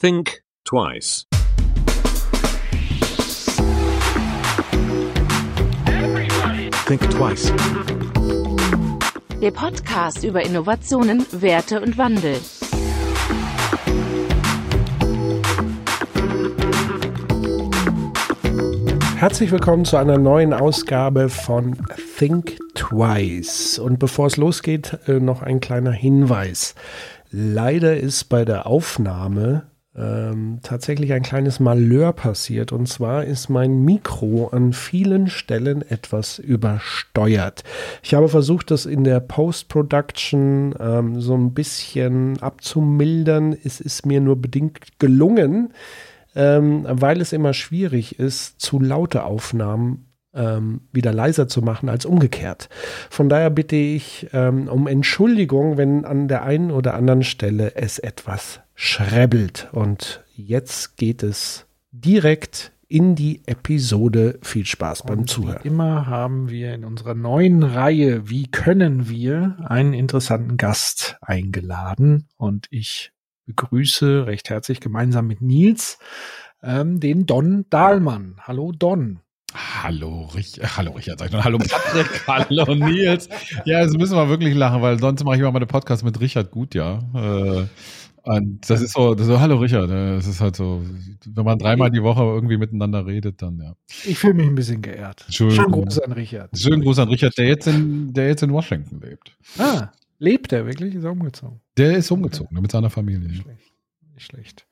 Think twice. Think twice. Der Podcast über Innovationen, Werte und Wandel. Herzlich willkommen zu einer neuen Ausgabe von Think Twice. Und bevor es losgeht, äh, noch ein kleiner Hinweis. Leider ist bei der Aufnahme ähm, tatsächlich ein kleines Malheur passiert. Und zwar ist mein Mikro an vielen Stellen etwas übersteuert. Ich habe versucht, das in der Post-Production ähm, so ein bisschen abzumildern. Es ist mir nur bedingt gelungen ähm, weil es immer schwierig ist, zu laute Aufnahmen ähm, wieder leiser zu machen als umgekehrt. Von daher bitte ich ähm, um Entschuldigung, wenn an der einen oder anderen Stelle es etwas schrebbelt. Und jetzt geht es direkt in die Episode. Viel Spaß beim Und Zuhören. Wie immer haben wir in unserer neuen Reihe Wie können wir einen interessanten Gast eingeladen und ich begrüße recht herzlich gemeinsam mit Nils ähm, den Don Dahlmann. Hallo Don. Hallo, Rich äh, hallo Richard, sag ich noch. Hallo Patrick, hallo Nils. Ja, jetzt müssen wir wirklich lachen, weil sonst mache ich immer meine Podcasts mit Richard gut, ja. Äh, und das ist so, das ist so, hallo Richard, äh, das ist halt so, wenn man dreimal die Woche irgendwie miteinander redet, dann ja. Ich fühle mich ein bisschen geehrt. Schön. Schönen Gruß an Richard. Schönen Gruß an Richard, der jetzt in, der jetzt in Washington lebt. Ah, lebt er wirklich? Ist er umgezogen? Der ist umgezogen mit seiner Familie. Schlecht. Nicht schlecht.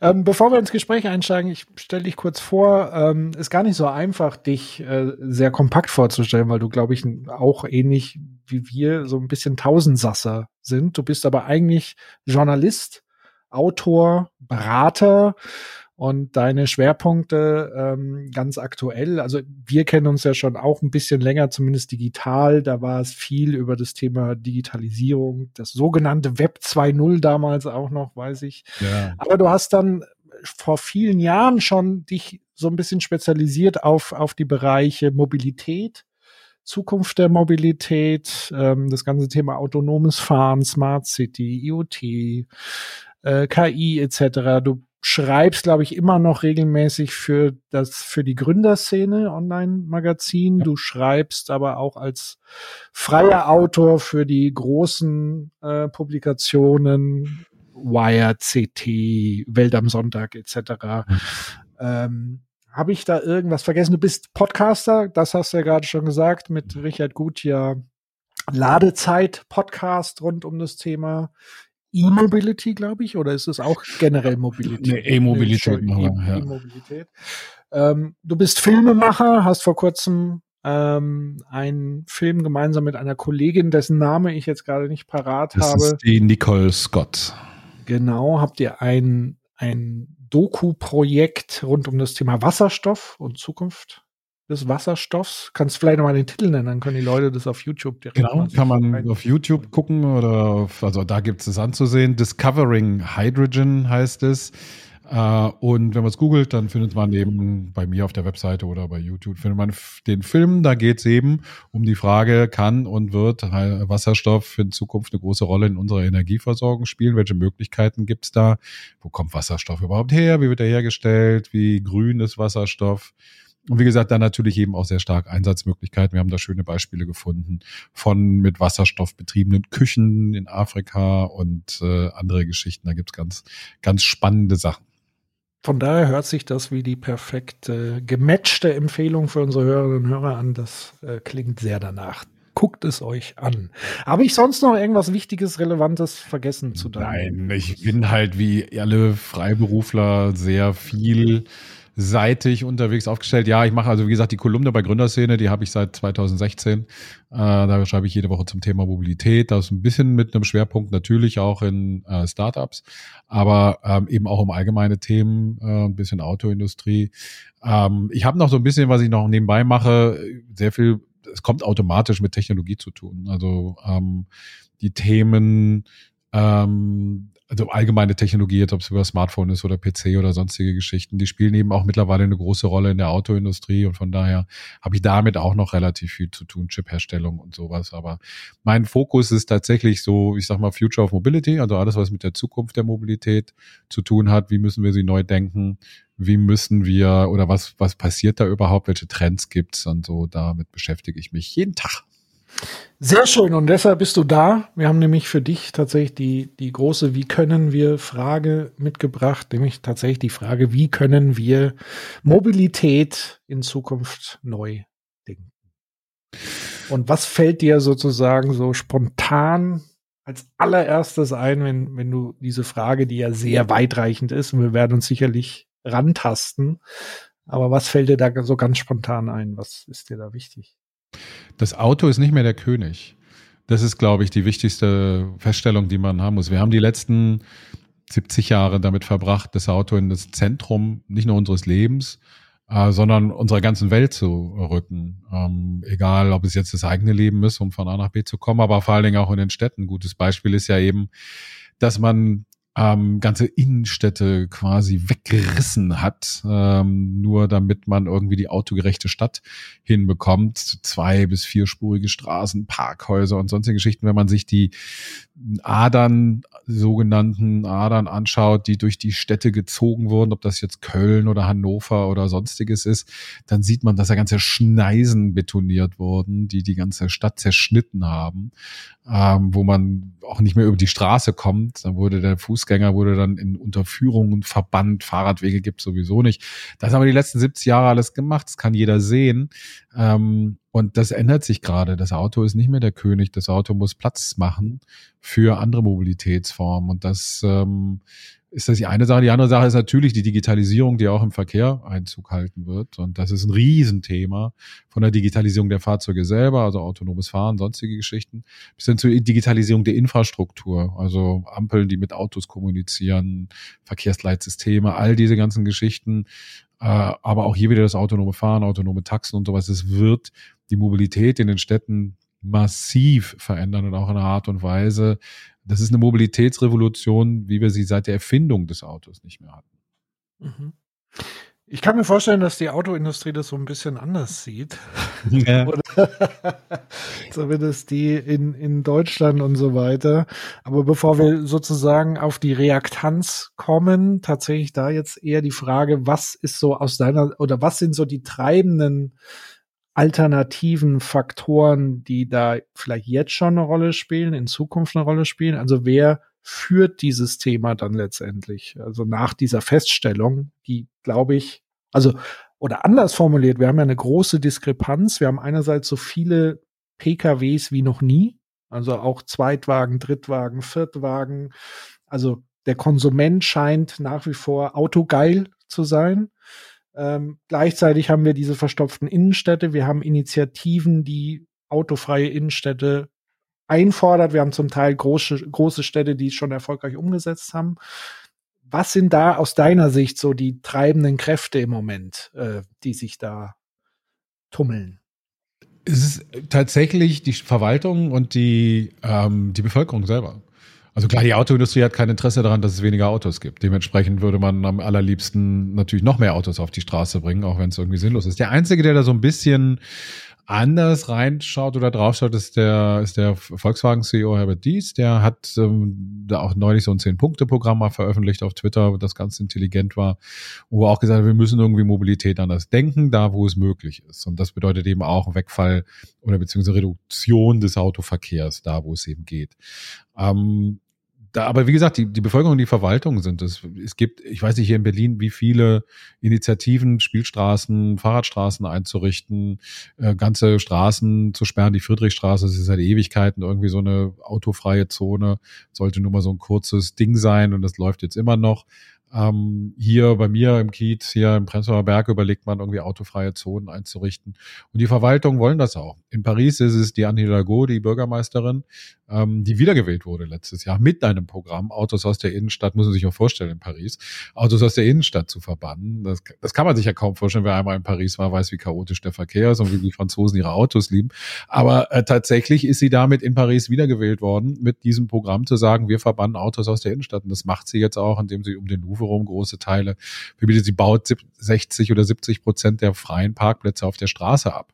Ähm, bevor wir ins Gespräch einsteigen, ich stelle dich kurz vor. Ähm, ist gar nicht so einfach, dich äh, sehr kompakt vorzustellen, weil du, glaube ich, auch ähnlich wie wir so ein bisschen Tausendsasser sind. Du bist aber eigentlich Journalist, Autor, Berater und deine Schwerpunkte ähm, ganz aktuell. Also wir kennen uns ja schon auch ein bisschen länger, zumindest digital. Da war es viel über das Thema Digitalisierung, das sogenannte Web 2.0 damals auch noch, weiß ich. Ja. Aber du hast dann vor vielen Jahren schon dich so ein bisschen spezialisiert auf, auf die Bereiche Mobilität, Zukunft der Mobilität, ähm, das ganze Thema autonomes Fahren, Smart City, IoT, äh, KI etc. Du schreibst, glaube ich, immer noch regelmäßig für das für die Gründerszene Online-Magazin. Du schreibst aber auch als freier Autor für die großen äh, Publikationen Wired, CT, Welt am Sonntag etc. Ähm, Habe ich da irgendwas vergessen? Du bist Podcaster, das hast du ja gerade schon gesagt, mit Richard Gutjahr. Ladezeit-Podcast rund um das Thema E-Mobility, glaube ich, oder ist es auch generell Mobilität? Nee, E-Mobilität wir, ja. Ähm, du bist Filmemacher, hast vor kurzem ähm, einen Film gemeinsam mit einer Kollegin, dessen Name ich jetzt gerade nicht parat Das habe. ist die Nicole Scott. Genau, habt ihr ein, ein Doku-Projekt rund um das Thema Wasserstoff und Zukunft des Wasserstoffs. Kannst vielleicht nochmal den Titel nennen, dann können die Leute das auf YouTube direkt Genau, kann man rein- auf YouTube gucken oder auf, also da gibt es es anzusehen. Discovering Hydrogen heißt es. Äh, und wenn man es googelt, dann findet man eben bei mir auf der Webseite oder bei YouTube findet man den Film. Da geht es eben um die Frage, kann und wird Wasserstoff in Zukunft eine große Rolle in unserer Energieversorgung spielen? Welche Möglichkeiten gibt es da? Wo kommt Wasserstoff überhaupt her? Wie wird er hergestellt? Wie grün ist Wasserstoff? Und wie gesagt, dann natürlich eben auch sehr stark Einsatzmöglichkeiten. Wir haben da schöne Beispiele gefunden von mit Wasserstoff betriebenen Küchen in Afrika und äh, andere Geschichten. Da gibt's ganz, ganz spannende Sachen. Von daher hört sich das wie die perfekte gematchte Empfehlung für unsere Hörerinnen und Hörer an. Das äh, klingt sehr danach. Guckt es euch an. Habe ich sonst noch irgendwas Wichtiges, Relevantes vergessen zu deinem? Nein, ich bin halt wie alle Freiberufler sehr viel seitig unterwegs aufgestellt. Ja, ich mache also wie gesagt die Kolumne bei Gründerszene, die habe ich seit 2016. Äh, da schreibe ich jede Woche zum Thema Mobilität. Das ist ein bisschen mit einem Schwerpunkt natürlich auch in äh, Startups, aber ähm, eben auch um allgemeine Themen, äh, ein bisschen Autoindustrie. Ähm, ich habe noch so ein bisschen, was ich noch nebenbei mache, sehr viel. Es kommt automatisch mit Technologie zu tun. Also ähm, die Themen ähm, also allgemeine Technologie, ob es über Smartphone ist oder PC oder sonstige Geschichten, die spielen eben auch mittlerweile eine große Rolle in der Autoindustrie und von daher habe ich damit auch noch relativ viel zu tun, Chipherstellung und sowas. Aber mein Fokus ist tatsächlich so, ich sag mal, Future of Mobility, also alles, was mit der Zukunft der Mobilität zu tun hat. Wie müssen wir sie neu denken? Wie müssen wir oder was, was passiert da überhaupt? Welche Trends gibt's und so? Damit beschäftige ich mich jeden Tag. Sehr schön und deshalb bist du da. Wir haben nämlich für dich tatsächlich die, die große Wie können wir Frage mitgebracht, nämlich tatsächlich die Frage, wie können wir Mobilität in Zukunft neu denken? Und was fällt dir sozusagen so spontan als allererstes ein, wenn, wenn du diese Frage, die ja sehr weitreichend ist, und wir werden uns sicherlich rantasten, aber was fällt dir da so ganz spontan ein? Was ist dir da wichtig? Das Auto ist nicht mehr der König. Das ist, glaube ich, die wichtigste Feststellung, die man haben muss. Wir haben die letzten 70 Jahre damit verbracht, das Auto in das Zentrum nicht nur unseres Lebens, äh, sondern unserer ganzen Welt zu rücken. Ähm, egal, ob es jetzt das eigene Leben ist, um von A nach B zu kommen, aber vor allen Dingen auch in den Städten. Gutes Beispiel ist ja eben, dass man ähm, ganze Innenstädte quasi weggerissen hat, ähm, nur damit man irgendwie die autogerechte Stadt hinbekommt. Zwei- bis vierspurige Straßen, Parkhäuser und sonstige Geschichten. Wenn man sich die Adern, sogenannten Adern anschaut, die durch die Städte gezogen wurden, ob das jetzt Köln oder Hannover oder sonstiges ist, dann sieht man, dass da ganze Schneisen betoniert wurden, die die ganze Stadt zerschnitten haben, ähm, wo man auch nicht mehr über die Straße kommt. Dann wurde der Fußgänger wurde dann in Unterführungen verbannt, Fahrradwege gibt sowieso nicht. Das haben wir die letzten 70 Jahre alles gemacht, das kann jeder sehen. Ähm, und das ändert sich gerade. Das Auto ist nicht mehr der König. Das Auto muss Platz machen für andere Mobilitätsformen. Und das ähm, ist das die eine Sache. Die andere Sache ist natürlich die Digitalisierung, die auch im Verkehr Einzug halten wird. Und das ist ein Riesenthema von der Digitalisierung der Fahrzeuge selber, also autonomes Fahren, sonstige Geschichten, bis hin zur Digitalisierung der Infrastruktur, also Ampeln, die mit Autos kommunizieren, Verkehrsleitsysteme, all diese ganzen Geschichten. Äh, aber auch hier wieder das autonome Fahren, autonome Taxen und sowas. Es wird die Mobilität in den Städten massiv verändern und auch in einer Art und Weise. Das ist eine Mobilitätsrevolution, wie wir sie seit der Erfindung des Autos nicht mehr hatten. Mhm. Ich kann mir vorstellen, dass die Autoindustrie das so ein bisschen anders sieht. Ja. Zumindest die in, in Deutschland und so weiter. Aber bevor wir sozusagen auf die Reaktanz kommen, tatsächlich da jetzt eher die Frage, was ist so aus deiner oder was sind so die treibenden alternativen Faktoren, die da vielleicht jetzt schon eine Rolle spielen, in Zukunft eine Rolle spielen? Also wer führt dieses Thema dann letztendlich? Also nach dieser Feststellung, die glaube ich, also oder anders formuliert, wir haben ja eine große Diskrepanz. Wir haben einerseits so viele PKWs wie noch nie, also auch Zweitwagen, Drittwagen, Viertwagen. Also der Konsument scheint nach wie vor autogeil zu sein. Ähm, gleichzeitig haben wir diese verstopften Innenstädte. Wir haben Initiativen, die autofreie Innenstädte einfordert. Wir haben zum Teil große, große Städte, die es schon erfolgreich umgesetzt haben. Was sind da aus deiner Sicht so die treibenden Kräfte im Moment, äh, die sich da tummeln? Es ist tatsächlich die Verwaltung und die, ähm, die Bevölkerung selber. Also klar, die Autoindustrie hat kein Interesse daran, dass es weniger Autos gibt. Dementsprechend würde man am allerliebsten natürlich noch mehr Autos auf die Straße bringen, auch wenn es irgendwie sinnlos ist. Der Einzige, der da so ein bisschen anders reinschaut oder draufschaut, ist der, ist der Volkswagen-CEO Herbert Dies. Der hat ähm, da auch neulich so ein Zehn-Punkte-Programm mal veröffentlicht auf Twitter, das ganz intelligent war, wo er auch gesagt hat, wir müssen irgendwie Mobilität anders denken, da wo es möglich ist. Und das bedeutet eben auch Wegfall oder beziehungsweise Reduktion des Autoverkehrs, da wo es eben geht. Ähm, da, aber wie gesagt, die, die Bevölkerung und die Verwaltung sind es. Es gibt, ich weiß nicht, hier in Berlin, wie viele Initiativen, Spielstraßen, Fahrradstraßen einzurichten, äh, ganze Straßen zu sperren. Die Friedrichstraße, das ist seit Ewigkeiten irgendwie so eine autofreie Zone. Sollte nur mal so ein kurzes Ding sein und das läuft jetzt immer noch. Ähm, hier bei mir im Kiez, hier im Prenzlauer Berg überlegt man irgendwie autofreie Zonen einzurichten. Und die Verwaltung wollen das auch. In Paris ist es die Anne Hidalgo, die Bürgermeisterin, ähm, die wiedergewählt wurde letztes Jahr mit einem Programm, Autos aus der Innenstadt, muss man sich auch vorstellen in Paris, Autos aus der Innenstadt zu verbannen. Das, das kann man sich ja kaum vorstellen, wer einmal in Paris war, weiß, wie chaotisch der Verkehr ist und wie die Franzosen ihre Autos lieben. Aber äh, tatsächlich ist sie damit in Paris wiedergewählt worden, mit diesem Programm zu sagen, wir verbannen Autos aus der Innenstadt. Und das macht sie jetzt auch, indem sie um den Louvre rum große Teile verbietet. Sie baut 60 oder 70 Prozent der freien Parkplätze auf der Straße ab.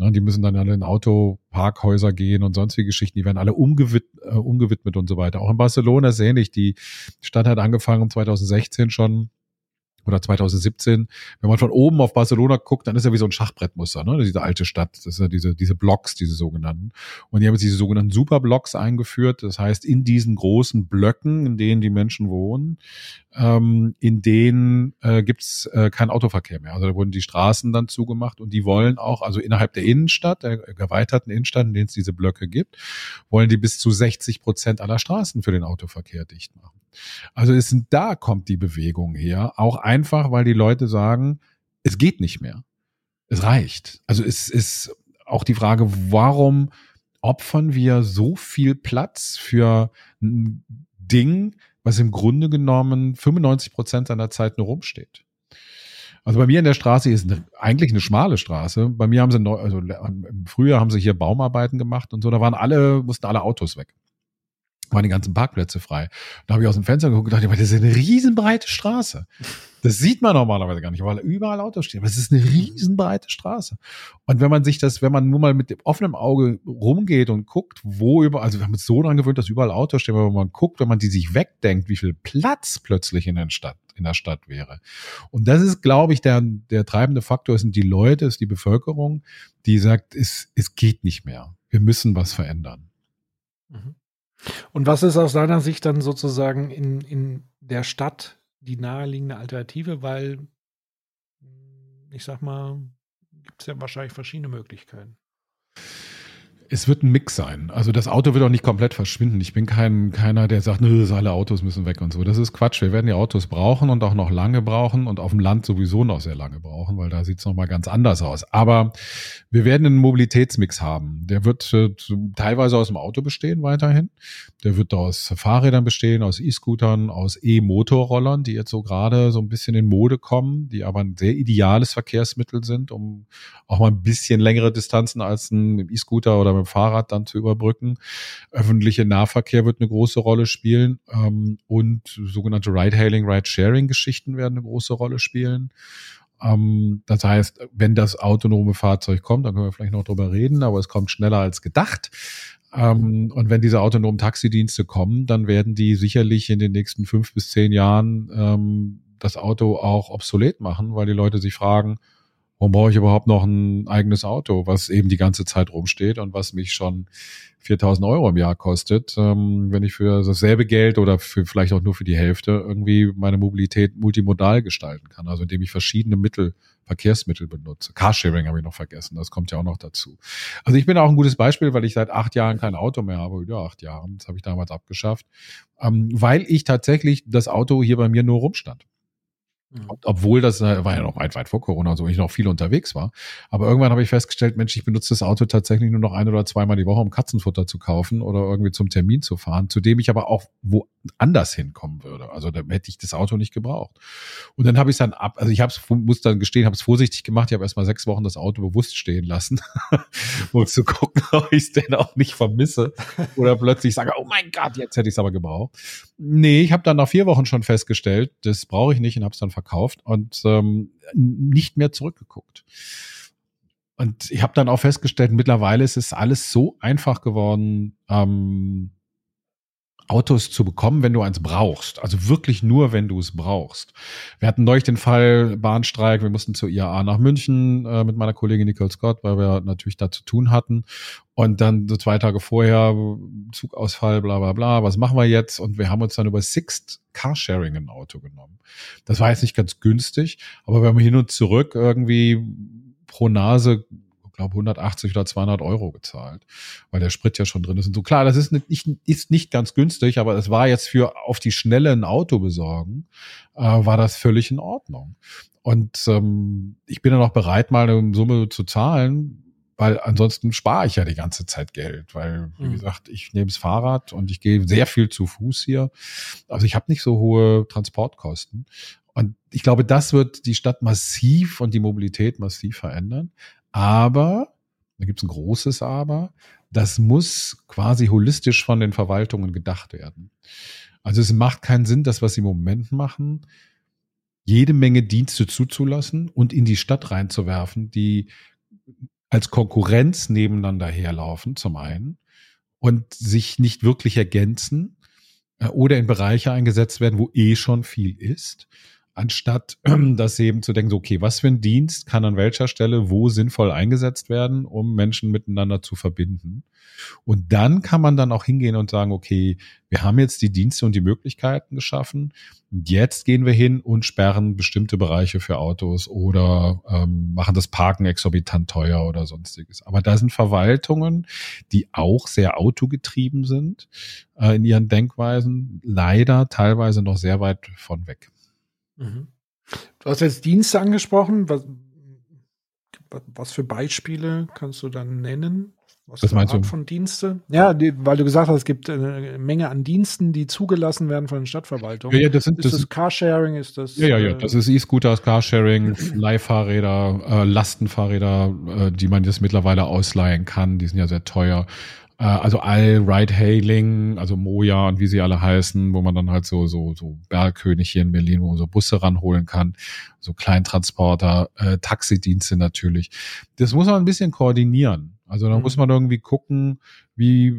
Ne, die müssen dann alle in Autoparkhäuser gehen und sonstige Geschichten. Die werden alle umgewid äh, umgewidmet und so weiter. Auch in Barcelona ist ähnlich. Die Stadt hat angefangen 2016 schon oder 2017, wenn man von oben auf Barcelona guckt, dann ist ja wie so ein Schachbrettmuster, ne? diese alte Stadt. Das ist ja diese, diese Blocks, diese sogenannten. Und die haben jetzt diese sogenannten Superblocks eingeführt. Das heißt, in diesen großen Blöcken, in denen die Menschen wohnen, ähm, in denen äh, gibt's äh, keinen Autoverkehr mehr. Also da wurden die Straßen dann zugemacht und die wollen auch, also innerhalb der Innenstadt, der erweiterten Innenstadt, in denen es diese Blöcke gibt, wollen die bis zu 60 Prozent aller Straßen für den Autoverkehr dicht machen. Also ist, da kommt die Bewegung her, auch einfach, weil die Leute sagen, es geht nicht mehr. Es reicht. Also es ist auch die Frage, warum opfern wir so viel Platz für ein Ding, was im Grunde genommen 95 Prozent seiner Zeit nur rumsteht. Also bei mir in der Straße ist eine, eigentlich eine schmale Straße. Bei mir haben sie, neu, also im Frühjahr haben sie hier Baumarbeiten gemacht und so. Da waren alle, mussten alle Autos weg waren die ganzen Parkplätze frei. Da habe ich aus dem Fenster geguckt und dachte, das ist eine riesenbreite Straße. Das sieht man normalerweise gar nicht, weil überall Autos stehen. Aber es ist eine riesenbreite Straße. Und wenn man sich das, wenn man nur mal mit dem offenen Auge rumgeht und guckt, wo über, also wir haben uns so daran gewöhnt, dass überall Autos stehen, aber wenn man guckt, wenn man die sich wegdenkt, wie viel Platz plötzlich in der Stadt, in der Stadt wäre. Und das ist, glaube ich, der, der treibende Faktor sind die Leute, ist die Bevölkerung, die sagt, es, es geht nicht mehr. Wir müssen was verändern. Mhm. Und was ist aus deiner Sicht dann sozusagen in, in der Stadt die naheliegende Alternative? Weil, ich sag mal, gibt es ja wahrscheinlich verschiedene Möglichkeiten. Es wird ein Mix sein. Also das Auto wird auch nicht komplett verschwinden. Ich bin kein keiner, der sagt, nö, alle Autos müssen weg und so. Das ist Quatsch. Wir werden die Autos brauchen und auch noch lange brauchen und auf dem Land sowieso noch sehr lange brauchen, weil da sieht es nochmal ganz anders aus. Aber wir werden einen Mobilitätsmix haben. Der wird äh, teilweise aus dem Auto bestehen weiterhin. Der wird aus Fahrrädern bestehen, aus E-Scootern, aus E-Motorrollern, die jetzt so gerade so ein bisschen in Mode kommen, die aber ein sehr ideales Verkehrsmittel sind, um auch mal ein bisschen längere Distanzen als ein E-Scooter oder mit dem Fahrrad dann zu überbrücken. Öffentliche Nahverkehr wird eine große Rolle spielen ähm, und sogenannte Ride-Hailing, Ride-Sharing-Geschichten werden eine große Rolle spielen. Ähm, das heißt, wenn das autonome Fahrzeug kommt, dann können wir vielleicht noch drüber reden, aber es kommt schneller als gedacht. Ähm, und wenn diese autonomen Taxidienste kommen, dann werden die sicherlich in den nächsten fünf bis zehn Jahren ähm, das Auto auch obsolet machen, weil die Leute sich fragen, warum brauche ich überhaupt noch ein eigenes Auto, was eben die ganze Zeit rumsteht und was mich schon 4000 Euro im Jahr kostet, ähm, wenn ich für dasselbe Geld oder für vielleicht auch nur für die Hälfte irgendwie meine Mobilität multimodal gestalten kann, also indem ich verschiedene Mittel, Verkehrsmittel benutze. Carsharing habe ich noch vergessen, das kommt ja auch noch dazu. Also ich bin auch ein gutes Beispiel, weil ich seit acht Jahren kein Auto mehr habe, ja acht Jahren, das habe ich damals abgeschafft, ähm, weil ich tatsächlich das Auto hier bei mir nur rumstand. Mhm. Obwohl das äh, war ja noch weit, weit vor Corona, so ich noch viel unterwegs war. Aber irgendwann habe ich festgestellt, Mensch, ich benutze das Auto tatsächlich nur noch ein oder zweimal die Woche, um Katzenfutter zu kaufen oder irgendwie zum Termin zu fahren, zu dem ich aber auch woanders hinkommen würde. Also da hätte ich das Auto nicht gebraucht. Und dann habe ich es dann ab, also ich habe es, muss dann gestehen, habe es vorsichtig gemacht. Ich habe erst mal sechs Wochen das Auto bewusst stehen lassen, um zu gucken, ob ich es denn auch nicht vermisse oder plötzlich sage, oh mein Gott, jetzt hätte ich es aber gebraucht. Nee, ich habe dann nach vier Wochen schon festgestellt, das brauche ich nicht und habe es dann verkauft und ähm, nicht mehr zurückgeguckt. Und ich habe dann auch festgestellt, mittlerweile ist es alles so einfach geworden, ähm, Autos zu bekommen, wenn du eins brauchst. Also wirklich nur, wenn du es brauchst. Wir hatten neulich den Fall Bahnstreik. Wir mussten zur IAA nach München äh, mit meiner Kollegin Nicole Scott, weil wir natürlich da zu tun hatten. Und dann so zwei Tage vorher Zugausfall, bla bla bla. Was machen wir jetzt? Und wir haben uns dann über Sixt Carsharing ein Auto genommen. Das war jetzt nicht ganz günstig, aber wir haben hin und zurück irgendwie pro Nase glaube 180 oder 200 Euro gezahlt, weil der Sprit ja schon drin ist. Und so klar, das ist nicht, ist nicht ganz günstig, aber es war jetzt für auf die Schnelle ein Auto besorgen, äh, war das völlig in Ordnung. Und ähm, ich bin dann auch bereit, mal eine Summe zu zahlen, weil ansonsten spare ich ja die ganze Zeit Geld, weil, wie Mhm. gesagt, ich nehme das Fahrrad und ich gehe sehr viel zu Fuß hier. Also ich habe nicht so hohe Transportkosten. Und ich glaube, das wird die Stadt massiv und die Mobilität massiv verändern. Aber, da gibt es ein großes Aber, das muss quasi holistisch von den Verwaltungen gedacht werden. Also es macht keinen Sinn, das, was sie im Moment machen, jede Menge Dienste zuzulassen und in die Stadt reinzuwerfen, die als Konkurrenz nebeneinander herlaufen, zum einen, und sich nicht wirklich ergänzen äh, oder in Bereiche eingesetzt werden, wo eh schon viel ist, anstatt das eben zu denken, so, okay, was für ein Dienst kann an welcher Stelle wo sinnvoll eingesetzt werden, um Menschen miteinander zu verbinden. Und dann kann man dann auch hingehen und sagen, okay, wir haben jetzt die Dienste und die Möglichkeiten geschaffen. Jetzt gehen wir hin und sperren bestimmte Bereiche für Autos oder ähm, machen das Parken exorbitant teuer oder sonstiges. Aber da sind Verwaltungen, die auch sehr autogetrieben sind äh, in ihren Denkweisen, leider teilweise noch sehr weit von weg. Mhm. Du hast jetzt Dienste angesprochen. Was, was für Beispiele kannst du dann nennen? Was Was meinst Art du? von Dienste? Ja, die, weil du gesagt hast, es gibt eine Menge an Diensten, die zugelassen werden von den Stadtverwaltungen. Ja, ja, das sind ist das, das Carsharing? Ist das? ja, ja, ja, äh, das ist E-Scooters, Carsharing, Leihfahrräder, äh, Lastenfahrräder, äh, die man jetzt mittlerweile ausleihen kann. Die sind ja sehr teuer. Äh, also all Ride-Hailing, also Moja und wie sie alle heißen, wo man dann halt so so so Bergkönig hier in Berlin, wo man so Busse ranholen kann, so Kleintransporter, äh, Taxidienste natürlich. Das muss man ein bisschen koordinieren. Also da Mhm. muss man irgendwie gucken, wie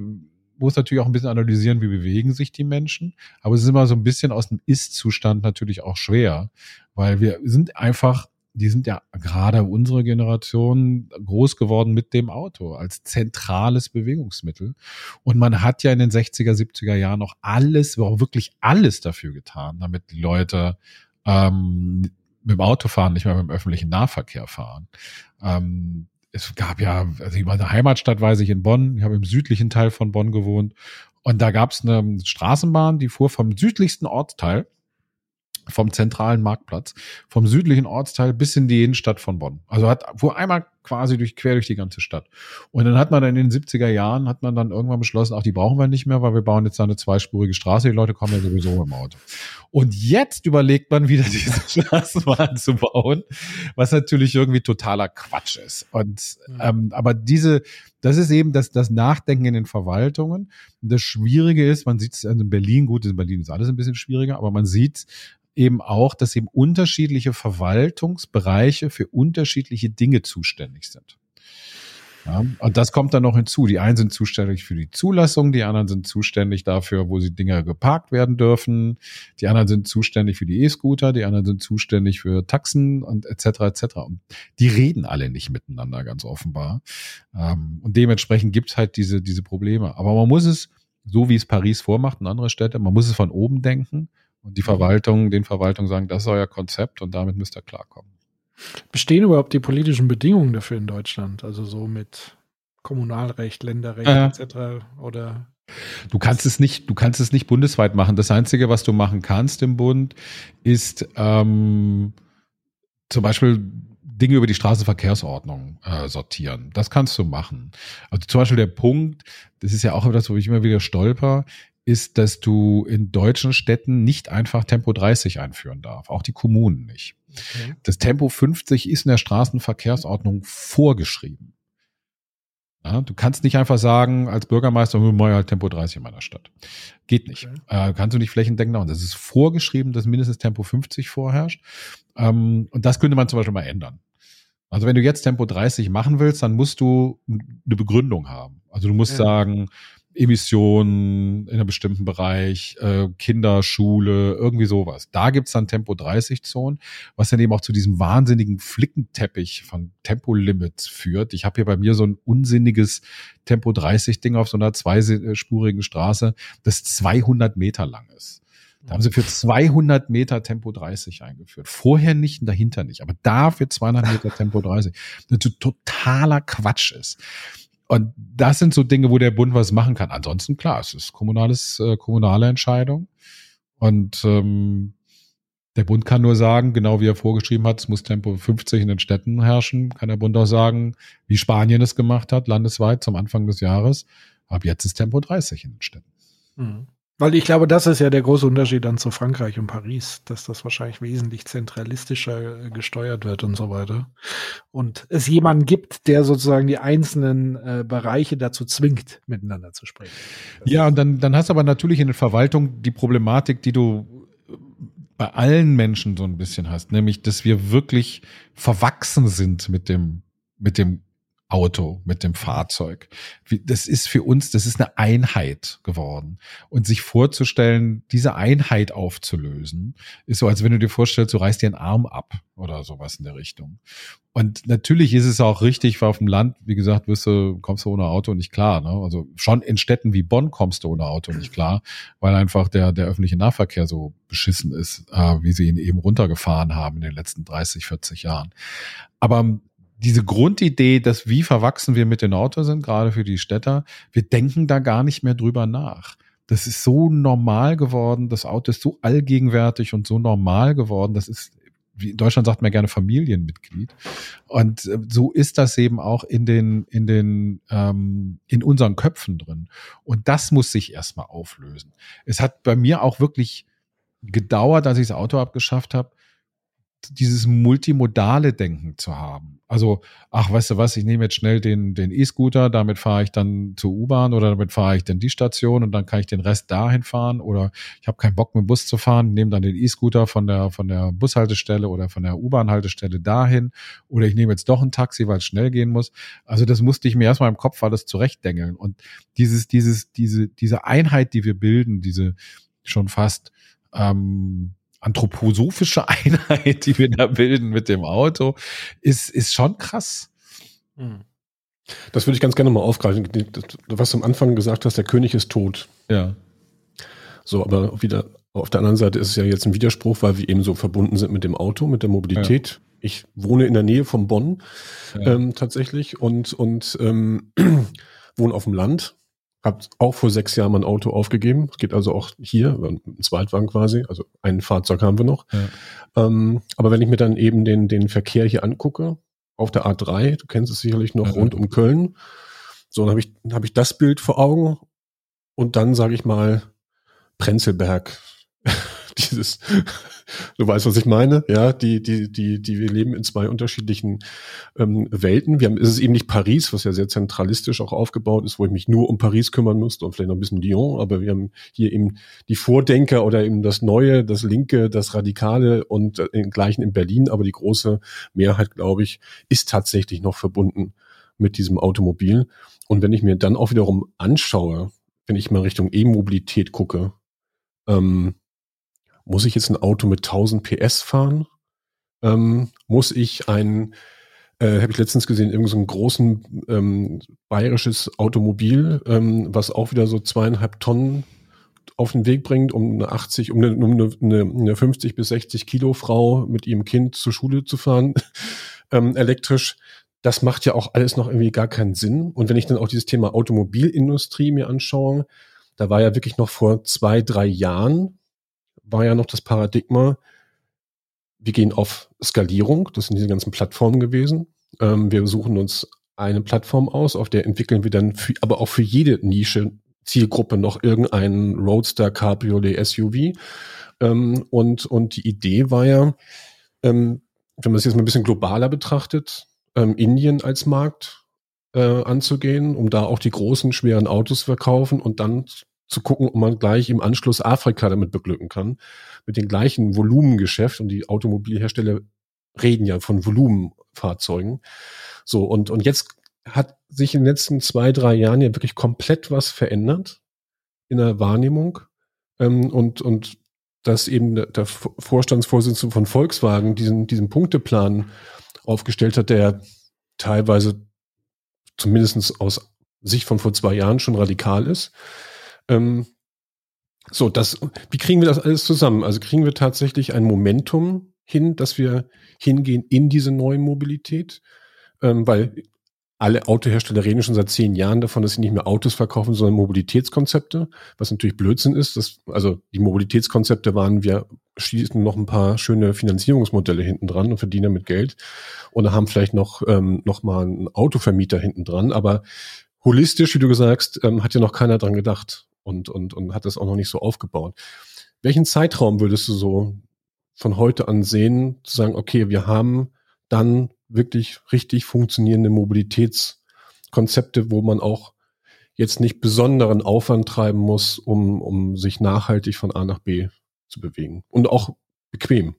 muss natürlich auch ein bisschen analysieren, wie bewegen sich die Menschen. Aber es ist immer so ein bisschen aus dem Ist-Zustand natürlich auch schwer, weil wir sind einfach, die sind ja gerade unsere Generation groß geworden mit dem Auto als zentrales Bewegungsmittel. Und man hat ja in den 60er, 70er Jahren noch alles, auch wirklich alles dafür getan, damit die Leute ähm, mit dem Auto fahren, nicht mehr mit dem öffentlichen Nahverkehr fahren. Ähm, es gab ja, also ich meine Heimatstadt weiß ich in Bonn, ich habe im südlichen Teil von Bonn gewohnt und da gab es eine Straßenbahn, die fuhr vom südlichsten Ortsteil, vom zentralen Marktplatz, vom südlichen Ortsteil bis in die Innenstadt von Bonn. Also hat fuhr einmal quasi durch quer durch die ganze Stadt. Und dann hat man dann in den 70er Jahren hat man dann irgendwann beschlossen, ach, die brauchen wir nicht mehr, weil wir bauen jetzt da eine zweispurige Straße, die Leute kommen ja sowieso im Auto. Und jetzt überlegt man wieder diese Straßenbahn zu bauen, was natürlich irgendwie totaler Quatsch ist. Und ähm, aber diese, das ist eben das, das Nachdenken in den Verwaltungen. Und das Schwierige ist, man sieht es in Berlin, gut, in Berlin ist alles ein bisschen schwieriger, aber man sieht eben auch, dass eben unterschiedliche Verwaltungsbereiche für unterschiedliche Dinge zuständig sind. Ja, und das kommt dann noch hinzu. Die einen sind zuständig für die Zulassung, die anderen sind zuständig dafür, wo sie Dinge geparkt werden dürfen, die anderen sind zuständig für die E-Scooter, die anderen sind zuständig für Taxen und etc. etc. Und die reden alle nicht miteinander, ganz offenbar. Ähm, und dementsprechend gibt's halt diese, diese Probleme. Aber man muss es, so wie es Paris vormacht und andere Städte, man muss es von oben denken und die Verwaltung, den Verwaltungen sagen, das ist euer Konzept und damit müsst ihr klarkommen. Bestehen überhaupt die politischen Bedingungen dafür in Deutschland? Also so mit Kommunalrecht, Länderrecht Ja. etc. Oder Du kannst es nicht, du kannst es nicht bundesweit machen. Das Einzige, was du machen kannst im Bund, ist ähm, zum Beispiel Dinge über die Straßenverkehrsordnung äh, sortieren. Das kannst du machen. Also zum Beispiel der Punkt, das ist ja auch etwas, wo ich immer wieder stolper, ist, dass du in deutschen Städten nicht einfach Tempo 30 einführen darf, auch die Kommunen nicht. Okay. Das Tempo 50 ist in der Straßenverkehrsordnung vorgeschrieben. Ja, du kannst nicht einfach sagen, als Bürgermeister, wir machen halt Tempo 30 in meiner Stadt. Geht nicht. Okay. Äh, kannst du nicht flächendeckend machen. Das ist vorgeschrieben, dass mindestens Tempo 50 vorherrscht. Ähm, und das könnte man zum Beispiel mal ändern. Also wenn du jetzt Tempo 30 machen willst, dann musst du eine Begründung haben. Also du musst Ja. sagen, Emissionen in einem bestimmten Bereich, äh, Kinder, Schule, irgendwie sowas. Da gibt's dann Tempo 30 Zonen, was dann eben auch zu diesem wahnsinnigen Flickenteppich von Tempolimits führt. Ich habe hier bei mir so ein unsinniges Tempo 30 Ding auf so einer zweispurigen Straße, das 200 Meter lang ist. Da haben sie für 200 Meter Tempo 30 eingeführt. Vorher nicht und dahinter nicht. Aber da für 200 Meter Tempo 30. Das so totaler Quatsch ist. Und das sind so Dinge, wo der Bund was machen kann. Ansonsten, klar, es ist kommunales, äh, kommunale Entscheidung. Und ähm, Der Bund kann nur sagen, genau wie er vorgeschrieben hat, es muss Tempo 50 in den Städten herrschen, kann der Bund auch sagen, wie Spanien es gemacht hat, landesweit zum Anfang des Jahres. Ab jetzt ist Tempo 30 in den Städten. Mhm. Weil ich glaube, das ist ja der große Unterschied dann zu Frankreich und Paris, dass das wahrscheinlich wesentlich zentralistischer äh, gesteuert wird und so weiter. Und es jemanden gibt, der sozusagen die einzelnen äh, Bereiche dazu zwingt, miteinander zu sprechen. Das ja, und dann, dann hast du aber natürlich in der Verwaltung die Problematik, die du bei allen Menschen so ein bisschen hast, nämlich, dass wir wirklich verwachsen sind mit dem, mit dem Auto, mit dem Fahrzeug. Das ist für uns, das ist eine Einheit geworden. Und sich vorzustellen, diese Einheit aufzulösen, ist so, als wenn du dir vorstellst, du reißt dir einen Arm ab oder sowas in der Richtung. Und natürlich ist es auch richtig, weil auf dem Land, wie gesagt, wirst du, kommst du ohne Auto nicht klar. Ne? Also schon in Städten wie Bonn kommst du ohne Auto nicht klar, weil einfach der, der öffentliche Nahverkehr so beschissen ist, äh, wie sie ihn eben runtergefahren haben in den letzten 30, 40 Jahren. Aber diese Grundidee, dass wie verwachsen wir mit den Autos sind, gerade für die Städter, wir denken da gar nicht mehr drüber nach. Das ist so normal geworden, das Auto ist so allgegenwärtig und so normal geworden, das ist, wie in Deutschland sagt man gerne Familienmitglied. Und äh, so ist das eben auch in den, in den, ähm, in unseren Köpfen drin. Und das muss sich erstmal auflösen. Es hat bei mir auch wirklich gedauert, als ich das Auto abgeschafft habe, dieses multimodale Denken zu haben. Also, ach, weißt du was, ich nehme jetzt schnell den den E-Scooter, damit fahre ich dann zur U-Bahn oder damit fahre ich dann die Station und dann kann ich den Rest dahin fahren oder ich habe keinen Bock mit dem Bus zu fahren, nehme dann den E-Scooter von der von der Bushaltestelle oder von der U-Bahn-Haltestelle dahin oder ich nehme jetzt doch ein Taxi, weil es schnell gehen muss. Also das musste ich mir erstmal im Kopf alles zurechtdengeln und dieses dieses diese diese Einheit, die wir bilden, diese schon fast ähm, anthroposophische Einheit, die wir da bilden mit dem Auto, ist, ist schon krass. Hm. Das würde ich ganz gerne mal aufgreifen. Was du am Anfang gesagt hast, der König ist tot. Ja. So, aber wieder auf der anderen Seite ist es ja jetzt ein Widerspruch, weil wir eben so verbunden sind mit dem Auto, mit der Mobilität. Ja. Ich wohne in der Nähe von Bonn ja. ähm, tatsächlich und, und ähm, wohne auf dem Land hab auch vor sechs Jahren mein Auto aufgegeben. Es geht also auch hier, ein Zweitwagen quasi, also ein Fahrzeug haben wir noch. Ja. Ähm, aber wenn ich mir dann eben den, den Verkehr hier angucke, auf der A3, du kennst es sicherlich noch, ja. rund um Köln, so, dann habe ich, hab ich das Bild vor Augen und dann sage ich mal Prenzlberg, dieses, du weißt, was ich meine, ja, die, die, die, die, wir leben in zwei unterschiedlichen ähm, Welten. Wir haben, es ist eben nicht Paris, was ja sehr zentralistisch auch aufgebaut ist, wo ich mich nur um Paris kümmern musste und vielleicht noch ein bisschen Lyon, aber wir haben hier eben die Vordenker oder eben das Neue, das Linke, das Radikale und äh, gleichen in Berlin, aber die große Mehrheit, glaube ich, ist tatsächlich noch verbunden mit diesem Automobil. Und wenn ich mir dann auch wiederum anschaue, wenn ich mal Richtung E-Mobilität gucke, ähm, muss ich jetzt ein Auto mit 1000 PS fahren? Ähm, muss ich ein, äh, habe ich letztens gesehen, irgendein so großen ähm, bayerisches Automobil, ähm, was auch wieder so zweieinhalb Tonnen auf den Weg bringt, um eine 80, um eine, um eine, eine 50 bis 60 Kilo Frau mit ihrem Kind zur Schule zu fahren, ähm, elektrisch. Das macht ja auch alles noch irgendwie gar keinen Sinn. Und wenn ich dann auch dieses Thema Automobilindustrie mir anschaue, da war ja wirklich noch vor zwei, drei Jahren war ja noch das Paradigma, wir gehen auf Skalierung, das sind diese ganzen Plattformen gewesen. Ähm, wir suchen uns eine Plattform aus, auf der entwickeln wir dann für, aber auch für jede Nische, Zielgruppe noch irgendeinen Roadster, Cabriolet, SUV. Ähm, und, und die Idee war ja, ähm, wenn man es jetzt mal ein bisschen globaler betrachtet, ähm, Indien als Markt äh, anzugehen, um da auch die großen, schweren Autos zu verkaufen und dann zu gucken, ob man gleich im Anschluss Afrika damit beglücken kann. Mit dem gleichen Volumengeschäft. Und die Automobilhersteller reden ja von Volumenfahrzeugen. So, und, und jetzt hat sich in den letzten zwei, drei Jahren ja wirklich komplett was verändert in der Wahrnehmung. Ähm, und, und dass eben der Vorstandsvorsitzende von Volkswagen diesen, diesen Punkteplan aufgestellt hat, der teilweise zumindest aus Sicht von vor zwei Jahren schon radikal ist. Ähm, so, das, wie kriegen wir das alles zusammen? Also kriegen wir tatsächlich ein Momentum hin, dass wir hingehen in diese neue Mobilität? Ähm, weil alle Autohersteller reden schon seit zehn Jahren davon, dass sie nicht mehr Autos verkaufen, sondern Mobilitätskonzepte, was natürlich Blödsinn ist. Das, also die Mobilitätskonzepte waren wir schießen noch ein paar schöne Finanzierungsmodelle hinten dran und verdienen damit Geld oder haben vielleicht noch, ähm, noch mal einen Autovermieter hinten dran. Aber holistisch, wie du gesagt, ähm, hat ja noch keiner dran gedacht und, und, und hat das auch noch nicht so aufgebaut. Welchen Zeitraum würdest du so von heute an sehen, zu sagen, okay, wir haben dann wirklich richtig funktionierende Mobilitätskonzepte, wo man auch jetzt nicht besonderen Aufwand treiben muss, um, um sich nachhaltig von A nach B zu bewegen und auch bequem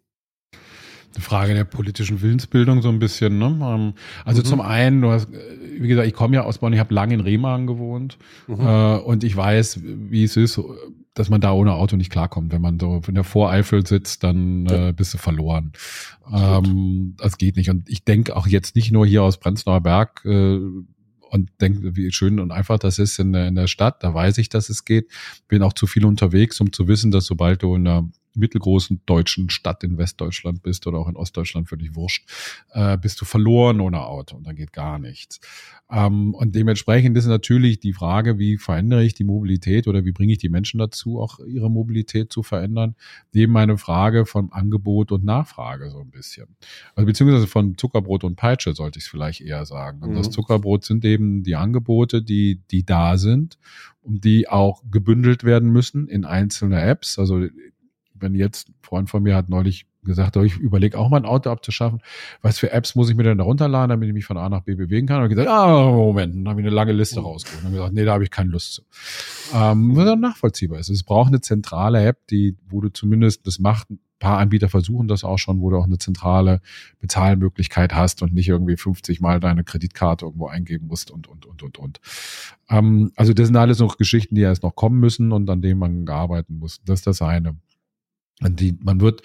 eine Frage der politischen Willensbildung so ein bisschen. Ne? Ähm, also mhm. zum einen, du hast, wie gesagt, ich komme ja aus Bonn, ich habe lange in Remagen gewohnt mhm. äh, und ich weiß, wie es ist, dass man da ohne Auto nicht klarkommt. Wenn man so in der Voreifel sitzt, dann ja. äh, bist du verloren. Ähm, das geht nicht. Und ich denke auch jetzt nicht nur hier aus Prenzlauer Berg, äh, und denke, wie schön und einfach das ist in der, in der Stadt. Da weiß ich, dass es geht. Bin auch zu viel unterwegs, um zu wissen, dass sobald du in der mittelgroßen deutschen Stadt in Westdeutschland bist oder auch in Ostdeutschland, völlig wurscht, äh, bist du verloren ohne Auto und dann geht gar nichts. Ähm, und dementsprechend ist natürlich die Frage, wie verändere ich die Mobilität oder wie bringe ich die Menschen dazu, auch ihre Mobilität zu verändern, eben eine Frage von Angebot und Nachfrage so ein bisschen. Also beziehungsweise von Zuckerbrot und Peitsche sollte ich es vielleicht eher sagen. Und mhm. das Zuckerbrot sind eben die Angebote, die, die da sind und die auch gebündelt werden müssen in einzelne Apps. Also wenn jetzt, ein Freund von mir hat neulich gesagt, oh, ich überlege auch mal ein Auto abzuschaffen. Was für Apps muss ich mir denn da runterladen, damit ich mich von A nach B bewegen kann? Und gesagt, ah, Moment, dann habe ich eine lange Liste rausgeholt. Und dann gesagt, nee, da habe ich keine Lust zu. Ähm, was dann nachvollziehbar ist. Es braucht eine zentrale App, die, wo du zumindest, das macht, ein paar Anbieter versuchen das auch schon, wo du auch eine zentrale Bezahlmöglichkeit hast und nicht irgendwie 50 Mal deine Kreditkarte irgendwo eingeben musst und, und, und, und, und. Ähm, also das sind alles noch Geschichten, die erst noch kommen müssen und an denen man arbeiten muss. Das ist das eine. Die, man wird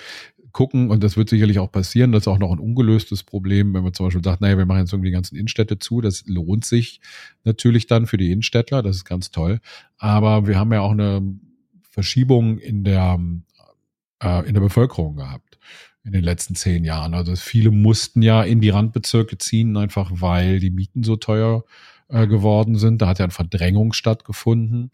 gucken, und das wird sicherlich auch passieren, das ist auch noch ein ungelöstes Problem, wenn man zum Beispiel sagt, naja, wir machen jetzt irgendwie die ganzen Innenstädte zu, das lohnt sich natürlich dann für die Innenstädtler, das ist ganz toll. Aber wir haben ja auch eine Verschiebung in der, äh, in der Bevölkerung gehabt in den letzten zehn Jahren. Also viele mussten ja in die Randbezirke ziehen, einfach weil die Mieten so teuer äh, geworden sind. Da hat ja eine Verdrängung stattgefunden.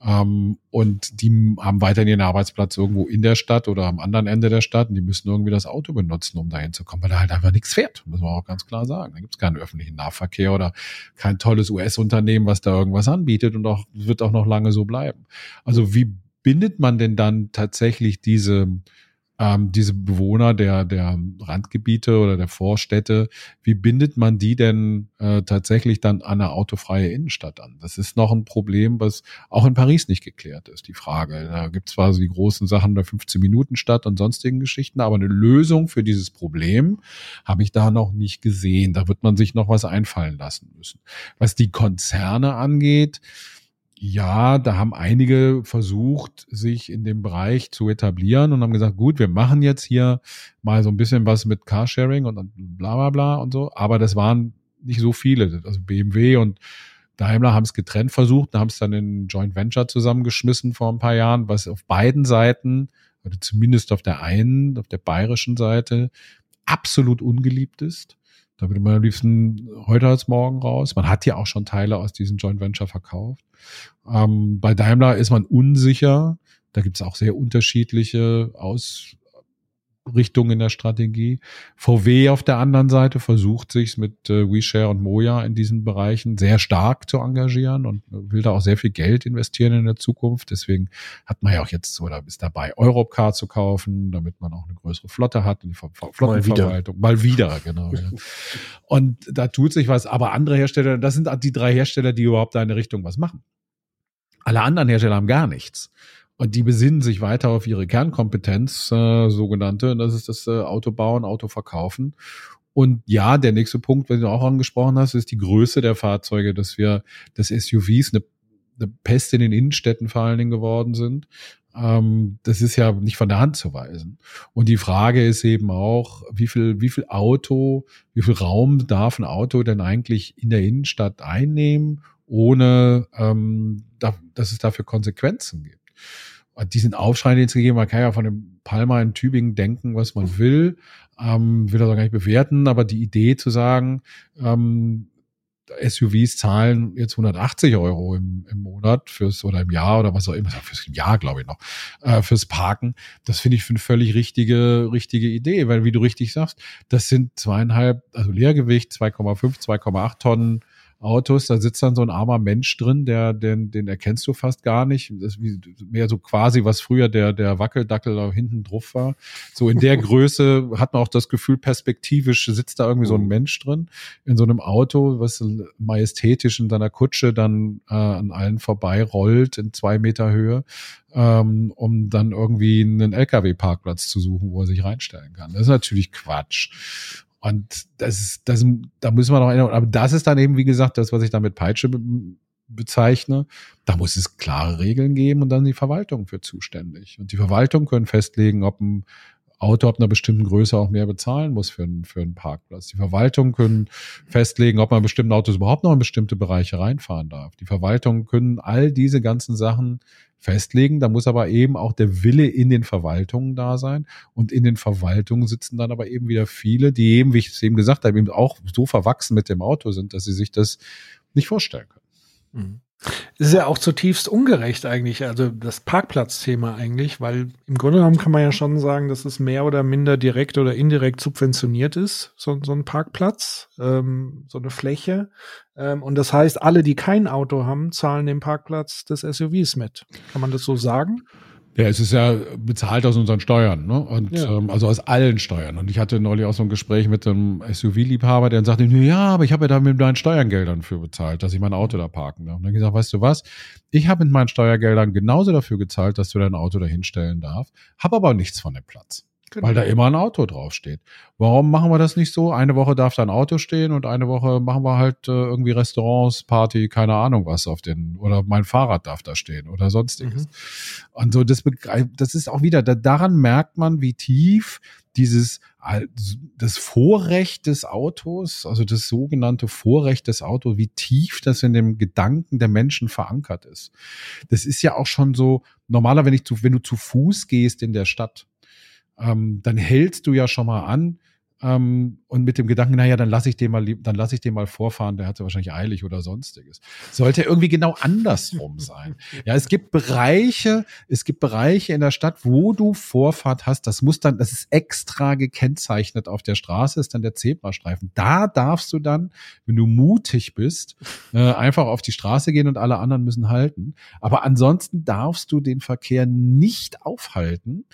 Ähm, und die haben weiterhin ihren Arbeitsplatz irgendwo in der Stadt oder am anderen Ende der Stadt und die müssen irgendwie das Auto benutzen, um dahin zu kommen, weil da halt einfach nichts fährt, muss man auch ganz klar sagen. Da gibt es keinen öffentlichen Nahverkehr oder kein tolles US-Unternehmen, was da irgendwas anbietet und auch wird auch noch lange so bleiben. Also wie bindet man denn dann tatsächlich diese ähm, diese Bewohner der, der Randgebiete oder der Vorstädte, wie bindet man die denn äh, tatsächlich dann an eine autofreie Innenstadt an? Das ist noch ein Problem, was auch in Paris nicht geklärt ist, die Frage. Da gibt es zwar so die großen Sachen der 15-Minuten-Stadt und sonstigen Geschichten, aber eine Lösung für dieses Problem habe ich da noch nicht gesehen. Da wird man sich noch was einfallen lassen müssen. Was die Konzerne angeht, ja, da haben einige versucht, sich in dem Bereich zu etablieren und haben gesagt, gut, wir machen jetzt hier mal so ein bisschen was mit Carsharing und bla bla bla und so. Aber das waren nicht so viele. Also BMW und Daimler haben es getrennt versucht, haben es dann in Joint Venture zusammengeschmissen vor ein paar Jahren, was auf beiden Seiten, oder zumindest auf der einen, auf der bayerischen Seite, absolut ungeliebt ist. Da würde man am liebsten heute als morgen raus. Man hat ja auch schon Teile aus diesem Joint Venture verkauft. Ähm, bei Daimler ist man unsicher. Da gibt es auch sehr unterschiedliche Aus Richtung in der Strategie. VW auf der anderen Seite versucht sich mit äh, WeShare und Moja in diesen Bereichen sehr stark zu engagieren und will da auch sehr viel Geld investieren in der Zukunft. Deswegen hat man ja auch jetzt oder ist dabei, Europcar zu kaufen, damit man auch eine größere Flotte hat und die Flottenverwaltung. Mal wieder, Mal wieder genau. ja. Und da tut sich was, aber andere Hersteller, das sind die drei Hersteller, die überhaupt da in der Richtung was machen. Alle anderen Hersteller haben gar nichts. Und die besinnen sich weiter auf ihre Kernkompetenz, äh, sogenannte, und das ist das äh, Autobauen, Autoverkaufen. Und ja, der nächste Punkt, den du auch angesprochen hast, ist die Größe der Fahrzeuge, dass wir, dass SUVs eine, eine Pest in den Innenstädten vor allen Dingen geworden sind. Ähm, das ist ja nicht von der Hand zu weisen. Und die Frage ist eben auch, wie viel, wie viel Auto, wie viel Raum darf ein Auto denn eigentlich in der Innenstadt einnehmen, ohne ähm, da, dass es dafür Konsequenzen gibt diesen Aufschrei, den es gegeben hat, kann ja von dem Palmer in Tübingen denken, was man will, ähm, will das auch gar nicht bewerten, aber die Idee zu sagen, ähm, SUVs zahlen jetzt 180 Euro im, im Monat fürs oder im Jahr oder was auch immer, fürs Jahr glaube ich noch, äh, fürs Parken. Das finde ich für eine völlig richtige, richtige Idee, weil wie du richtig sagst, das sind zweieinhalb, also Leergewicht, 2,5, 2,8 Tonnen Autos, da sitzt dann so ein armer Mensch drin, der, den, den erkennst du fast gar nicht. Das ist wie, mehr so quasi, was früher der, der Wackeldackel da hinten drauf war. So in der Größe hat man auch das Gefühl, perspektivisch sitzt da irgendwie so ein mhm. Mensch drin in so einem Auto, was majestätisch in seiner Kutsche dann äh, an allen vorbei rollt in zwei Meter Höhe, ähm, um dann irgendwie einen LKW-Parkplatz zu suchen, wo er sich reinstellen kann. Das ist natürlich Quatsch. Und das ist, das, da müssen wir noch erinnern. Aber das ist dann eben, wie gesagt, das, was ich da mit Peitsche be bezeichne. Da muss es klare Regeln geben und dann die Verwaltung für zuständig. Und die Verwaltung können festlegen, ob ein Auto ab einer bestimmten Größe auch mehr bezahlen muss für einen, für einen Parkplatz. Die Verwaltung können festlegen, ob man bestimmte Autos überhaupt noch in bestimmte Bereiche reinfahren darf. Die Verwaltung können all diese ganzen Sachen festlegen. Da muss aber eben auch der Wille in den Verwaltungen da sein. Und in den Verwaltungen sitzen dann aber eben wieder viele, die eben, wie ich es eben gesagt habe, eben auch so verwachsen mit dem Auto sind, dass sie sich das nicht vorstellen können. Mhm. Ist ja auch zutiefst ungerecht eigentlich, also das Parkplatzthema eigentlich, weil im Grunde genommen kann man ja schon sagen, dass es mehr oder minder direkt oder indirekt subventioniert ist, so, so ein Parkplatz, ähm, so eine Fläche. Ähm, und das heißt, alle, die kein Auto haben, zahlen den Parkplatz des SUVs mit. Kann man das so sagen? Ja, es ist ja bezahlt aus unseren Steuern, ne? Und ja. ähm, also aus allen Steuern. Und ich hatte neulich auch so ein Gespräch mit einem SUV-Liebhaber, der dann sagte, ja, aber ich habe ja da mit meinen Steuergeldern für bezahlt, dass ich mein Auto da parken darf. Und dann gesagt, weißt du was? Ich habe mit meinen Steuergeldern genauso dafür gezahlt, dass du dein Auto da hinstellen darf, habe aber nichts von dem Platz. Genau. Weil da immer ein Auto draufsteht. Warum machen wir das nicht so? Eine Woche darf da ein Auto stehen und eine Woche machen wir halt äh, irgendwie Restaurants, Party, keine Ahnung was auf den, oder mein Fahrrad darf da stehen oder sonstiges. Mhm. Und so, das, das ist auch wieder, da, daran merkt man, wie tief dieses, das Vorrecht des Autos, also das sogenannte Vorrecht des Autos, wie tief das in dem Gedanken der Menschen verankert ist. Das ist ja auch schon so, normaler, wenn ich zu, wenn du zu Fuß gehst in der Stadt, ähm, dann hältst du ja schon mal an, ähm, und mit dem Gedanken, naja, dann lasse ich den mal, dann lasse ich den mal vorfahren, der hat ja wahrscheinlich eilig oder sonstiges. Sollte irgendwie genau andersrum sein. Ja, es gibt Bereiche, es gibt Bereiche in der Stadt, wo du Vorfahrt hast. Das muss dann, das ist extra gekennzeichnet auf der Straße, ist dann der Zebrastreifen. Da darfst du dann, wenn du mutig bist, äh, einfach auf die Straße gehen und alle anderen müssen halten. Aber ansonsten darfst du den Verkehr nicht aufhalten.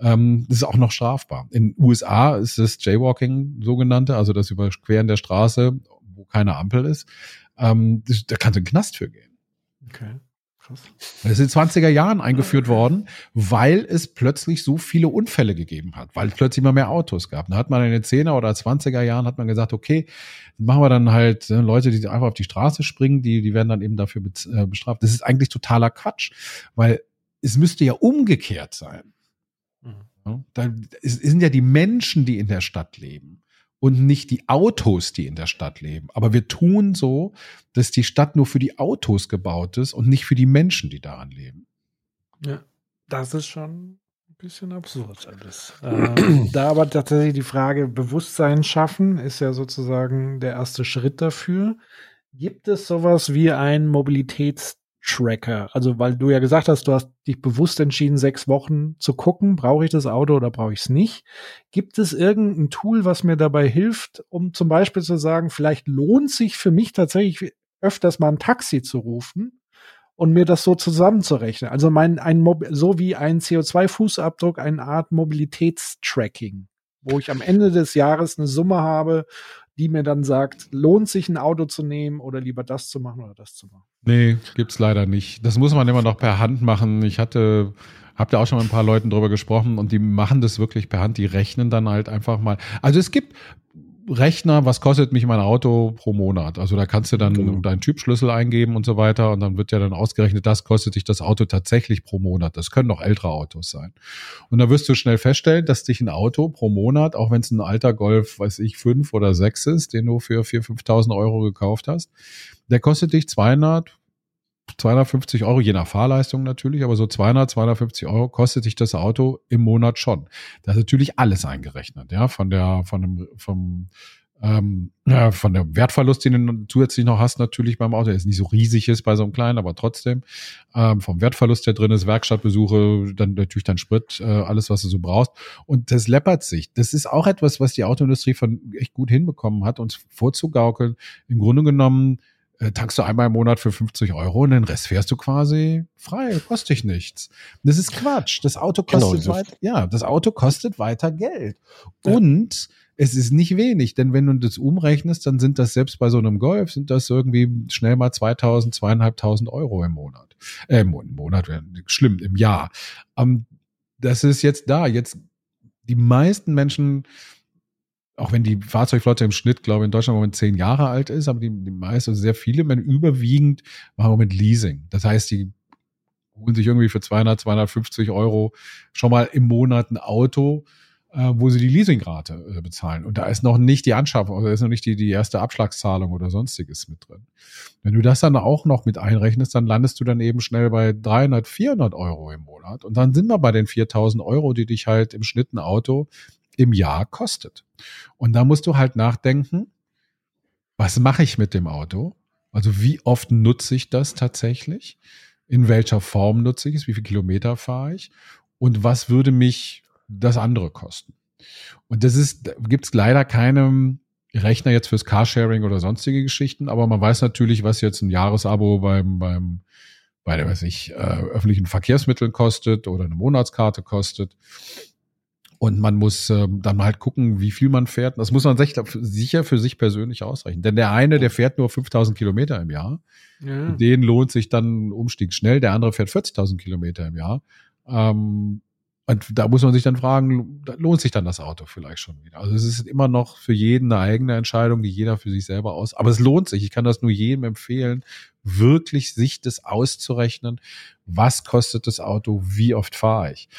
Ähm, das ist auch noch strafbar. In den USA ist das Jaywalking so sogenannte, also das Überqueren der Straße, wo keine Ampel ist, ähm, da kannst du in den Knast für gehen. Okay. Krass. Das ist in den 20er Jahren eingeführt worden, weil es plötzlich so viele Unfälle gegeben hat, weil es plötzlich immer mehr Autos gab. Da hat man in den 10er oder 20er Jahren hat man gesagt, okay, machen wir dann halt ne, Leute, die einfach auf die Straße springen, die, die werden dann eben dafür äh, bestraft. Das ist eigentlich totaler Quatsch, weil es müsste ja umgekehrt sein. Mhm. Da sind ja die Menschen, die in der Stadt leben und nicht die Autos, die in der Stadt leben. Aber wir tun so, dass die Stadt nur für die Autos gebaut ist und nicht für die Menschen, die daran leben. Ja, das ist schon ein bisschen absurd alles. äh, da aber tatsächlich die Frage Bewusstsein schaffen ist ja sozusagen der erste Schritt dafür. Gibt es sowas wie ein Mobilitäts Tracker? Also, weil du ja gesagt hast, du hast dich bewusst entschieden, sechs Wochen zu gucken, brauche ich das Auto oder brauche ich es nicht? Gibt es irgendein Tool, was mir dabei hilft, um zum Beispiel zu sagen, vielleicht lohnt sich für mich tatsächlich öfters mal ein Taxi zu rufen und mir das so zusammenzurechnen? Also mein, ein so wie ein CO2-Fußabdruck, eine Art Mobilitätstracking, wo ich am Ende des Jahres eine Summe habe, die mir dann sagt, lohnt sich ein Auto zu nehmen oder lieber das zu machen oder das zu machen. Nee, gibt's leider nicht. Das muss man immer noch per Hand machen. Ich hatte Habt ihr auch schon mit ein paar Leuten drüber gesprochen und die machen das wirklich per Hand, die rechnen dann halt einfach mal. Also es gibt Rechner, was kostet mich mein Auto pro Monat? Also da kannst du dann genau. deinen Typschlüssel eingeben und so weiter und dann wird ja dann ausgerechnet, das kostet dich das Auto tatsächlich pro Monat. Das können auch ältere Autos sein. Und da wirst du schnell feststellen, dass dich ein Auto pro Monat, auch wenn es ein alter Golf, weiß ich, fünf oder sechs ist, den du für 4.000, 5.000 Euro gekauft hast, der kostet dich 200, 250 Euro, je nach Fahrleistung natürlich, aber so 200, 250 Euro kostet sich das Auto im Monat schon. Da ist natürlich alles eingerechnet, ja, von der, von dem, vom ähm, ja, von dem Wertverlust, den du zusätzlich noch hast, natürlich beim Auto, der ist nicht so riesig ist bei so einem kleinen, aber trotzdem ähm, vom Wertverlust, der drin ist, Werkstattbesuche, dann natürlich dein Sprit, äh, alles, was du so brauchst. Und das läppert sich. Das ist auch etwas, was die Autoindustrie von echt gut hinbekommen hat, uns vorzugaukeln. Im Grunde genommen äh, tankst du einmal im Monat für 50 Euro und den Rest fährst du quasi frei, kostet dich nichts. Das ist Quatsch. Das Auto Genau, kostet das- weiter, ja, das Auto kostet weiter Geld. Ja. Und es ist nicht wenig, denn wenn du das umrechnest, dann sind das selbst bei so einem Golf, sind das irgendwie schnell mal 2000, zweieinhalbtausend Euro im Monat. Äh, im Mo- im Monat wäre schlimm, im Jahr. Ähm, das ist jetzt da. Jetzt, die meisten Menschen, auch wenn die Fahrzeugflotte im Schnitt, glaube ich, in Deutschland im Moment zehn Jahre alt ist, aber die, die meisten, also sehr viele, Menschen überwiegend machen Moment Leasing. Das heißt, die holen sich irgendwie für 200, 250 Euro schon mal im Monat ein Auto, äh, wo sie die Leasingrate äh, bezahlen. Und da ist noch nicht die Anschaffung, also da ist noch nicht die, die erste Abschlagszahlung oder sonstiges mit drin. Wenn du das dann auch noch mit einrechnest, dann landest du dann eben schnell bei 300, 400 Euro im Monat. Und dann sind wir bei den 4000 Euro, die dich halt im Schnitt ein Auto im Jahr kostet. Und da musst du halt nachdenken, was mache ich mit dem Auto? Also wie oft nutze ich das tatsächlich? In welcher Form nutze ich es? Wie viele Kilometer fahre ich? Und was würde mich das andere kosten? Und das ist, gibt es leider keinen Rechner jetzt fürs Carsharing oder sonstige Geschichten, aber man weiß natürlich, was jetzt ein Jahresabo beim, beim, bei der, weiß ich, äh, öffentlichen Verkehrsmitteln kostet oder eine Monatskarte kostet. Und man muss ähm, dann halt gucken, wie viel man fährt. Das muss man sich, sicher für sich persönlich ausrechnen. Denn der eine, der fährt nur 5000 Kilometer im Jahr. Ja. Den lohnt sich dann ein Umstieg schnell. Der andere fährt 40.000 Kilometer im Jahr. Ähm, und da muss man sich dann fragen, lohnt sich dann das Auto vielleicht schon wieder? Also es ist immer noch für jeden eine eigene Entscheidung, die jeder für sich selber aus. Aber es lohnt sich. Ich kann das nur jedem empfehlen, wirklich sich das auszurechnen. Was kostet das Auto? Wie oft fahre ich?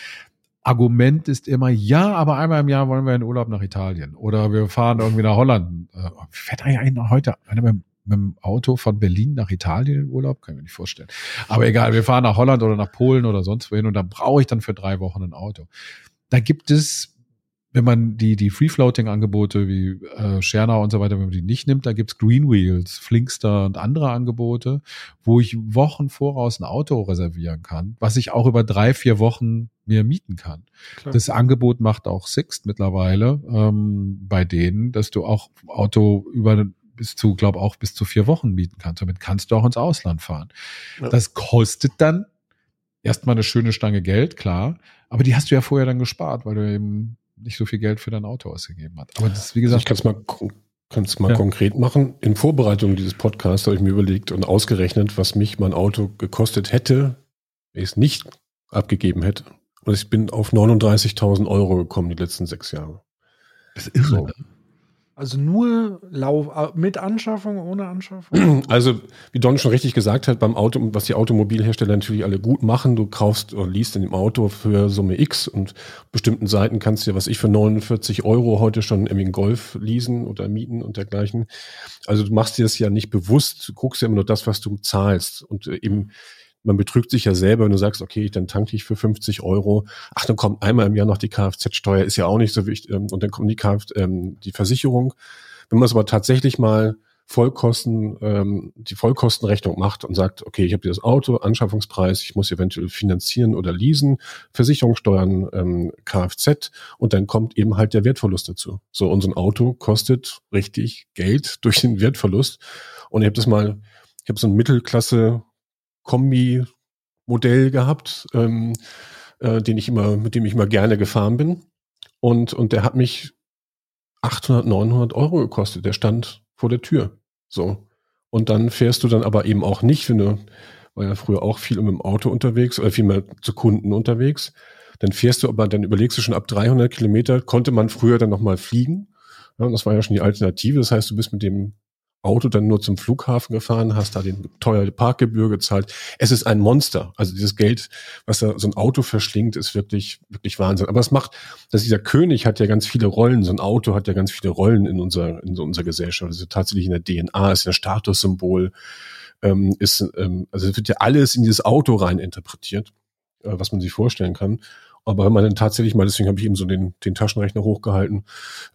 Argument ist immer, ja, aber einmal im Jahr wollen wir in Urlaub nach Italien oder wir fahren irgendwie nach Holland. Äh, fährt eigentlich einer heute einer mit, mit dem Auto von Berlin nach Italien in Urlaub? Kann ich mir nicht vorstellen. Aber egal, wir fahren nach Holland oder nach Polen oder sonst wohin und da brauche ich dann für drei Wochen ein Auto. Da gibt es, wenn man die, die Free-Floating-Angebote wie äh, Schernau und so weiter, wenn man die nicht nimmt, da gibt's Green Wheels, Flinkster und andere Angebote, wo ich Wochen voraus ein Auto reservieren kann, was ich auch über drei, vier Wochen mir mieten kann. Klar. Das Angebot macht auch Sixt mittlerweile ähm, bei denen, dass du auch Auto über bis zu, glaube auch bis zu vier Wochen mieten kannst. Damit kannst du auch ins Ausland fahren. Ja. Das kostet dann erstmal eine schöne Stange Geld, klar, aber die hast du ja vorher dann gespart, weil du eben nicht so viel Geld für dein Auto ausgegeben hast. Aber das ist, wie Also gesagt, ich kann es mal, kann's mal Ja. konkret machen. In Vorbereitung dieses Podcasts habe ich mir überlegt und ausgerechnet, was mich mein Auto gekostet hätte, wenn ich es nicht abgegeben hätte. Und ich bin auf 39.000 Euro gekommen die letzten sechs Jahre. das ist So. Also nur Lauf, äh, mit Anschaffung, ohne Anschaffung? Also, wie Don schon richtig gesagt hat, beim Auto, was die Automobilhersteller natürlich alle gut machen, du kaufst oder liest in dem Auto für Summe X und bestimmten Seiten kannst du ja, was ich für 49 Euro heute schon einen Golf leasen oder mieten und dergleichen. Also du machst dir das ja nicht bewusst, du guckst ja immer nur das, was du zahlst und äh, eben man betrügt sich ja selber, wenn du sagst, okay, dann tanke ich für 50 Euro. Ach, dann kommt einmal im Jahr noch die Kfz-Steuer, ist ja auch nicht so wichtig. ähm, Und dann kommt die Kfz, ähm, die Versicherung. Wenn man es aber tatsächlich mal Vollkosten, ähm, die Vollkostenrechnung macht und sagt, okay, ich habe dieses Auto, Anschaffungspreis, ich muss eventuell finanzieren oder leasen, Versicherungssteuern, ähm, Kfz und dann kommt eben halt der Wertverlust dazu. So, unser Auto kostet richtig Geld durch den Wertverlust. Und ich habe das mal, ich habe so ein Mittelklasse Kombi-Modell gehabt, ähm, äh, den ich immer, mit dem ich immer gerne gefahren bin. Und, und der hat mich 800, 900 Euro gekostet. Der stand vor der Tür. So. Und dann fährst du dann aber eben auch nicht, wenn du, war ja früher auch viel mit dem Auto unterwegs oder viel mehr zu Kunden unterwegs. Dann fährst du aber, dann überlegst du schon ab 300 Kilometer, konnte man früher dann nochmal fliegen. Ja, und das war ja schon die Alternative. Das heißt, du bist mit dem Auto dann nur zum Flughafen gefahren, hast da den teure Parkgebühr gezahlt. Es ist ein Monster. Also dieses Geld, was da so ein Auto verschlingt, ist wirklich, wirklich Wahnsinn. Aber es macht, dass dieser König hat ja ganz viele Rollen. So ein Auto hat ja ganz viele Rollen in unserer, in unserer Gesellschaft. Also tatsächlich in der DNA, ist ein Statussymbol, ähm, ist, ähm, also es wird ja alles in dieses Auto rein interpretiert, äh, was man sich vorstellen kann. Aber wenn man dann tatsächlich mal, deswegen habe ich eben so den, den Taschenrechner hochgehalten,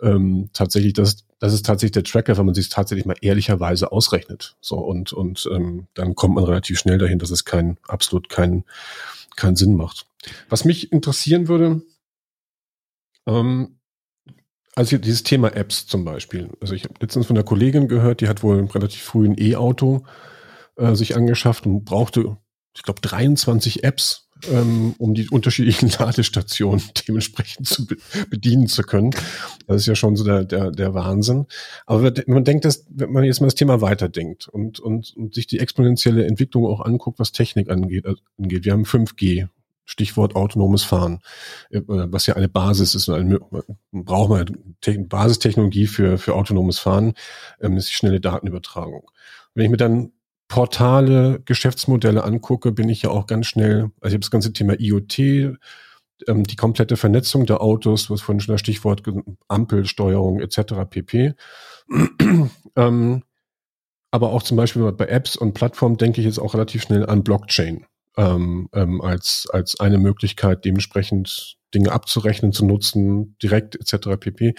ähm, tatsächlich, das, das ist tatsächlich der Tracker, wenn man sich tatsächlich mal ehrlicherweise ausrechnet. So und, und ähm, dann kommt man relativ schnell dahin, dass es kein, absolut keinen keinen Sinn macht. Was mich interessieren würde, ähm, also dieses Thema Apps zum Beispiel. Also ich habe letztens von einer Kollegin gehört, die hat wohl relativ früh ein E-Auto äh, sich angeschafft und brauchte, ich glaube, 23 Apps, ähm, um die unterschiedlichen Ladestationen dementsprechend zu be bedienen zu können. Das ist ja schon so der, der, der Wahnsinn. Aber wenn man denkt, dass, wenn man jetzt mal das Thema weiterdenkt und, und, und sich die exponentielle Entwicklung auch anguckt, was Technik angeht, äh, angeht. Wir haben 5G, Stichwort autonomes Fahren, äh, was ja eine Basis ist, eine, braucht man Basistechnologie für, für autonomes Fahren, ähm, ist die schnelle Datenübertragung. Wenn ich mir dann Portale, Geschäftsmodelle angucke, bin ich ja auch ganz schnell, also ich habe das ganze Thema IoT, ähm, die komplette Vernetzung der Autos, was vorhin schon das Stichwort Ampelsteuerung etc. pp. ähm, aber auch zum Beispiel bei Apps und Plattformen denke ich jetzt auch relativ schnell an Blockchain ähm, ähm, als, als eine Möglichkeit, dementsprechend Dinge abzurechnen, zu nutzen, direkt etc. pp.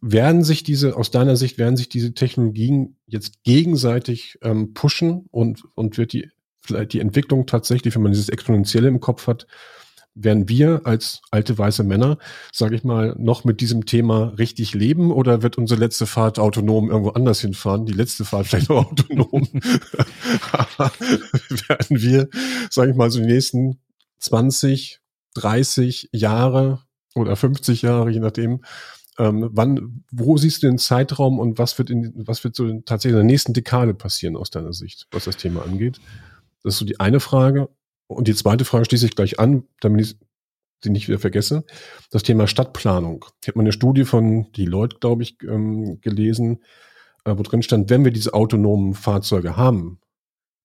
Werden sich diese, aus deiner Sicht, werden sich diese Technologien jetzt gegenseitig ähm, pushen und, und wird die vielleicht die Entwicklung tatsächlich, wenn man dieses Exponentielle im Kopf hat, werden wir als alte weiße Männer, sage ich mal, noch mit diesem Thema richtig leben oder wird unsere letzte Fahrt autonom irgendwo anders hinfahren? Die letzte Fahrt vielleicht noch autonom. werden wir, sage ich mal, so die nächsten 20, 30 Jahre oder 50 Jahre, je nachdem, ähm, wann, wo siehst du den Zeitraum und was wird in, was wird so tatsächlich in der nächsten Dekade passieren aus deiner Sicht, was das Thema angeht? Das ist so die eine Frage. Und die zweite Frage schließe ich gleich an, damit ich sie nicht wieder vergesse. Das Thema Stadtplanung. Ich habe mal eine Studie von Deloitte, glaube ich, ähm, gelesen, äh, wo drin stand, wenn wir diese autonomen Fahrzeuge haben,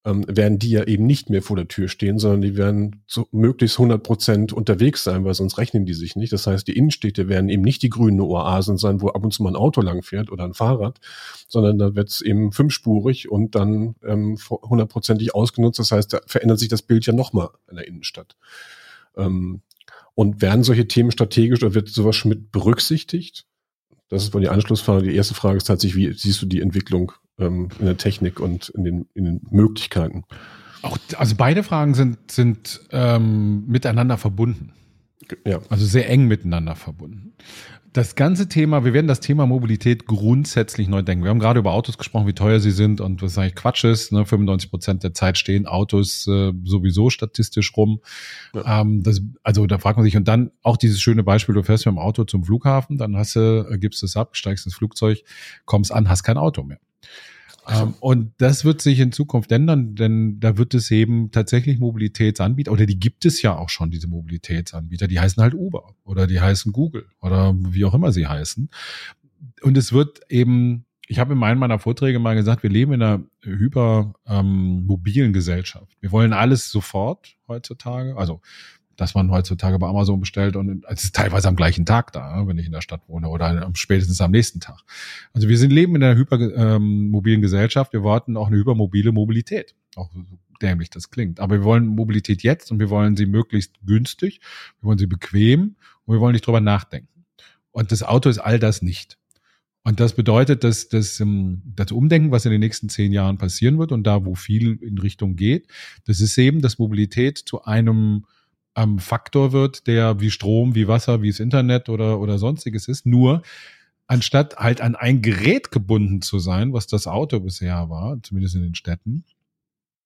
ähm, werden die ja eben nicht mehr vor der Tür stehen, sondern die werden zu möglichst 100 Prozent unterwegs sein, weil sonst rechnen die sich nicht. Das heißt, die Innenstädte werden eben nicht die grünen Oasen sein, wo ab und zu mal ein Auto lang fährt oder ein Fahrrad, sondern da wird es eben fünfspurig und dann ähm, hundertprozentig ähm, ausgenutzt. Das heißt, da verändert sich das Bild ja nochmal in der Innenstadt. Ähm, und werden solche Themen strategisch oder wird sowas mit berücksichtigt? Das ist wohl die Anschlussfrage. Die erste Frage ist tatsächlich, wie siehst du die Entwicklung ähm, in der Technik und in den, in den Möglichkeiten. Auch, also beide Fragen sind, sind ähm, miteinander verbunden. Ja. Also sehr eng miteinander verbunden. Das ganze Thema, wir werden das Thema Mobilität grundsätzlich neu denken. Wir haben gerade über Autos gesprochen, wie teuer sie sind und was eigentlich Quatsch ist. Ne? 95 Prozent der Zeit stehen Autos äh, sowieso statistisch rum. Ja. Ähm, das, also da fragt man sich, und dann auch dieses schöne Beispiel, du fährst mit dem Auto zum Flughafen, dann hast du, äh, gibst es ab, steigst ins Flugzeug, kommst an, hast kein Auto mehr. Ähm, und das wird sich in Zukunft ändern, denn da wird es eben tatsächlich Mobilitätsanbieter, oder die gibt es ja auch schon, diese Mobilitätsanbieter, die heißen halt Uber oder die heißen Google oder wie auch immer sie heißen. Und es wird eben, ich habe in einem meiner Vorträge mal gesagt, wir leben in einer hyper ähm, Gesellschaft. Wir wollen alles sofort heutzutage, also dass man heutzutage bei Amazon bestellt und es ist teilweise am gleichen Tag da, ne, wenn ich in der Stadt wohne oder spätestens am nächsten Tag. Also wir sind leben in einer hypermobilen ähm, Gesellschaft. Wir warten auch eine hypermobile Mobilität. Auch so dämlich das klingt. Aber wir wollen Mobilität jetzt und wir wollen sie möglichst günstig. Wir wollen sie bequem und wir wollen nicht drüber nachdenken. Und das Auto ist all das nicht. Und das bedeutet, dass das, ähm, das Umdenken, was in den nächsten zehn Jahren passieren wird und da, wo viel in Richtung geht, das ist eben, dass Mobilität zu einem ähm, Faktor wird, der wie Strom, wie Wasser, wie das Internet oder, oder sonstiges ist. Nur anstatt halt an ein Gerät gebunden zu sein, was das Auto bisher war, zumindest in den Städten,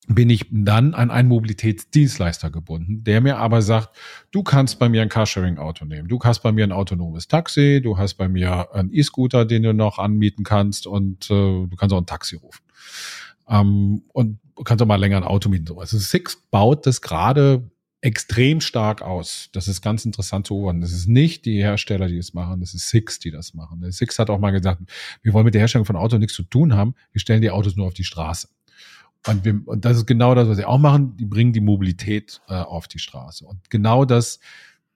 bin ich dann an einen Mobilitätsdienstleister gebunden, der mir aber sagt, du kannst bei mir ein Carsharing-Auto nehmen, du hast bei mir ein autonomes Taxi, du hast bei mir einen E-Scooter, den du noch anmieten kannst und äh, du kannst auch ein Taxi rufen. Ähm, und kannst auch mal länger ein Auto mieten. Also Six baut das gerade extrem stark aus. Das ist ganz interessant zu beobachten. Das ist nicht die Hersteller, die es machen, das ist Six, die das machen. Six hat auch mal gesagt, wir wollen mit der Herstellung von Autos nichts zu tun haben, wir stellen die Autos nur auf die Straße. Und, wir, und das ist genau das, was sie auch machen, die bringen die Mobilität äh, auf die Straße. Und genau das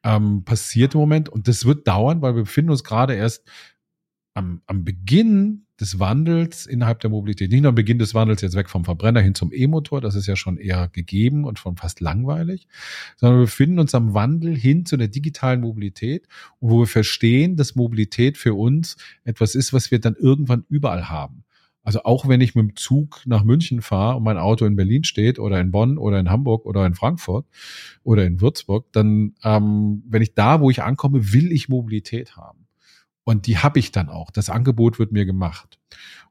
ähm, passiert im Moment und das wird dauern, weil wir befinden uns gerade erst am, am Beginn des Wandels innerhalb der Mobilität, nicht nur am Beginn des Wandels jetzt weg vom Verbrenner hin zum E-Motor, das ist ja schon eher gegeben und schon fast langweilig, sondern wir befinden uns am Wandel hin zu der digitalen Mobilität, wo wir verstehen, dass Mobilität für uns etwas ist, was wir dann irgendwann überall haben. Also auch wenn ich mit dem Zug nach München fahre und mein Auto in Berlin steht oder in Bonn oder in Hamburg oder in Frankfurt oder in Würzburg, dann, ähm, wenn ich da, wo ich ankomme, will ich Mobilität haben. Und die habe ich dann auch. Das Angebot wird mir gemacht.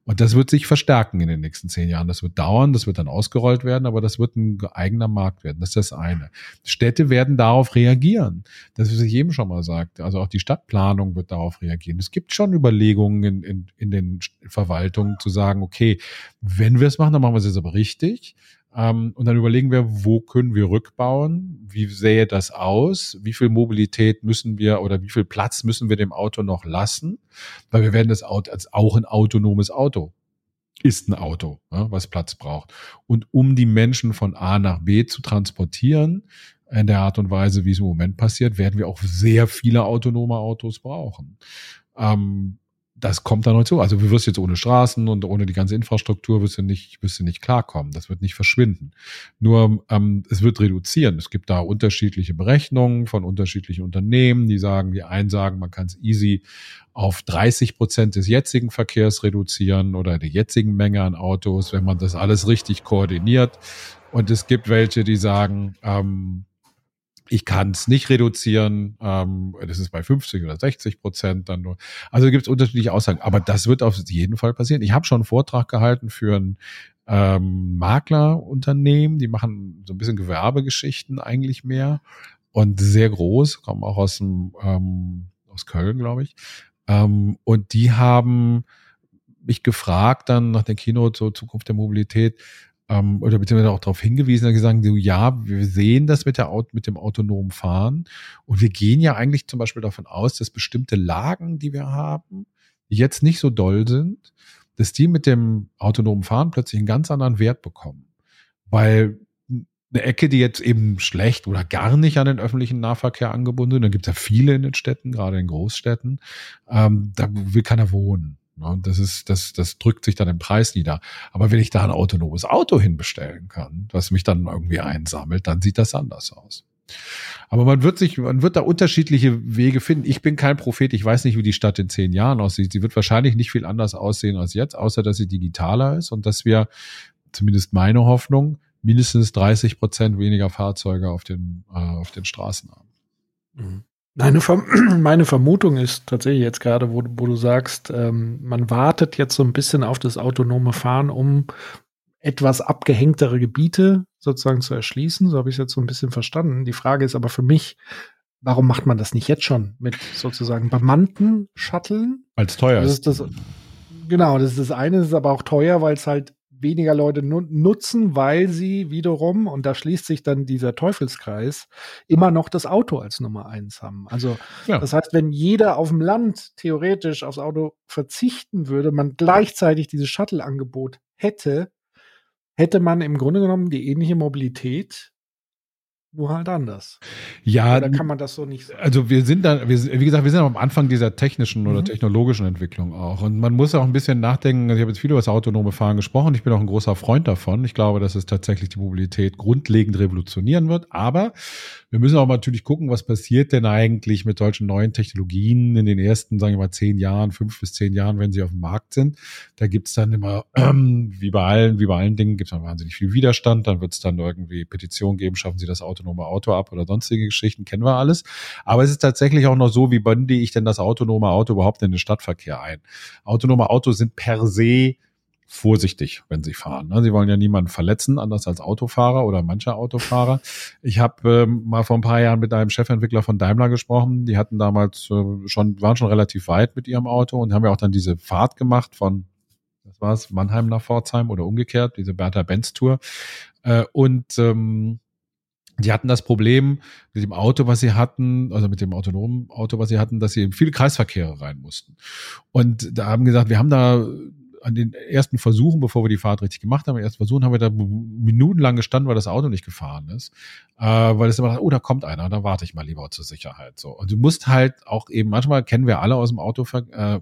Und das wird sich verstärken in den nächsten zehn Jahren. Das wird dauern, das wird dann ausgerollt werden, aber das wird ein eigener Markt werden. Das ist das eine. Städte werden darauf reagieren. Das was ich eben schon mal sagte. Also auch die Stadtplanung wird darauf reagieren. Es gibt schon Überlegungen in, in, in den Verwaltungen zu sagen, okay, wenn wir es machen, dann machen wir es jetzt aber richtig. Ähm, und dann überlegen wir, wo können wir rückbauen? Wie sähe das aus? Wie viel Mobilität müssen wir oder wie viel Platz müssen wir dem Auto noch lassen? Weil wir werden das Auto als auch ein autonomes Auto ist ein Auto, ja, was Platz braucht. Und um die Menschen von A nach B zu transportieren, in der Art und Weise, wie es im Moment passiert, werden wir auch sehr viele autonome Autos brauchen. Ähm, das kommt da noch zu. Also du wirst jetzt ohne Straßen und ohne die ganze Infrastruktur wirst du nicht, wirst du nicht klarkommen. Das wird nicht verschwinden. Nur ähm, es wird reduzieren. Es gibt da unterschiedliche Berechnungen von unterschiedlichen Unternehmen, die sagen, die einen sagen, man kann es easy auf 30 Prozent des jetzigen Verkehrs reduzieren oder der jetzigen Menge an Autos, wenn man das alles richtig koordiniert. Und es gibt welche, die sagen, ähm, ich kann es nicht reduzieren. Ähm, das ist bei 50 oder 60 Prozent dann nur. Also gibt es unterschiedliche Aussagen. Aber das wird auf jeden Fall passieren. Ich habe schon einen Vortrag gehalten für ein ähm, Maklerunternehmen. Die machen so ein bisschen Gewerbegeschichten eigentlich mehr und sehr groß. Kommen auch aus dem ähm, aus Köln, glaube ich. Ähm, und die haben mich gefragt dann nach der Keynote zur Zukunft der Mobilität, ähm, oder beziehungsweise auch darauf hingewiesen, sie sagen, so, ja, wir sehen das mit, der, mit dem autonomen Fahren und wir gehen ja eigentlich zum Beispiel davon aus, dass bestimmte Lagen, die wir haben, jetzt nicht so doll sind, dass die mit dem autonomen Fahren plötzlich einen ganz anderen Wert bekommen. Weil eine Ecke, die jetzt eben schlecht oder gar nicht an den öffentlichen Nahverkehr angebunden sind, da gibt es ja viele in den Städten, gerade in Großstädten, ähm, da will keiner wohnen. Und das ist, das, das drückt sich dann im Preis nieder. Aber wenn ich da ein autonomes Auto hinbestellen kann, was mich dann irgendwie einsammelt, dann sieht das anders aus. Aber man wird sich, man wird da unterschiedliche Wege finden. Ich bin kein Prophet. Ich weiß nicht, wie die Stadt in zehn Jahren aussieht. Sie wird wahrscheinlich nicht viel anders aussehen als jetzt, außer dass sie digitaler ist und dass wir, zumindest meine Hoffnung, mindestens 30 Prozent weniger Fahrzeuge auf den, äh, auf den Straßen haben. Mhm. Meine, meine Vermutung ist tatsächlich jetzt gerade, wo, wo du sagst, ähm, man wartet jetzt so ein bisschen auf das autonome Fahren, um etwas abgehängtere Gebiete sozusagen zu erschließen. So habe ich es jetzt so ein bisschen verstanden. Die Frage ist aber für mich, warum macht man das nicht jetzt schon mit sozusagen bemannten Shuttlen? Als teuer ist. Das, genau, das ist das eine, das ist aber auch teuer, weil es halt weniger Leute nutzen, weil sie wiederum, und da schließt sich dann dieser Teufelskreis, immer noch das Auto als Nummer eins haben. Also ja. das heißt, wenn jeder auf dem Land theoretisch aufs Auto verzichten würde, man gleichzeitig dieses Shuttle-Angebot hätte, hätte man im Grunde genommen die ähnliche Mobilität nur halt anders. Ja, da kann man das so nicht sagen. Also wir sind da, wir, wie gesagt, wir sind am Anfang dieser technischen oder mhm. technologischen Entwicklung auch. Und man muss auch ein bisschen nachdenken. Also ich habe jetzt viel über das autonome Fahren gesprochen. Ich bin auch ein großer Freund davon. Ich glaube, dass es tatsächlich die Mobilität grundlegend revolutionieren wird. Aber wir müssen auch natürlich gucken, was passiert denn eigentlich mit solchen neuen Technologien in den ersten, sagen wir mal, zehn Jahren, fünf bis zehn Jahren, wenn sie auf dem Markt sind. Da gibt's dann immer, wie bei allen, wie bei allen Dingen, gibt's dann wahnsinnig viel Widerstand. Dann wird's dann irgendwie Petitionen geben, schaffen Sie das autonome Auto ab oder sonstige Geschichten, kennen wir alles. Aber es ist tatsächlich auch noch so, wie binde ich denn das autonome Auto überhaupt in den Stadtverkehr ein? Autonome Autos sind per se vorsichtig, wenn sie fahren. Ne? Sie wollen ja niemanden verletzen, anders als Autofahrer oder mancher Autofahrer. Ich habe ähm, mal vor ein paar Jahren mit einem Chefentwickler von Daimler gesprochen. Die hatten damals äh, schon, waren schon relativ weit mit ihrem Auto und haben ja auch dann diese Fahrt gemacht von, was war es, Mannheim nach Pforzheim oder umgekehrt, diese Bertha-Benz-Tour. Äh, und ähm, die hatten das Problem mit dem Auto, was sie hatten, also mit dem autonomen Auto, was sie hatten, dass sie in viele Kreisverkehre rein mussten. Und da haben gesagt, wir haben da an den ersten Versuchen, bevor wir die Fahrt richtig gemacht haben, ersten Versuchen haben wir da minutenlang gestanden, weil das Auto nicht gefahren ist, äh, weil es immer, oh, da kommt einer, da warte ich mal lieber zur Sicherheit. So und du musst halt auch eben manchmal kennen wir alle aus dem Auto äh,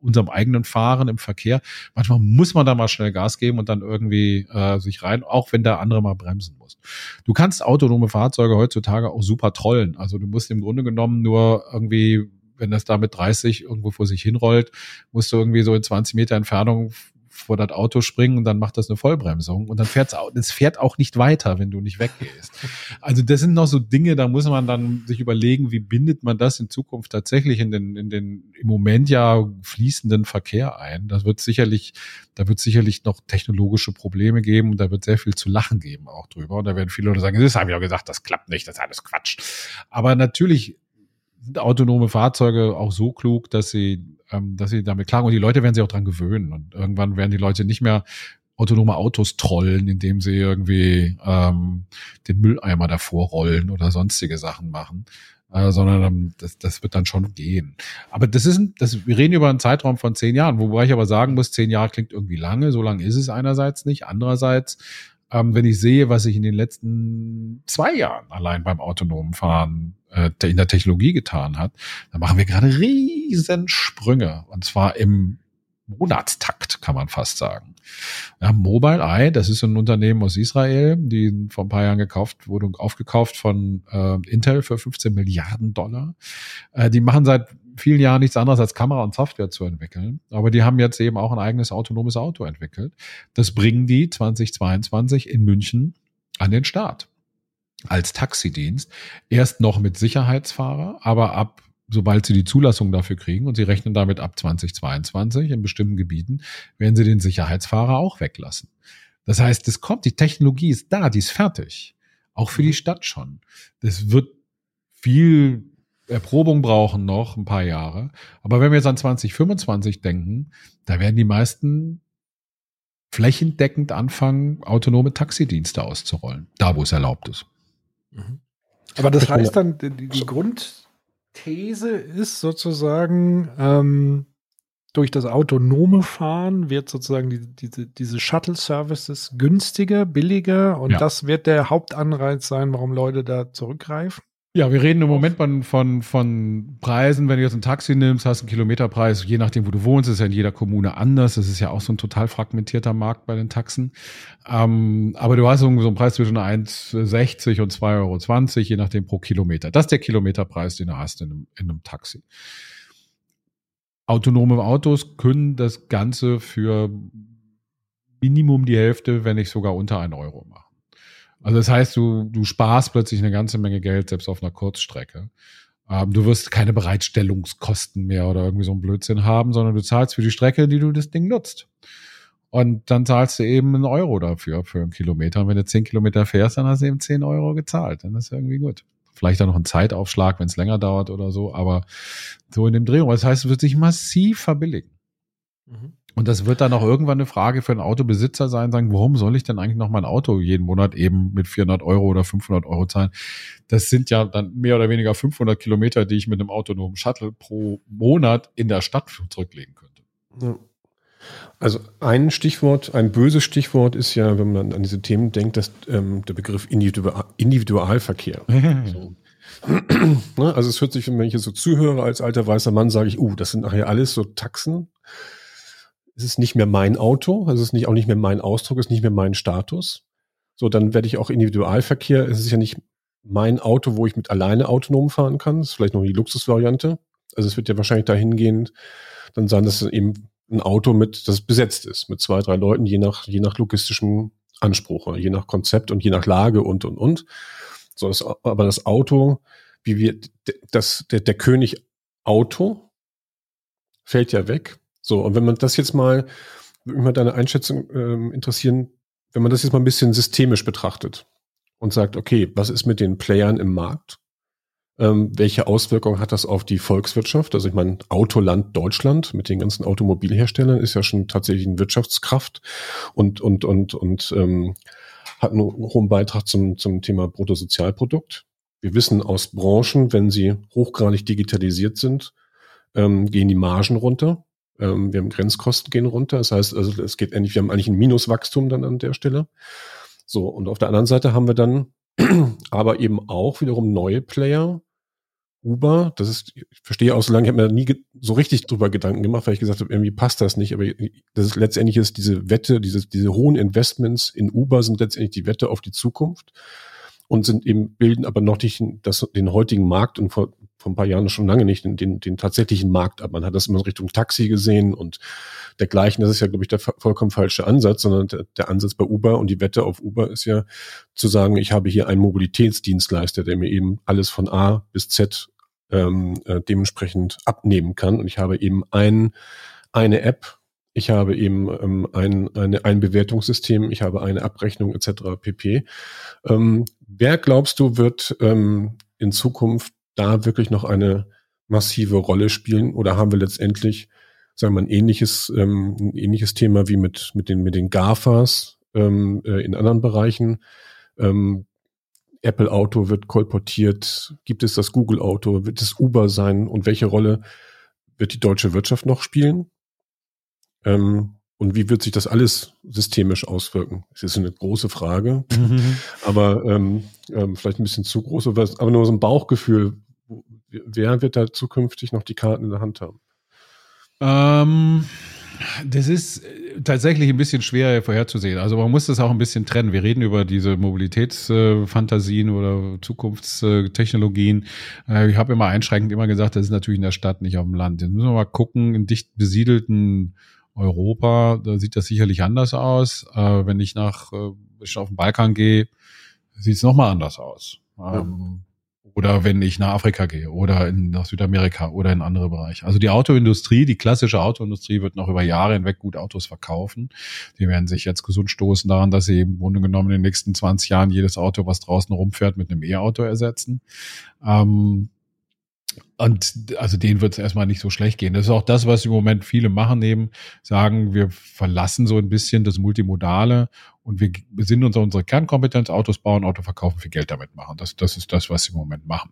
unserem eigenen Fahren im Verkehr. Manchmal muss man da mal schnell Gas geben und dann irgendwie äh, sich rein, auch wenn der andere mal bremsen muss. Du kannst autonome Fahrzeuge heutzutage auch super trollen. Also du musst im Grunde genommen nur irgendwie wenn das da mit 30 irgendwo vor sich hinrollt, musst du irgendwie so in 20 Meter Entfernung vor das Auto springen und dann macht das eine Vollbremsung und dann fährt es fährt auch nicht weiter, wenn du nicht weggehst. Also das sind noch so Dinge, da muss man dann sich überlegen, wie bindet man das in Zukunft tatsächlich in den in den im Moment ja fließenden Verkehr ein. Das wird sicherlich, da wird sicherlich noch technologische Probleme geben und da wird sehr viel zu lachen geben auch drüber und da werden viele Leute sagen, das habe ich auch gesagt, das klappt nicht, das ist alles Quatsch. Aber natürlich sind autonome Fahrzeuge auch so klug, dass sie, ähm, dass sie damit klagen und die Leute werden sich auch dran gewöhnen und irgendwann werden die Leute nicht mehr autonome Autos trollen, indem sie irgendwie ähm, den Mülleimer davor rollen oder sonstige Sachen machen, äh, sondern ähm, das, das wird dann schon gehen. Aber das ist, das, wir reden über einen Zeitraum von zehn Jahren, wobei ich aber sagen muss, zehn Jahre klingt irgendwie lange, so lange ist es einerseits nicht. Andererseits, ähm, wenn ich sehe, was sich in den letzten zwei Jahren allein beim autonomen Fahren äh, in der Technologie getan hat, da machen wir gerade riesen Sprünge. Und zwar im Monatstakt, kann man fast sagen. Ja, Mobile Eye, das ist ein Unternehmen aus Israel, die vor ein paar Jahren gekauft wurde, aufgekauft von äh, Intel für 15 Milliarden Dollar. Äh, die machen seit vielen Jahren nichts anderes als Kamera und Software zu entwickeln. Aber die haben jetzt eben auch ein eigenes autonomes Auto entwickelt. Das bringen die 2022 in München an den Start als Taxidienst. Erst noch mit Sicherheitsfahrer, aber ab sobald sie die Zulassung dafür kriegen und sie rechnen damit ab 2022 in bestimmten Gebieten, werden sie den Sicherheitsfahrer auch weglassen. Das heißt, es kommt, die Technologie ist da, die ist fertig. Auch für die mhm. Stadt schon. Das wird viel Erprobung brauchen noch ein paar Jahre. Aber wenn wir jetzt an 2025 denken, da werden die meisten flächendeckend anfangen, autonome Taxidienste auszurollen. Da, wo es erlaubt ist. Mhm. Aber das heißt dann, die, die Grundthese ist sozusagen, ähm, durch das autonome Fahren wird sozusagen die, diese, diese Shuttle-Services günstiger, billiger und ja. das wird der Hauptanreiz sein, warum Leute da zurückgreifen. Ja, wir reden im Moment von, von, von Preisen. Wenn du jetzt ein Taxi nimmst, hast du einen Kilometerpreis, je nachdem, wo du wohnst, ist ja in jeder Kommune anders. Das ist ja auch so ein total fragmentierter Markt bei den Taxen. Ähm, aber du hast so einen Preis zwischen 1,60 und 2,20 Euro, je nachdem pro Kilometer. Das ist der Kilometerpreis, den du hast in einem, in einem Taxi. Autonome Autos können das Ganze für Minimum die Hälfte, wenn nicht sogar unter 1 Euro machen. Also das heißt, du, du sparst plötzlich eine ganze Menge Geld, selbst auf einer Kurzstrecke. Ähm, du wirst keine Bereitstellungskosten mehr oder irgendwie so einen Blödsinn haben, sondern du zahlst für die Strecke, die du das Ding nutzt. Und dann zahlst du eben einen Euro dafür, für einen Kilometer. Und wenn du zehn Kilometer fährst, dann hast du eben zehn Euro gezahlt. Dann ist irgendwie gut. Vielleicht dann noch ein Zeitaufschlag, wenn es länger dauert oder so, aber so in dem Drehung. Das heißt, es wird sich massiv verbilligen. Mhm. Und das wird dann auch irgendwann eine Frage für einen Autobesitzer sein, sagen, warum soll ich denn eigentlich noch mein Auto jeden Monat eben mit 400 Euro oder 500 Euro zahlen? Das sind ja dann mehr oder weniger 500 Kilometer, die ich mit einem autonomen Shuttle pro Monat in der Stadt zurücklegen könnte. Ja. Also ein Stichwort, ein böses Stichwort ist ja, wenn man an diese Themen denkt, dass ähm, der Begriff Individual, Individualverkehr. so. Ne, also es hört sich, wenn ich jetzt so zuhöre als alter weißer Mann, sage ich, uh, das sind nachher alles so Taxen es ist nicht mehr mein Auto, es ist nicht, auch nicht mehr mein Ausdruck, es ist nicht mehr mein Status. So, dann werde ich auch Individualverkehr, es ist ja nicht mein Auto, wo ich mit alleine autonom fahren kann, das ist vielleicht noch die Luxusvariante. Also es wird ja wahrscheinlich dahingehend dann sein, dass eben ein Auto mit, das besetzt ist, mit zwei, drei Leuten, je nach, je nach logistischem Anspruch, je nach Konzept und je nach Lage und, und, und. So, das, aber das Auto, wie wir, das, der, der König Auto fällt ja weg. So, und wenn man das jetzt mal, würde mich mal deine Einschätzung ähm, interessieren, wenn man das jetzt mal ein bisschen systemisch betrachtet und sagt, okay, was ist mit den Playern im Markt? Ähm, welche Auswirkungen hat das auf die Volkswirtschaft? Also ich meine, Autoland Deutschland mit den ganzen Automobilherstellern ist ja schon tatsächlich eine Wirtschaftskraft und, und, und, und ähm, hat einen hohen Beitrag zum, zum Thema Bruttosozialprodukt. Wir wissen aus Branchen, wenn sie hochgradig digitalisiert sind, ähm, gehen die Margen runter. Ähm, wir haben Grenzkosten gehen runter. Das heißt, also es geht endlich, wir haben eigentlich ein Minuswachstum dann an der Stelle. So, und auf der anderen Seite haben wir dann aber eben auch wiederum neue Player, Uber, das ist, ich verstehe auch so lange, ich habe mir nie so richtig drüber Gedanken gemacht, weil ich gesagt habe, irgendwie passt das nicht, aber das ist letztendlich ist diese Wette, diese, diese hohen Investments in Uber sind letztendlich die Wette auf die Zukunft und sind eben, bilden aber noch nicht das, den heutigen Markt und vor, vor ein paar Jahren schon lange nicht den, den, den tatsächlichen Markt ab. Man hat das immer in Richtung Taxi gesehen und dergleichen. Das ist ja, glaube ich, der vollkommen falsche Ansatz, sondern der, der Ansatz bei Uber und die Wette auf Uber ist ja zu sagen, ich habe hier einen Mobilitätsdienstleister, der mir eben alles von A bis Z ähm, äh, dementsprechend abnehmen kann. Und ich habe eben ein, eine App, ich habe eben ähm, ein, eine, ein Bewertungssystem, ich habe eine Abrechnung etc. pp. Ähm, wer glaubst du wird ähm, in Zukunft da wirklich noch eine massive Rolle spielen oder haben wir letztendlich sagen wir ein ähnliches, ähm, ein ähnliches Thema wie mit, mit den, mit den GAFAs ähm, äh, in anderen Bereichen. Ähm, Apple Auto wird kolportiert. Gibt es das Google Auto? Wird es Uber sein? Und welche Rolle wird die deutsche Wirtschaft noch spielen? Ähm, und wie wird sich das alles systemisch auswirken? Das ist eine große Frage, mhm. aber ähm, ähm, vielleicht ein bisschen zu groß, aber nur so ein Bauchgefühl. Wer wird da zukünftig noch die Karten in der Hand haben? Ähm, das ist tatsächlich ein bisschen schwer vorherzusehen. Also man muss das auch ein bisschen trennen. Wir reden über diese Mobilitätsfantasien oder Zukunftstechnologien. Äh, ich habe immer einschränkend immer gesagt, das ist natürlich in der Stadt, nicht auf dem Land. Jetzt müssen wir mal gucken, in dicht besiedelten Europa, da sieht das sicherlich anders aus. Äh, wenn ich nach, äh, ich auf den Balkan gehe, sieht es nochmal anders aus. Ja. Ähm, oder wenn ich nach Afrika gehe oder in, nach Südamerika oder in andere Bereiche. Also die Autoindustrie, die klassische Autoindustrie wird noch über Jahre hinweg gut Autos verkaufen. Die werden sich jetzt gesund stoßen daran, dass sie im Grunde genommen in den nächsten 20 Jahren jedes Auto, was draußen rumfährt, mit einem E-Auto ersetzen. Ähm, und also denen wird es erstmal nicht so schlecht gehen. Das ist auch das, was im Moment viele machen, neben sagen, wir verlassen so ein bisschen das Multimodale und wir sind uns unsere Kernkompetenz, Autos bauen, Auto verkaufen, viel Geld damit machen. Das, das ist das, was sie im Moment machen.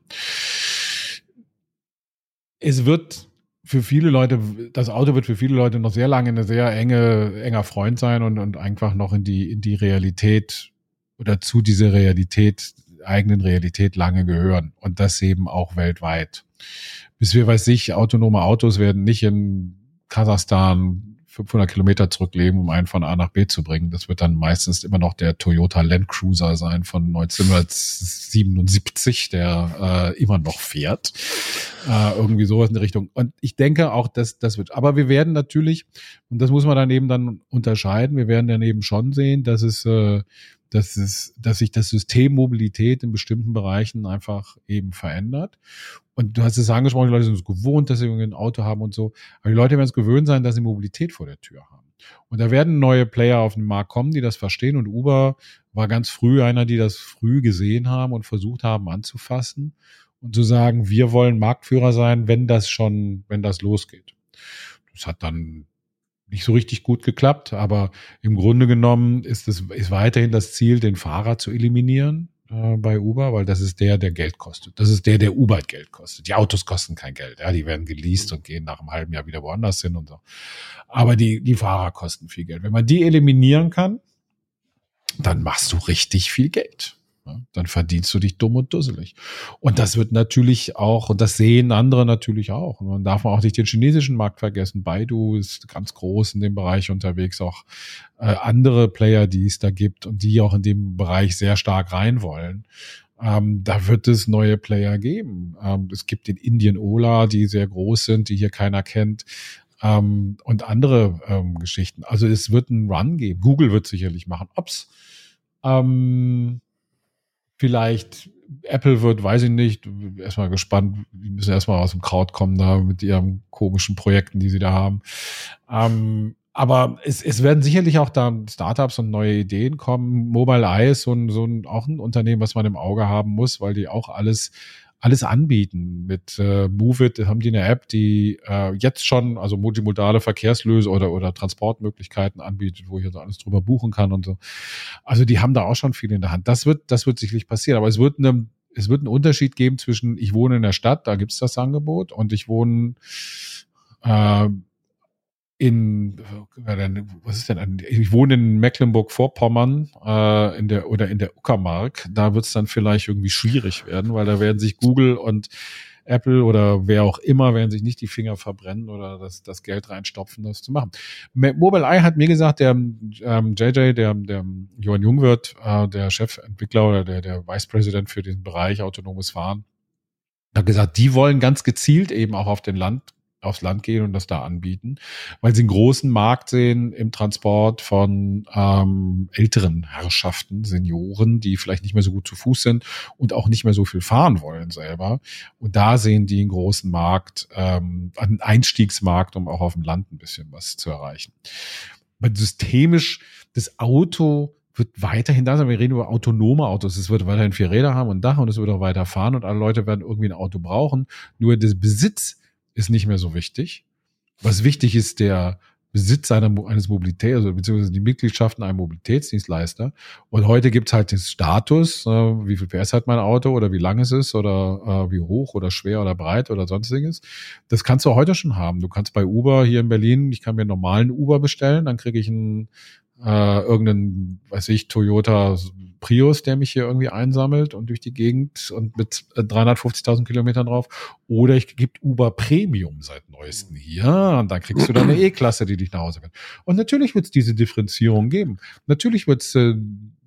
Es wird für viele Leute, das Auto wird für viele Leute noch sehr lange eine sehr enge, enger Freund sein und, und einfach noch in die, in die Realität oder zu dieser Realität, eigenen Realität lange gehören. Und das eben auch weltweit. Bis wir, weiß ich, autonome Autos werden nicht in Kasachstan 500 Kilometer zurücklegen, um einen von A nach B zu bringen. Das wird dann meistens immer noch der Toyota Land Cruiser sein von 1977, der äh, immer noch fährt. Äh, irgendwie sowas in die Richtung. Und ich denke auch, dass das wird. Aber wir werden natürlich, und das muss man dann eben dann unterscheiden, wir werden dann eben schon sehen, dass es äh, dass es, dass sich das System Mobilität in bestimmten Bereichen einfach eben verändert. Und du hast es angesprochen, die Leute sind es gewohnt, dass sie ein Auto haben und so. Aber die Leute werden es gewöhnt sein, dass sie Mobilität vor der Tür haben. Und da werden neue Player auf den Markt kommen, die das verstehen. Und Uber war ganz früh einer, die das früh gesehen haben und versucht haben anzufassen und zu sagen, wir wollen Marktführer sein, wenn das schon, wenn das losgeht. Das hat dann nicht so richtig gut geklappt, aber im Grunde genommen ist es ist weiterhin das Ziel, den Fahrer zu eliminieren äh, bei Uber, weil das ist der, der Geld kostet. Das ist der, der Uber Geld kostet. Die Autos kosten kein Geld, ja, die werden geleast und gehen nach einem halben Jahr wieder woanders hin und so. Aber die die Fahrer kosten viel Geld. Wenn man die eliminieren kann, dann machst du richtig viel Geld. Dann verdienst du dich dumm und dusselig. Und das wird natürlich auch, und das sehen andere natürlich auch. Und man darf auch nicht den chinesischen Markt vergessen. Baidu ist ganz groß in dem Bereich unterwegs, auch äh, andere Player, die es da gibt und die auch in dem Bereich sehr stark rein wollen. Ähm, da wird es neue Player geben. Ähm, es gibt in Indien Ola, die sehr groß sind, die hier keiner kennt. Ähm, und andere ähm, Geschichten. Also es wird einen Run geben. Google wird sicherlich machen. Ob's ähm, vielleicht Apple wird, weiß ich nicht, erstmal gespannt, die müssen erstmal aus dem Kraut kommen da mit ihren komischen Projekten, die sie da haben. Ähm, aber es, es werden sicherlich auch da Startups und neue Ideen kommen. Mobile Eye ist so ein, so ein, auch ein Unternehmen, was man im Auge haben muss, weil die auch alles alles anbieten. Mit äh, Moveit haben die eine App, die äh, jetzt schon also multimodale Verkehrslöse oder oder Transportmöglichkeiten anbietet, wo ich also alles drüber buchen kann und so. Also die haben da auch schon viel in der Hand. Das wird das wird sicherlich passieren, aber es wird eine es wird einen Unterschied geben zwischen ich wohne in der Stadt, da gibt's das Angebot und ich wohne äh, in, was ist denn, ich wohne in Mecklenburg-Vorpommern äh, in der oder in der Uckermark. Da wird es dann vielleicht irgendwie schwierig werden, weil da werden sich Google und Apple oder wer auch immer werden sich nicht die Finger verbrennen oder das, das Geld reinstopfen, das zu machen. Mobileye hat mir gesagt, der ähm, JJ, der, der Johann Jungwirth, äh, der Chefentwickler oder der, der Vice President für diesen Bereich autonomes Fahren, hat gesagt, die wollen ganz gezielt eben auch auf den Land aufs Land gehen und das da anbieten, weil sie einen großen Markt sehen im Transport von ähm, älteren Herrschaften, Senioren, die vielleicht nicht mehr so gut zu Fuß sind und auch nicht mehr so viel fahren wollen selber. Und da sehen die einen großen Markt, ähm, einen Einstiegsmarkt, um auch auf dem Land ein bisschen was zu erreichen. Aber systemisch das Auto wird weiterhin da sein. Wir reden über autonome Autos. Es wird weiterhin vier Räder haben und Dach und es wird auch weiter fahren und alle Leute werden irgendwie ein Auto brauchen. Nur der Besitz ist nicht mehr so wichtig. Was wichtig ist, der Besitz einer, eines Mobilität, also beziehungsweise die Mitgliedschaft in einem Mobilitätsdienstleister. Und heute gibt's halt den Status, äh, wie viel PS hat mein Auto oder wie lang es ist oder äh, wie hoch oder schwer oder breit oder sonstiges. Das kannst du heute schon haben. Du kannst bei Uber hier in Berlin, ich kann mir einen normalen Uber bestellen, dann kriege ich einen äh, irgendeinen, weiß ich, Toyota Prius, der mich hier irgendwie einsammelt und durch die Gegend und mit 350.000 äh, Kilometern drauf. Oder ich gebe Uber Premium seit neuesten hier und dann kriegst du dann eine E-Klasse, die dich nach Hause bringt. Und natürlich wird es diese Differenzierung geben. Natürlich wird es äh,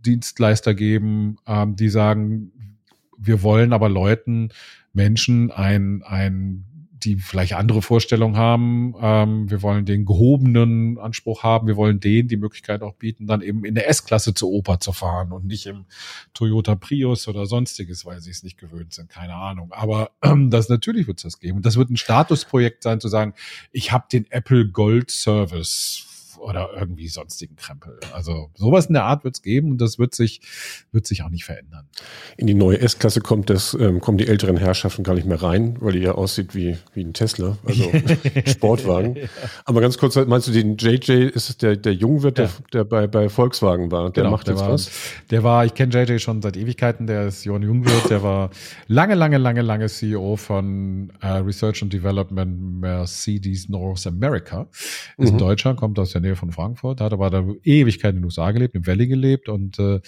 Dienstleister geben, ähm, die sagen, wir wollen aber Leuten, Menschen ein, ein die vielleicht andere Vorstellungen haben. Ähm, wir wollen den gehobenen Anspruch haben. Wir wollen denen die Möglichkeit auch bieten, dann eben in der S-Klasse zur Oper zu fahren und nicht im Toyota Prius oder sonstiges, weil sie es nicht gewöhnt sind. Keine Ahnung. Aber ähm, das natürlich wird es das geben. Und das wird ein Statusprojekt sein, zu sagen, ich habe den Apple Gold Service oder irgendwie sonstigen Krempel. Also sowas in der Art wird es geben und das wird sich, wird sich auch nicht verändern. In die neue S-Klasse kommt das, ähm, kommen die älteren Herrschaften gar nicht mehr rein, weil die ja aussieht wie, wie ein Tesla, also Sportwagen. Aber ganz kurz, meinst du, den JJ ist der, der Jungwirt, ja. der, der bei, bei Volkswagen war? Der genau, macht der jetzt war, was? Der war, ich kenne JJ schon seit Ewigkeiten, der ist Johann Jungwirt, der war lange, lange, lange, lange CEO von äh, Research and Development Mercedes North America. Ist mhm. ein Deutscher, kommt aus der Nähe Nähe von Frankfurt, hat aber da Ewigkeit in den USA gelebt, im Valley gelebt und äh,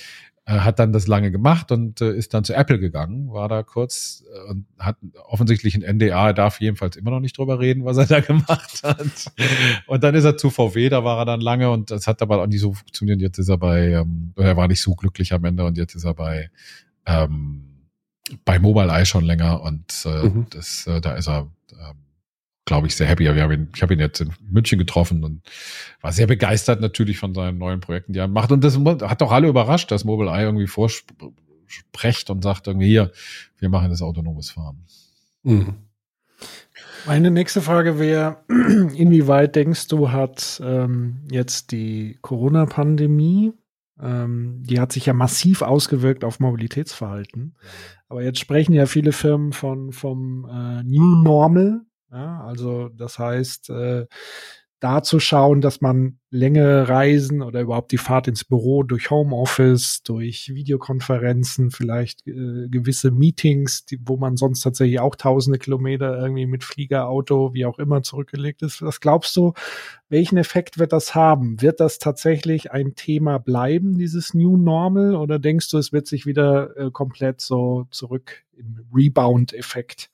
hat dann das lange gemacht und äh, ist dann zu Apple gegangen, war da kurz äh, und hat offensichtlich ein NDA, er darf jedenfalls immer noch nicht drüber reden, was er da gemacht hat. Und dann ist er zu VW, da war er dann lange und das hat aber auch nicht so funktioniert. Jetzt ist er bei, ähm, er war nicht so glücklich am Ende und jetzt ist er bei ähm, bei Mobile Eye schon länger und äh, mhm. das, äh, da ist er ähm, glaube ich, sehr happy. Wir haben ihn, ich habe ihn jetzt in München getroffen und war sehr begeistert natürlich von seinen neuen Projekten, die er macht. Und das hat doch alle überrascht, dass Mobileye irgendwie vorsprecht und sagt irgendwie hier, wir machen das autonomes Fahren. Mhm. Meine nächste Frage wäre, inwieweit denkst du, hat ähm, jetzt die Corona-Pandemie, ähm, die hat sich ja massiv ausgewirkt auf Mobilitätsverhalten. Aber jetzt sprechen ja viele Firmen von vom äh, New Normal, ja, also das heißt, äh, da zu schauen, dass man längere Reisen oder überhaupt die Fahrt ins Büro durch Homeoffice, durch Videokonferenzen, vielleicht äh, gewisse Meetings, die, wo man sonst tatsächlich auch tausende Kilometer irgendwie mit Flieger, Auto, wie auch immer zurückgelegt ist. Was glaubst du, welchen Effekt wird das haben? Wird das tatsächlich ein Thema bleiben, dieses New Normal, oder denkst du, es wird sich wieder äh, komplett so zurück im Rebound-Effekt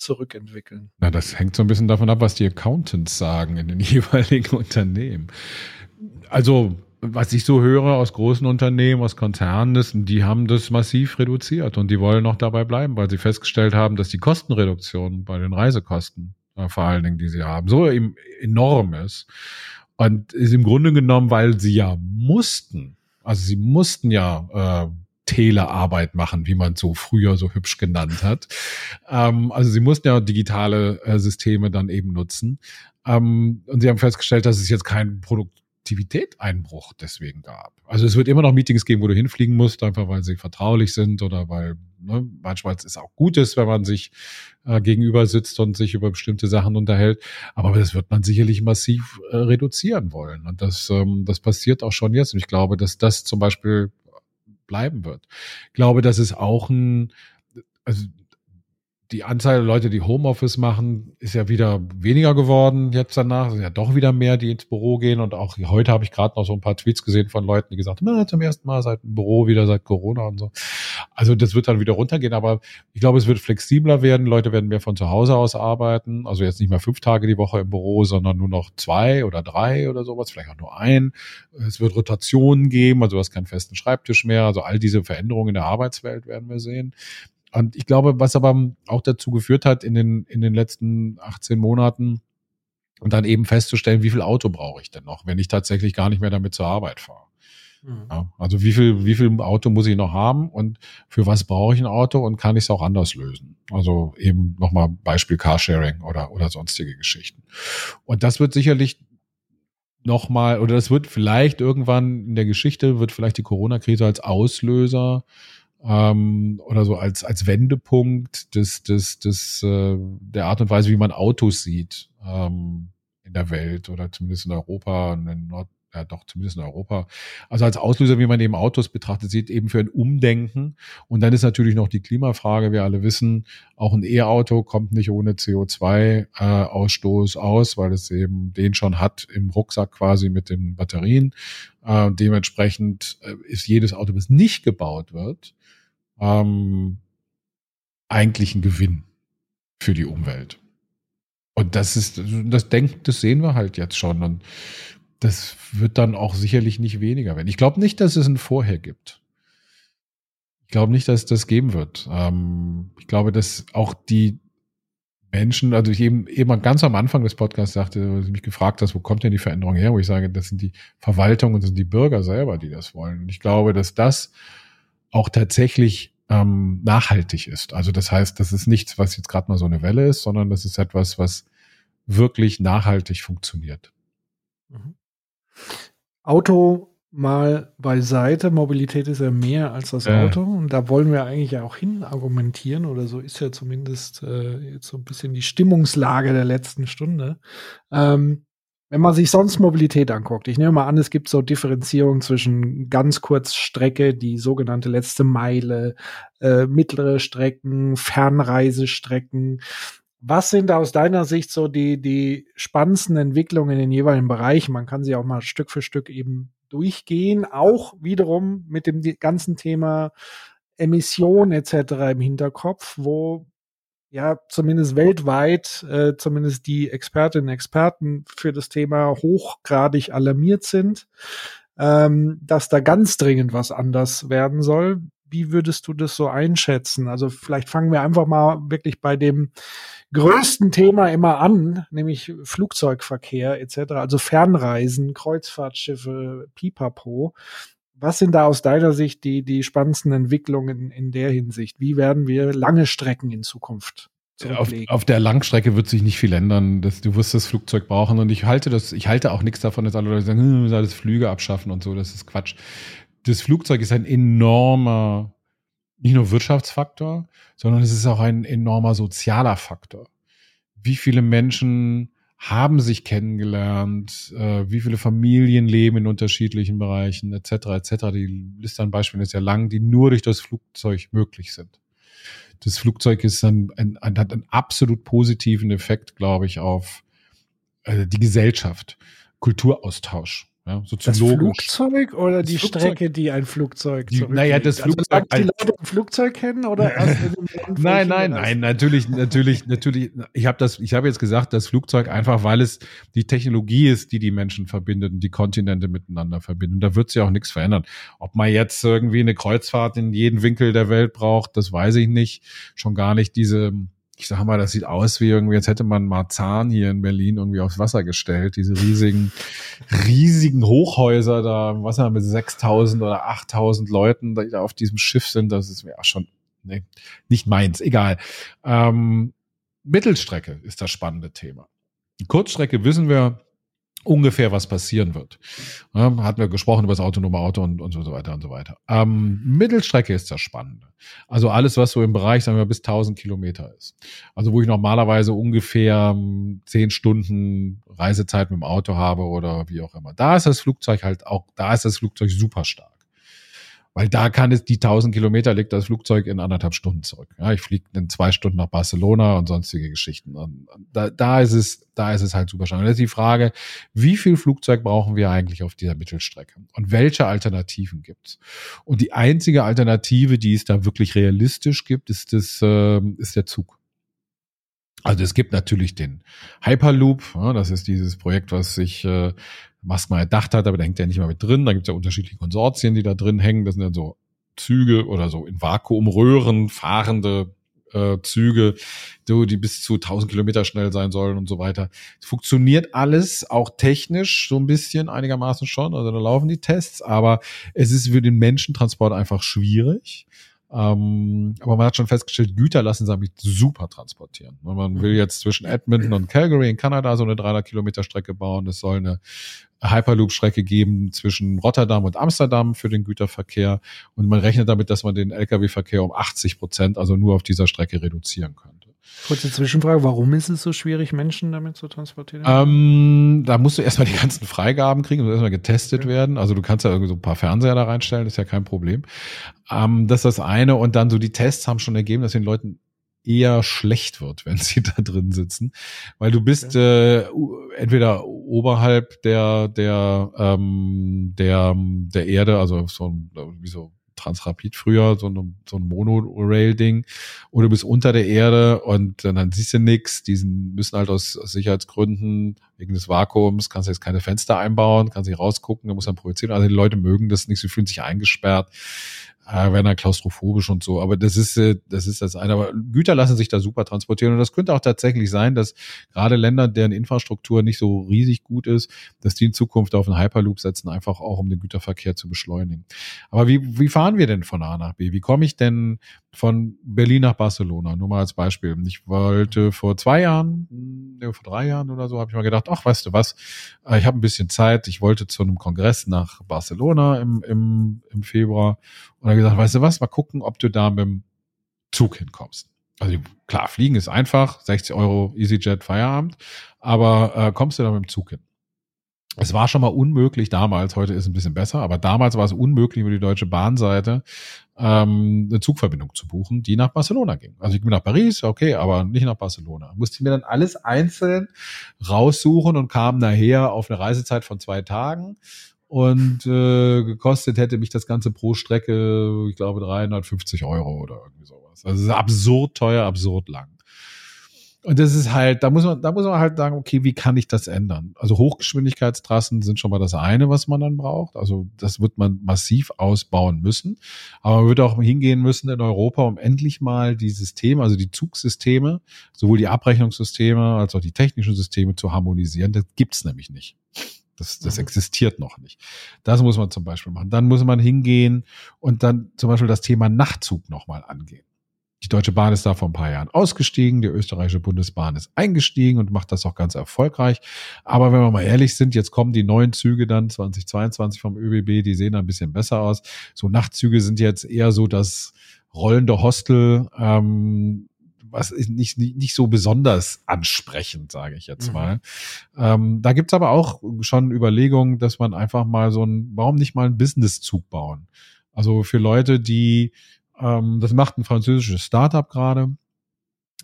zurückentwickeln. Na, das hängt so ein bisschen davon ab, was die Accountants sagen in den jeweiligen Unternehmen. Also, was ich so höre aus großen Unternehmen, aus Konzernen, die haben das massiv reduziert und die wollen noch dabei bleiben, weil sie festgestellt haben, dass die Kostenreduktion bei den Reisekosten, äh, vor allen Dingen, die sie haben, so enorm ist. Und ist im Grunde genommen, weil sie ja mussten, also sie mussten ja äh, Telearbeit machen, wie man so früher so hübsch genannt hat. Ähm, also sie mussten ja digitale äh, Systeme dann eben nutzen. Ähm, und sie haben festgestellt, dass es jetzt keinen Produktivitätseinbruch deswegen gab. Also es wird immer noch Meetings geben, wo du hinfliegen musst, einfach weil sie vertraulich sind oder weil ne, manchmal es auch gut ist, wenn man sich äh, gegenüber sitzt und sich über bestimmte Sachen unterhält. Aber das wird man sicherlich massiv äh, reduzieren wollen. Und das, ähm, das passiert auch schon jetzt. Und ich glaube, dass das zum Beispiel bleiben wird. Ich glaube, dass es auch ein, also die Anzahl der Leute, die Homeoffice machen, ist ja wieder weniger geworden jetzt danach. Es sind ja doch wieder mehr, die ins Büro gehen. Und auch heute habe ich gerade noch so ein paar Tweets gesehen von Leuten, die gesagt haben, na, zum ersten Mal seit dem Büro wieder seit Corona und so. Also das wird dann wieder runtergehen. Aber ich glaube, es wird flexibler werden. Leute werden mehr von zu Hause aus arbeiten. Also jetzt nicht mehr fünf Tage die Woche im Büro, sondern nur noch zwei oder drei oder sowas. Vielleicht auch nur ein. Es wird Rotationen geben. Also du hast keinen festen Schreibtisch mehr. Also all diese Veränderungen in der Arbeitswelt werden wir sehen. Und ich glaube, was aber auch dazu geführt hat in den, in den letzten 18 Monaten, und dann eben festzustellen, wie viel Auto brauche ich denn noch, wenn ich tatsächlich gar nicht mehr damit zur Arbeit fahre. Mhm. Ja, also wie viel, wie viel Auto muss ich noch haben und für was brauche ich ein Auto und kann ich es auch anders lösen? Also eben nochmal Beispiel Carsharing oder, oder sonstige Geschichten. Und das wird sicherlich nochmal, oder das wird vielleicht irgendwann in der Geschichte, wird vielleicht die Corona-Krise als Auslöser ähm, oder so als, als Wendepunkt des, des, des, äh, der Art und Weise, wie man Autos sieht ähm, in der Welt oder zumindest in Europa und in Nord, ja doch zumindest in Europa. Also als Auslöser, wie man eben Autos betrachtet, sieht eben für ein Umdenken. Und dann ist natürlich noch die Klimafrage. Wir alle wissen, auch ein E-Auto kommt nicht ohne CO2-Ausstoß äh, aus, weil es eben den schon hat im Rucksack quasi mit den Batterien. Äh, dementsprechend äh, ist jedes Auto, das nicht gebaut wird, ähm, eigentlich ein Gewinn für die Umwelt. Und das ist, das denkt, das sehen wir halt jetzt schon. Und das wird dann auch sicherlich nicht weniger werden. Ich glaube nicht, dass es ein Vorher gibt. Ich glaube nicht, dass es das geben wird. Ähm, ich glaube, dass auch die Menschen, also ich eben, eben ganz am Anfang des Podcasts sagte, wo du mich gefragt hast, wo kommt denn die Veränderung her, wo ich sage, das sind die Verwaltungen und das sind die Bürger selber, die das wollen. Und ich glaube, dass das auch tatsächlich ähm, nachhaltig ist. Also das heißt, das ist nichts, was jetzt gerade mal so eine Welle ist, sondern das ist etwas, was wirklich nachhaltig funktioniert. Mhm. Auto mal beiseite. Mobilität ist ja mehr als das Auto. Und da wollen wir eigentlich ja auch hin argumentieren oder so ist ja zumindest äh, jetzt so ein bisschen die Stimmungslage der letzten Stunde. Ähm, wenn man sich sonst Mobilität anguckt, ich nehme mal an, es gibt so Differenzierung zwischen ganz kurz Strecke, die sogenannte letzte Meile, äh, mittlere Strecken, Fernreisestrecken. Was sind aus deiner Sicht so die, die spannendsten Entwicklungen in den jeweiligen Bereichen? Man kann sie auch mal Stück für Stück eben durchgehen, auch wiederum mit dem ganzen Thema Emission etc. im Hinterkopf, wo ja zumindest weltweit, äh, zumindest die Expertinnen und Experten für das Thema hochgradig alarmiert sind, ähm, dass da ganz dringend was anders werden soll. Wie würdest du das so einschätzen? Also vielleicht fangen wir einfach mal wirklich bei dem größten Thema immer an, nämlich Flugzeugverkehr etc., also Fernreisen, Kreuzfahrtschiffe, Pipapo. Was sind da aus deiner Sicht die, die spannendsten Entwicklungen in der Hinsicht? Wie werden wir lange Strecken in Zukunft auf, auf, der Langstrecke wird sich nicht viel ändern. Das, du wirst das Flugzeug brauchen und ich halte das, ich halte auch nichts davon, dass alle Leute sagen, hm, das Flüge abschaffen und so. Das ist Quatsch. Das Flugzeug ist ein enormer, nicht nur Wirtschaftsfaktor, sondern es ist auch ein enormer sozialer Faktor. Wie viele Menschen haben sich kennengelernt, äh, wie viele Familien leben in unterschiedlichen Bereichen, etc., etc. Die Liste an Beispielen ist ja lang, die nur durch das Flugzeug möglich sind. Das Flugzeug ist ein, ein, ein hat einen absolut positiven Effekt, glaube ich, auf äh, die Gesellschaft. Kulturaustausch. Ja, das Flugzeug oder das die Flugzeug? Strecke, die ein Flugzeug die, Naja, das also, Flugzeug. die Leute im Flugzeug kennen oder erst Nein, nein, nein, natürlich, natürlich, natürlich. Ich habe das, ich habe jetzt gesagt, das Flugzeug einfach, weil es die Technologie ist, die die Menschen verbindet und die Kontinente miteinander verbindet. Da wird sich auch nichts verändern. Ob man jetzt irgendwie eine Kreuzfahrt in jeden Winkel der Welt braucht, das weiß ich nicht. Schon gar nicht diese ich sag mal, das sieht aus wie irgendwie, jetzt hätte man Marzahn hier in Berlin irgendwie aufs Wasser gestellt. Diese riesigen, riesigen Hochhäuser da im Wasser mit 6000 oder 8000 Leuten, die da auf diesem Schiff sind. Das ist mir auch schon, nee, nicht meins, egal. Ähm, Mittelstrecke ist das spannende Thema. Die Kurzstrecke wissen wir, ungefähr was passieren wird. Ja, hatten wir gesprochen über das autonome Auto und, und so weiter und so weiter. Ähm, Mittelstrecke ist das Spannende. Also alles, was so im Bereich, sagen wir, bis 1000 Kilometer ist. Also wo ich normalerweise ungefähr ähm, zehn Stunden Reisezeit mit dem Auto habe oder wie auch immer. Da ist das Flugzeug halt auch, da ist das Flugzeug super stark. Weil da kann es die 1000 Kilometer legt das Flugzeug in anderthalb Stunden zurück. Ja, ich fliege in zwei Stunden nach Barcelona und sonstige Geschichten. Und da, da ist es, da ist es halt super spannend. Das ist die Frage, wie viel Flugzeug brauchen wir eigentlich auf dieser Mittelstrecke? Und welche Alternativen gibt's? Und die einzige Alternative, die es da wirklich realistisch gibt, ist das, äh, ist der Zug. Also es gibt natürlich den Hyperloop, ja, das ist dieses Projekt, was sich äh, Musk mal erdacht hat, aber da hängt ja nicht mal mit drin. Da gibt es ja unterschiedliche Konsortien, die da drin hängen. Das sind dann so Züge oder so in Vakuumröhren fahrende äh, Züge, so, die bis zu 1000 Kilometer schnell sein sollen und so weiter. Funktioniert alles, auch technisch so ein bisschen einigermaßen schon. Also da laufen die Tests, aber es ist für den Menschentransport einfach schwierig. Ähm, aber man hat schon festgestellt, Güter lassen sich damit super transportieren. Man will jetzt zwischen Edmonton und Calgary in Kanada so eine 300 Kilometer Strecke bauen. Es soll eine Hyperloop-Strecke geben zwischen Rotterdam und Amsterdam für den Güterverkehr. Und man rechnet damit, dass man den Lkw-Verkehr um 80 Prozent, also nur auf dieser Strecke reduzieren könnte. Kurze Zwischenfrage, warum ist es so schwierig, Menschen damit zu transportieren? Ähm, da musst du erstmal die ganzen Freigaben kriegen, muss erstmal getestet okay. werden. Also du kannst ja irgendwie so ein paar Fernseher da reinstellen, ist ja kein Problem. Ähm, das ist das eine. Und dann so die Tests haben schon ergeben, dass den Leuten eher schlecht wird, wenn sie da drin sitzen, weil du bist okay. äh, entweder oberhalb der der ähm, der der Erde, also so wie so Transrapid früher, so, ein so ein Monorail-Ding, oder du bist unter der Erde und dann siehst du nichts. Die müssen halt aus, aus Sicherheitsgründen, wegen des Vakuums, kannst du jetzt keine Fenster einbauen, kannst nicht rausgucken, da muss dann projizieren. Also die Leute mögen das nicht, sie fühlen sich eingesperrt äh, werden dann klaustrophobisch und so. Aber das ist, äh, das ist das eine. Aber Güter lassen sich da super transportieren. Und das könnte auch tatsächlich sein, dass gerade Länder, deren Infrastruktur nicht so riesig gut ist, dass die in Zukunft auf einen Hyperloop setzen, einfach auch um den Güterverkehr zu beschleunigen. Aber wie, wie fahren wir denn von A nach B? Wie komme ich denn von Berlin nach Barcelona? Nur mal als Beispiel. Ich wollte vor zwei Jahren, nee, vor drei Jahren oder so, habe ich mal gedacht, ach, weißt du was, äh, ich habe ein bisschen Zeit. Ich wollte zu einem Kongress nach Barcelona im, im, im Februar und er gesagt, weißt du was, mal gucken, ob du da mit dem Zug hinkommst. Also klar, fliegen ist einfach, 60 Euro EasyJet Feierabend, aber äh, kommst du da mit dem Zug hin? Es war schon mal unmöglich damals, heute ist es ein bisschen besser, aber damals war es unmöglich, über die Deutsche Bahnseite ähm, eine Zugverbindung zu buchen, die nach Barcelona ging. Also ich bin nach Paris, okay, aber nicht nach Barcelona. Musste ich mir dann alles einzeln raussuchen und kam nachher auf eine Reisezeit von zwei Tagen und äh, gekostet hätte mich das Ganze pro Strecke, ich glaube, 350 Euro oder irgendwie sowas. Also es ist absurd teuer, absurd lang. Und das ist halt, da muss man, da muss man halt sagen, okay, wie kann ich das ändern? Also Hochgeschwindigkeitstrassen sind schon mal das eine, was man dann braucht. Also das wird man massiv ausbauen müssen. Aber man wird auch hingehen müssen in Europa, um endlich mal die Systeme, also die Zugsysteme, sowohl die Abrechnungssysteme als auch die technischen Systeme zu harmonisieren. Das gibt's nämlich nicht. Das, das mhm. existiert noch nicht. Das muss man zum Beispiel machen. Dann muss man hingehen und dann zum Beispiel das Thema Nachtzug nochmal angehen. Die Deutsche Bahn ist da vor ein paar Jahren ausgestiegen, die österreichische Bundesbahn ist eingestiegen und macht das auch ganz erfolgreich. Aber wenn wir mal ehrlich sind, jetzt kommen die neuen Züge dann 2022 vom ÖBB, die sehen ein bisschen besser aus. So Nachtzüge sind jetzt eher so das rollende Hostel, ähm, was ist nicht, nicht, nicht so besonders ansprechend, sage ich jetzt mhm. mal. Ähm, da gibt's aber auch schon Überlegungen, dass man einfach mal so ein, warum nicht mal einen Businesszug bauen? Also für Leute, die, ähm, das macht ein französisches Startup gerade,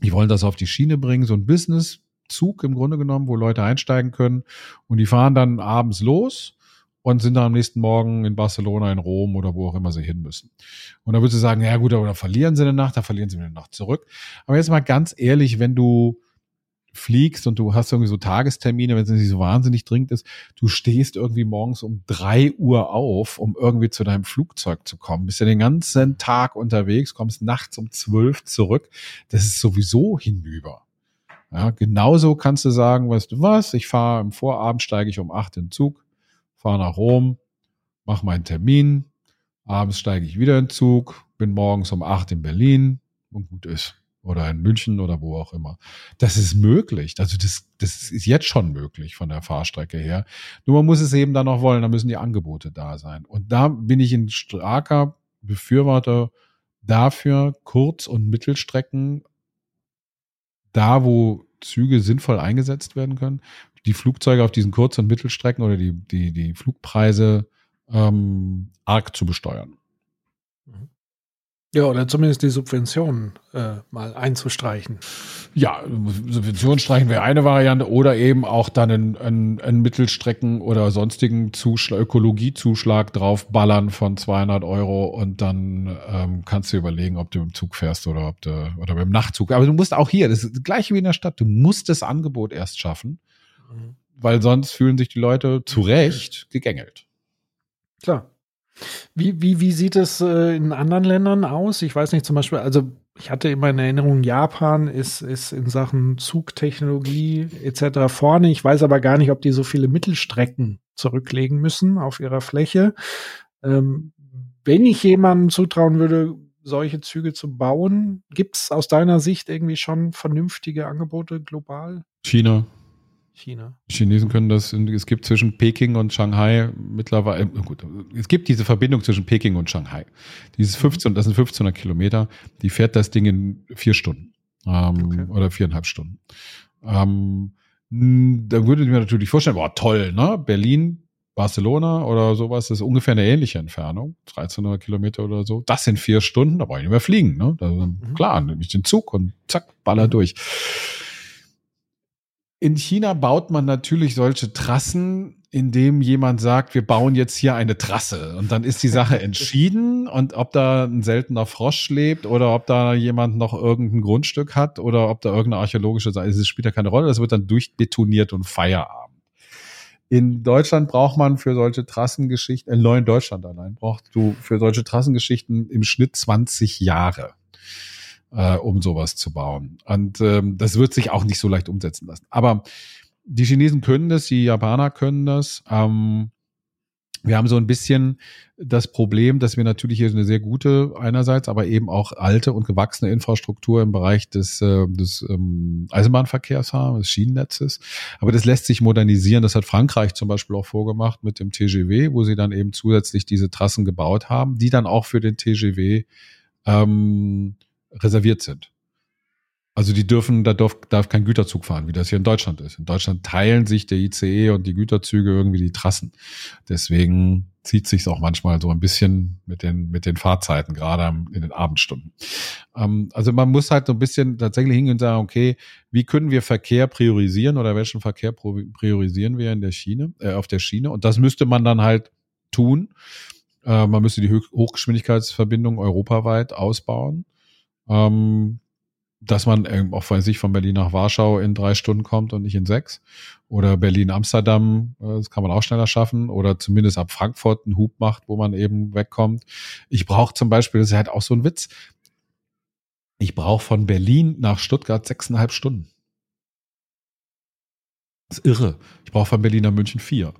die wollen das auf die Schiene bringen, so ein Businesszug im Grunde genommen, wo Leute einsteigen können und die fahren dann abends los und sind dann am nächsten Morgen in Barcelona, in Rom oder wo auch immer sie hin müssen. Und da würdest du sagen, ja gut, aber da verlieren sie eine Nacht, da verlieren sie eine Nacht zurück. Aber jetzt mal ganz ehrlich, wenn du fliegst und du hast irgendwie so Tagestermine, wenn es nicht so wahnsinnig dringend ist, du stehst irgendwie morgens um drei Uhr auf, um irgendwie zu deinem Flugzeug zu kommen. Bist ja den ganzen Tag unterwegs, kommst nachts um zwölf zurück. Das ist sowieso hinüber. Ja, genauso kannst du sagen, weißt du was, ich fahre im Vorabend, steige ich um acht in den Zug, fahre nach Rom, mache meinen Termin, abends steige ich wieder in den Zug, bin morgens um acht in Berlin und gut ist. Oder in München oder wo auch immer. Das ist möglich. Also das, das ist jetzt schon möglich von der Fahrstrecke her. Nur man muss es eben dann noch wollen, da müssen die Angebote da sein. Und da bin ich ein starker Befürworter dafür, Kurz- und Mittelstrecken, da wo Züge sinnvoll eingesetzt werden können, die Flugzeuge auf diesen Kurz- und Mittelstrecken oder die, die, die Flugpreise ähm, arg zu besteuern. Ja, oder zumindest die Subventionen äh, mal einzustreichen. Ja, Subventionen streichen wäre eine Variante oder eben auch dann einen, einen, einen Mittelstrecken- oder sonstigen Zuschlag, Ökologiezuschlag draufballern von 200 Euro und dann ähm, kannst du überlegen, ob du im Zug fährst oder ob du oder beim Nachtzug. Aber du musst auch hier, das ist das gleiche wie in der Stadt, du musst das Angebot erst schaffen, mhm. weil sonst fühlen sich die Leute zu Recht gegängelt. Klar. Wie, wie, wie sieht es äh, in anderen Ländern aus? Ich weiß nicht, zum Beispiel, also ich hatte immer in Erinnerung, Japan ist, ist in Sachen Zugtechnologie etc. vorne. Ich weiß aber gar nicht, ob die so viele Mittelstrecken zurücklegen müssen auf ihrer Fläche. Ähm, wenn ich jemandem zutrauen würde, solche Züge zu bauen, gibt es aus deiner Sicht irgendwie schon vernünftige Angebote global? China. China. Chinesen können das, es gibt zwischen Peking und Shanghai mittlerweile, äh, gut, es gibt diese Verbindung zwischen Peking und Shanghai. Dieses 15, das sind 1500 Kilometer, die fährt das Ding in vier Stunden ähm, okay. oder viereinhalb Stunden. Ähm, da würde ich mir natürlich vorstellen, boah, toll, ne? Berlin, Barcelona oder sowas, das ist ungefähr eine ähnliche Entfernung, 1300 Kilometer oder so. Das sind vier Stunden, da brauche ich nicht mehr fliegen, ne? Da, mhm. Klar, nehme ich den Zug und zack, baller durch. In China baut man natürlich solche Trassen, indem jemand sagt, wir bauen jetzt hier eine Trasse. Und dann ist die Sache entschieden. Und ob da ein seltener Frosch lebt oder ob da jemand noch irgendein Grundstück hat oder ob da irgendeine archäologische Seite ist, spielt ja keine Rolle. Das wird dann durchbetoniert und Feierabend. In Deutschland braucht man für solche Trassengeschichten, in neuen Deutschland allein, brauchst du für solche Trassengeschichten im Schnitt 20 Jahre äh, um sowas zu bauen. Und ähm, das wird sich auch nicht so leicht umsetzen lassen. Aber die Chinesen können das, die Japaner können das. Ähm, wir haben so ein bisschen das Problem, dass wir natürlich hier eine sehr gute einerseits, aber eben auch alte und gewachsene Infrastruktur im Bereich des, äh, des ähm, Eisenbahnverkehrs haben, des Schienennetzes. Aber das lässt sich modernisieren. Das hat Frankreich zum Beispiel auch vorgemacht mit dem TGW, wo sie dann eben zusätzlich diese Trassen gebaut haben, die dann auch für den TGW ähm, reserviert sind. Also die dürfen, da darf, darf kein Güterzug fahren, wie das hier in Deutschland ist. In Deutschland teilen sich der ICE und die Güterzüge irgendwie die Trassen. Deswegen zieht sich auch manchmal so ein bisschen mit den, mit den Fahrzeiten, gerade in den Abendstunden. Ähm, also man muss halt so ein bisschen tatsächlich hingehen und sagen, okay, wie können wir Verkehr priorisieren oder welchen Verkehr priorisieren wir in der Schiene, äh, auf der Schiene? Und das müsste man dann halt tun. Äh, man müsste die Hochgeschwindigkeitsverbindung europaweit ausbauen ähm, dass man auch von sich von Berlin nach Warschau in drei Stunden kommt und nicht in sechs. Oder Berlin-Amsterdam, äh, das kann man auch schneller schaffen. Oder zumindest ab Frankfurt einen Hub macht, wo man eben wegkommt. Ich brauche zum Beispiel, das ist halt auch so ein Witz, ich brauche von Berlin nach Stuttgart sechseinhalb Stunden. Das ist irre. Ich brauche von Berlin nach München vier.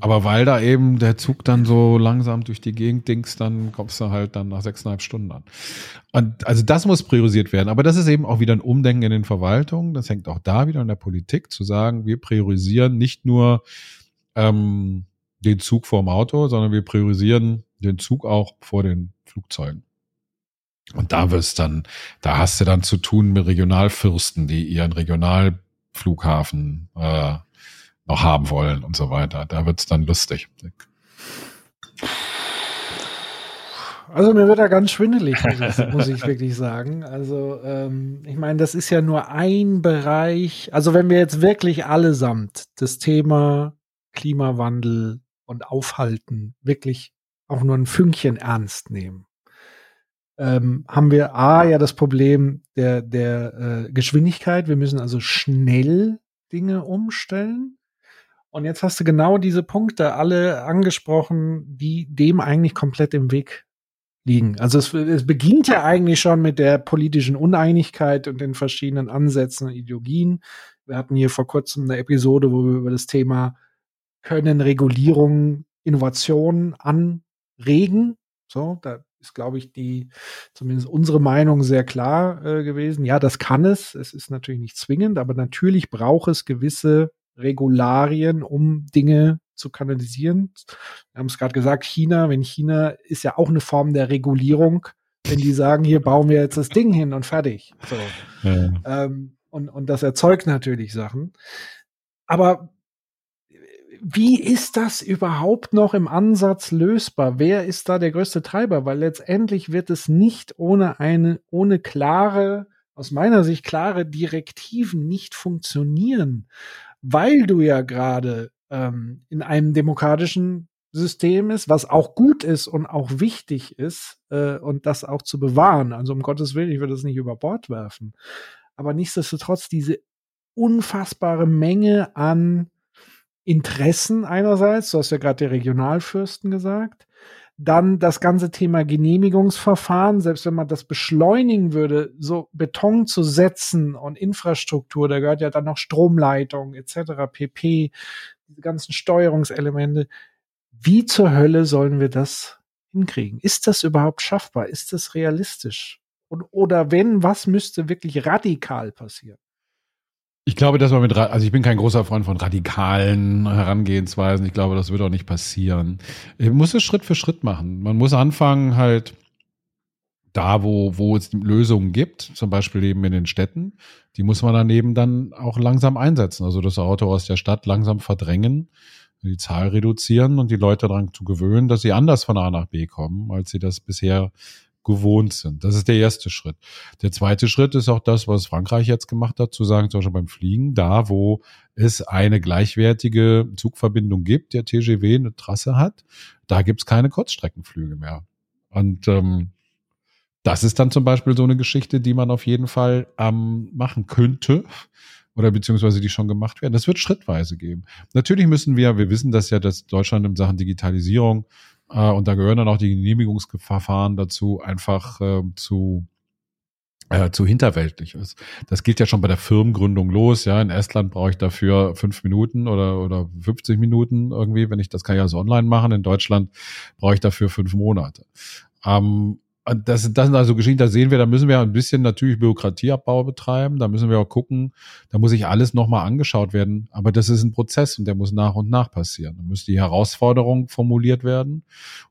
Aber weil da eben der Zug dann so langsam durch die Gegend dingst, dann kommst du halt dann nach sechseinhalb Stunden an. Und also das muss priorisiert werden. Aber das ist eben auch wieder ein Umdenken in den Verwaltungen. Das hängt auch da wieder in der Politik, zu sagen, wir priorisieren nicht nur ähm, den Zug vorm Auto, sondern wir priorisieren den Zug auch vor den Flugzeugen. Und da wirst dann, da hast du dann zu tun mit Regionalfürsten, die ihren Regionalflughafen äh, noch haben wollen und so weiter. Da wird's dann lustig. Also mir wird da ganz schwindelig, muss ich wirklich sagen. Also ähm, ich meine, das ist ja nur ein Bereich. Also wenn wir jetzt wirklich allesamt das Thema Klimawandel und Aufhalten wirklich auch nur ein Fünkchen ernst nehmen, ähm, haben wir A ja das Problem der, der äh, Geschwindigkeit. Wir müssen also schnell Dinge umstellen. Und jetzt hast du genau diese Punkte alle angesprochen, die dem eigentlich komplett im Weg liegen. Also es, es beginnt ja eigentlich schon mit der politischen Uneinigkeit und den verschiedenen Ansätzen und Ideologien. Wir hatten hier vor kurzem eine Episode, wo wir über das Thema können Regulierungen Innovationen anregen. So, da ist, glaube ich, die, zumindest unsere Meinung sehr klar äh, gewesen. Ja, das kann es. Es ist natürlich nicht zwingend, aber natürlich braucht es gewisse Regularien, um Dinge zu kanalisieren. Wir haben es gerade gesagt, China, wenn China ist ja auch eine Form der Regulierung, wenn die sagen, hier bauen wir jetzt das Ding hin und fertig. So. Ja. Ähm, und, und das erzeugt natürlich Sachen. Aber wie ist das überhaupt noch im Ansatz lösbar? Wer ist da der größte Treiber? Weil letztendlich wird es nicht ohne eine, ohne klare, aus meiner Sicht klare Direktiven nicht funktionieren, weil du ja gerade ähm, in einem demokratischen System ist, was auch gut ist und auch wichtig ist äh, und das auch zu bewahren. Also um Gottes Willen, ich würde das nicht über Bord werfen. Aber nichtsdestotrotz diese unfassbare Menge an Interessen einerseits, du hast ja gerade der Regionalfürsten gesagt, dann das ganze Thema Genehmigungsverfahren, selbst wenn man das beschleunigen würde, so Beton zu setzen und Infrastruktur, da gehört ja dann noch Stromleitung etc., pp, diese ganzen Steuerungselemente. Wie zur Hölle sollen wir das hinkriegen? Ist das überhaupt schaffbar? Ist das realistisch? Und, oder wenn, was müsste wirklich radikal passieren? Ich glaube, dass man mit, also ich bin kein großer Freund von radikalen Herangehensweisen. Ich glaube, das wird auch nicht passieren. Man muss es Schritt für Schritt machen. Man muss anfangen halt da, wo, wo es Lösungen gibt, zum Beispiel eben in den Städten, die muss man daneben dann auch langsam einsetzen. Also das Auto aus der Stadt langsam verdrängen, die Zahl reduzieren und die Leute daran zu gewöhnen, dass sie anders von A nach B kommen, als sie das bisher gewohnt sind. Das ist der erste Schritt. Der zweite Schritt ist auch das, was Frankreich jetzt gemacht hat, zu sagen, zum Beispiel beim Fliegen, da wo es eine gleichwertige Zugverbindung gibt, der TGW eine Trasse hat, da gibt's keine Kurzstreckenflüge mehr. Und ähm, das ist dann zum Beispiel so eine Geschichte, die man auf jeden Fall ähm, machen könnte oder beziehungsweise die schon gemacht werden. Das wird schrittweise geben. Natürlich müssen wir, wir wissen das ja, dass Deutschland in Sachen Digitalisierung äh, und da gehören dann auch die Genehmigungsverfahren dazu, einfach äh, zu äh, zu hinterweltlich ist. Das geht ja schon bei der Firmengründung los. Ja, in Estland brauche ich dafür fünf Minuten oder, oder 50 Minuten irgendwie, wenn ich das kann ich also online machen. In Deutschland brauche ich dafür fünf Monate. Ähm, das, das sind also Geschichten, da sehen wir, da müssen wir ein bisschen natürlich Bürokratieabbau betreiben, da müssen wir auch gucken, da muss sich alles nochmal angeschaut werden, aber das ist ein Prozess und der muss nach und nach passieren. Da muss die Herausforderung formuliert werden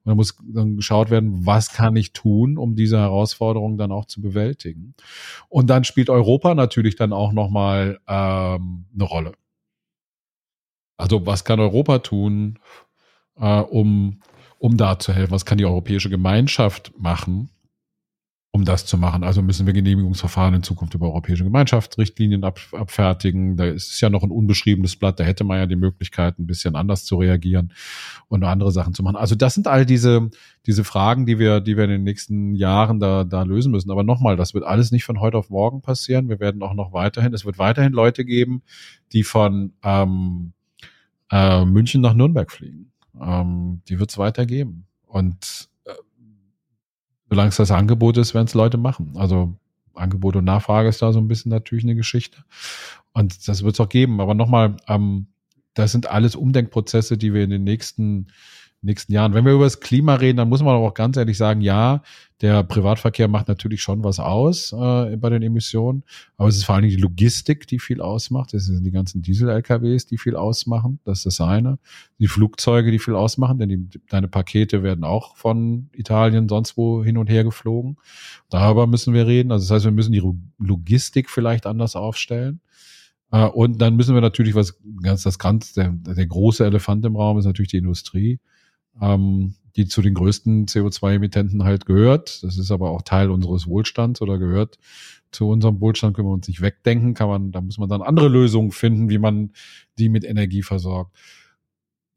und da muss dann geschaut werden, was kann ich tun, um diese Herausforderung dann auch zu bewältigen. Und dann spielt Europa natürlich dann auch nochmal ähm, eine Rolle. Also was kann Europa tun, äh, um um da zu helfen? Was kann die europäische Gemeinschaft machen, um das zu machen? Also müssen wir Genehmigungsverfahren in Zukunft über europäische Gemeinschaftsrichtlinien ab, abfertigen. Da ist es ja noch ein unbeschriebenes Blatt. Da hätte man ja die Möglichkeit, ein bisschen anders zu reagieren und andere Sachen zu machen. Also das sind all diese, diese Fragen, die wir, die wir in den nächsten Jahren da, da lösen müssen. Aber nochmal, das wird alles nicht von heute auf morgen passieren. Wir werden auch noch weiterhin, es wird weiterhin Leute geben, die von ähm, äh, München nach Nürnberg fliegen. Ähm, die wird es weitergeben. Und äh, solange es das Angebot ist, werden es Leute machen. Also Angebot und Nachfrage ist da so ein bisschen natürlich eine Geschichte. Und das wird es auch geben. Aber nochmal, ähm, das sind alles Umdenkprozesse, die wir in den nächsten nächsten Jahren. Wenn wir über das Klima reden, dann muss man aber auch ganz ehrlich sagen, ja, der Privatverkehr macht natürlich schon was aus äh, bei den Emissionen, aber es ist vor allen Dingen die Logistik, die viel ausmacht. Es sind die ganzen Diesel-LKWs, die viel ausmachen. Das ist das eine. Die Flugzeuge, die viel ausmachen, denn die, deine Pakete werden auch von Italien sonst wo hin und her geflogen. Darüber müssen wir reden. Also das heißt, wir müssen die Logistik vielleicht anders aufstellen. Äh, und dann müssen wir natürlich was ganz das ganz der, der große Elefant im Raum ist natürlich die Industrie ähm, die zu den größten CO2-Emittenten halt gehört. Das ist aber auch Teil unseres Wohlstands oder gehört zu unserem Wohlstand, können wir uns nicht wegdenken, kann man, da muss man dann andere Lösungen finden, wie man die mit Energie versorgt.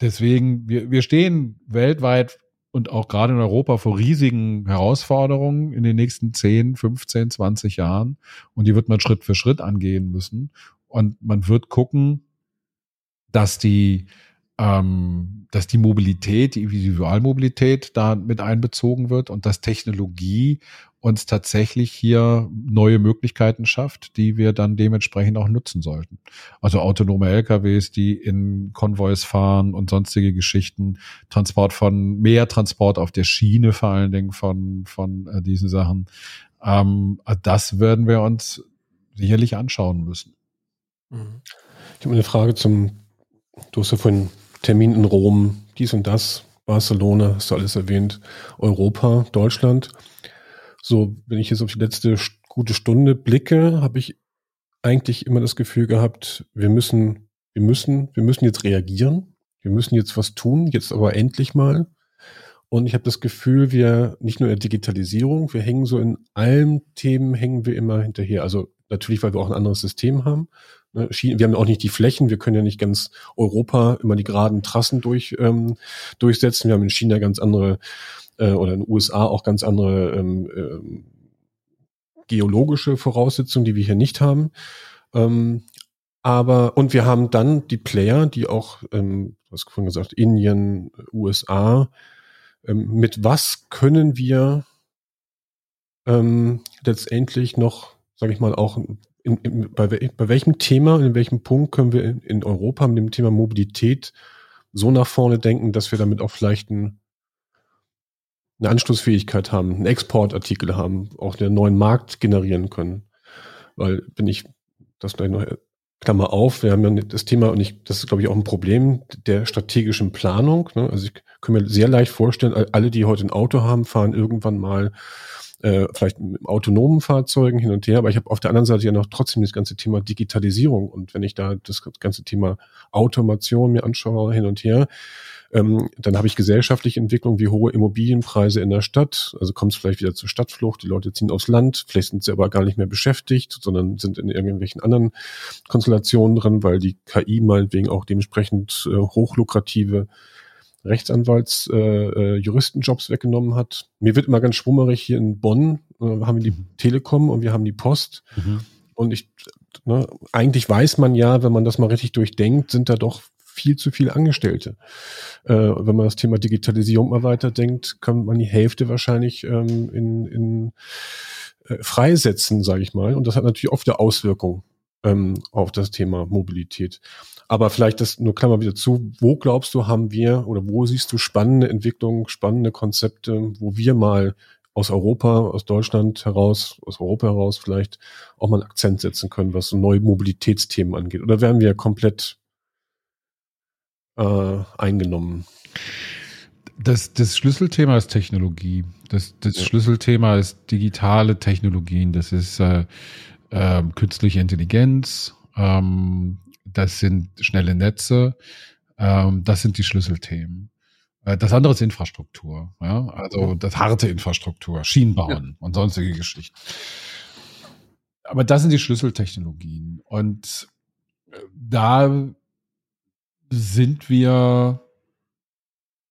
Deswegen, wir, wir stehen weltweit und auch gerade in Europa vor riesigen Herausforderungen in den nächsten 10, 15, 20 Jahren. Und die wird man Schritt für Schritt angehen müssen. Und man wird gucken, dass die, ähm, dass die Mobilität, die Individualmobilität da mit einbezogen wird und dass Technologie uns tatsächlich hier neue Möglichkeiten schafft, die wir dann dementsprechend auch nutzen sollten. Also autonome LKWs, die in Konvois fahren und sonstige Geschichten, Transport von mehr Transport auf der Schiene vor allen Dingen von, von äh, diesen Sachen. Ähm, das werden wir uns sicherlich anschauen müssen. Mhm. Ich habe eine Frage zum, du hast ja vorhin Termin in Rom, dies und das, Barcelona, hast du alles erwähnt, Europa, Deutschland. So, wenn ich jetzt auf die letzte gute Stunde blicke, habe ich eigentlich immer das Gefühl gehabt, wir müssen, wir müssen, wir müssen jetzt reagieren. Wir müssen jetzt was tun, jetzt aber endlich mal. Und ich habe das Gefühl, wir nicht nur in der Digitalisierung, wir hängen so in allen Themen, hängen wir immer hinterher. Also natürlich, weil wir auch ein anderes System haben. Ne, wir haben auch nicht die Flächen, wir können ja nicht ganz Europa immer die geraden Trassen durch, ähm, durchsetzen. Wir haben in China ganz andere äh, oder in den USA auch ganz andere ähm, ähm, geologische Voraussetzungen, die wir hier nicht haben. Ähm, aber, und wir haben dann die Player, die auch, ähm, du hast vorhin gesagt, Indien, USA, ähm, mit was können wir ähm, letztendlich noch, sage ich mal, auch in, in, bei, bei welchem Thema, in welchem Punkt können wir in, in Europa mit dem Thema Mobilität so nach vorne denken, dass wir damit auch vielleicht ein, eine Anschlussfähigkeit haben, einen Exportartikel haben, auch einen neuen Markt generieren können. Weil, wenn ich das gleich noch Klammer auf, wir haben ja das Thema, und ich, das ist, glaube ich, auch ein Problem der strategischen Planung. Ne? Also ich kann mir sehr leicht vorstellen, alle, die heute ein Auto haben, fahren irgendwann mal äh, vielleicht mit autonomen Fahrzeugen hin und her, aber ich habe auf der anderen Seite ja noch trotzdem das ganze Thema Digitalisierung. Und wenn ich da das ganze Thema Automation mir anschaue, hin und her, ähm, dann habe ich gesellschaftliche Entwicklung wie hohe Immobilienpreise in der Stadt. Also kommt es vielleicht wieder zur Stadtflucht. Die Leute ziehen aufs Land. Vielleicht sind sie aber gar nicht mehr beschäftigt, sondern sind in irgendwelchen anderen Konstellationen drin, weil die KI meinetwegen auch dementsprechend äh, hochlukrative Rechtsanwalts, äh, äh, Juristenjobs weggenommen hat. Mir wird immer ganz schwummerig hier in Bonn, äh, haben wir die mhm. Telekom und wir haben die Post. Mhm. Und ich, ne, eigentlich weiß man ja, wenn man das mal richtig durchdenkt, sind da doch viel zu viele Angestellte. Äh, wenn man das Thema Digitalisierung mal weiterdenkt, kann man die Hälfte wahrscheinlich ähm, in, in äh, freisetzen, sage ich mal. Und das hat natürlich oft eine Auswirkung ähm, auf das Thema Mobilität. Aber vielleicht das nur Klammer wieder zu. Wo glaubst du, haben wir oder wo siehst du spannende Entwicklungen, spannende Konzepte, wo wir mal aus Europa, aus Deutschland heraus, aus Europa heraus vielleicht auch mal einen Akzent setzen können, was so neue Mobilitätsthemen angeht? Oder werden wir komplett äh, eingenommen? Das, das Schlüsselthema ist Technologie. Das, das ja. Schlüsselthema ist digitale Technologien. Das ist äh, äh, künstliche Intelligenz. Ähm, das sind schnelle Netze. Ähm, das sind die Schlüsselthemen. Äh, das andere ist Infrastruktur. Ja? Also das harte Infrastruktur, Schienenbauen ja. und sonstige Geschichten. Aber das sind die Schlüsseltechnologien. Und äh, da sind wir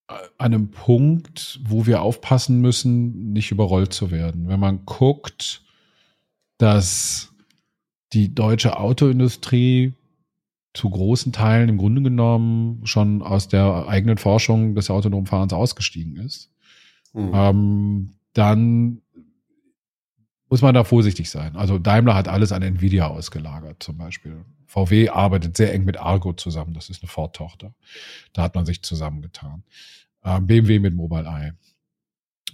an einem Punkt, wo wir aufpassen müssen, nicht überrollt zu werden. Wenn man guckt, dass die deutsche Autoindustrie zu großen Teilen im Grunde genommen schon aus der eigenen Forschung des autonomen Fahrens ausgestiegen ist, mhm. ähm, dann muss man da vorsichtig sein. Also Daimler hat alles an Nvidia ausgelagert zum Beispiel. VW arbeitet sehr eng mit Argo zusammen. Das ist eine Ford-Tochter. Da hat man sich zusammengetan. Ähm, BMW mit Mobileye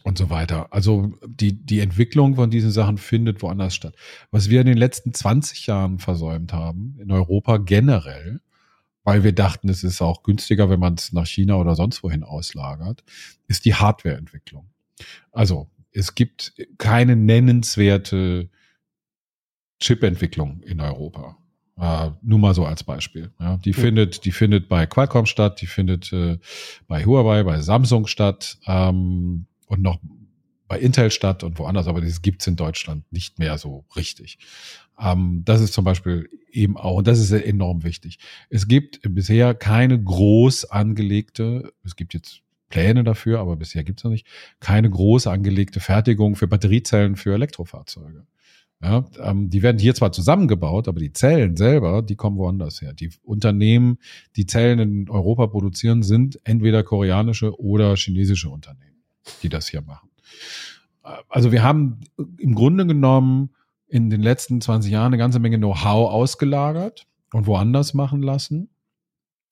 und so weiter. Also die, die Entwicklung von diesen Sachen findet woanders statt. Was wir in den letzten 20 Jahren versäumt haben, in Europa generell, weil wir dachten, es ist auch günstiger, wenn man es nach China oder sonst wohin auslagert, ist die Hardwareentwicklung. Also es gibt keine nennenswerte Chip-Entwicklung in Europa. Äh, nur mal so als Beispiel. Ja, die ja. findet, die findet bei Qualcomm statt, die findet äh, bei Huawei, bei Samsung statt ähm, und noch bei Intel statt und woanders, aber das gibt's in Deutschland nicht mehr so richtig. Ähm, das ist zum Beispiel eben auch, und das ist enorm wichtig. Es gibt bisher keine groß angelegte, es gibt jetzt Pläne dafür, aber bisher gibt es noch nicht, keine groß angelegte Fertigung für Batteriezellen für Elektrofahrzeuge. Ja, ähm, die werden hier zwar zusammengebaut, aber die Zellen selber, die kommen woanders her. Die Unternehmen, die Zellen in Europa produzieren, sind entweder koreanische oder chinesische Unternehmen, die das hier machen. Also wir haben im Grunde genommen in den letzten 20 Jahren eine ganze Menge Know-how ausgelagert und woanders machen lassen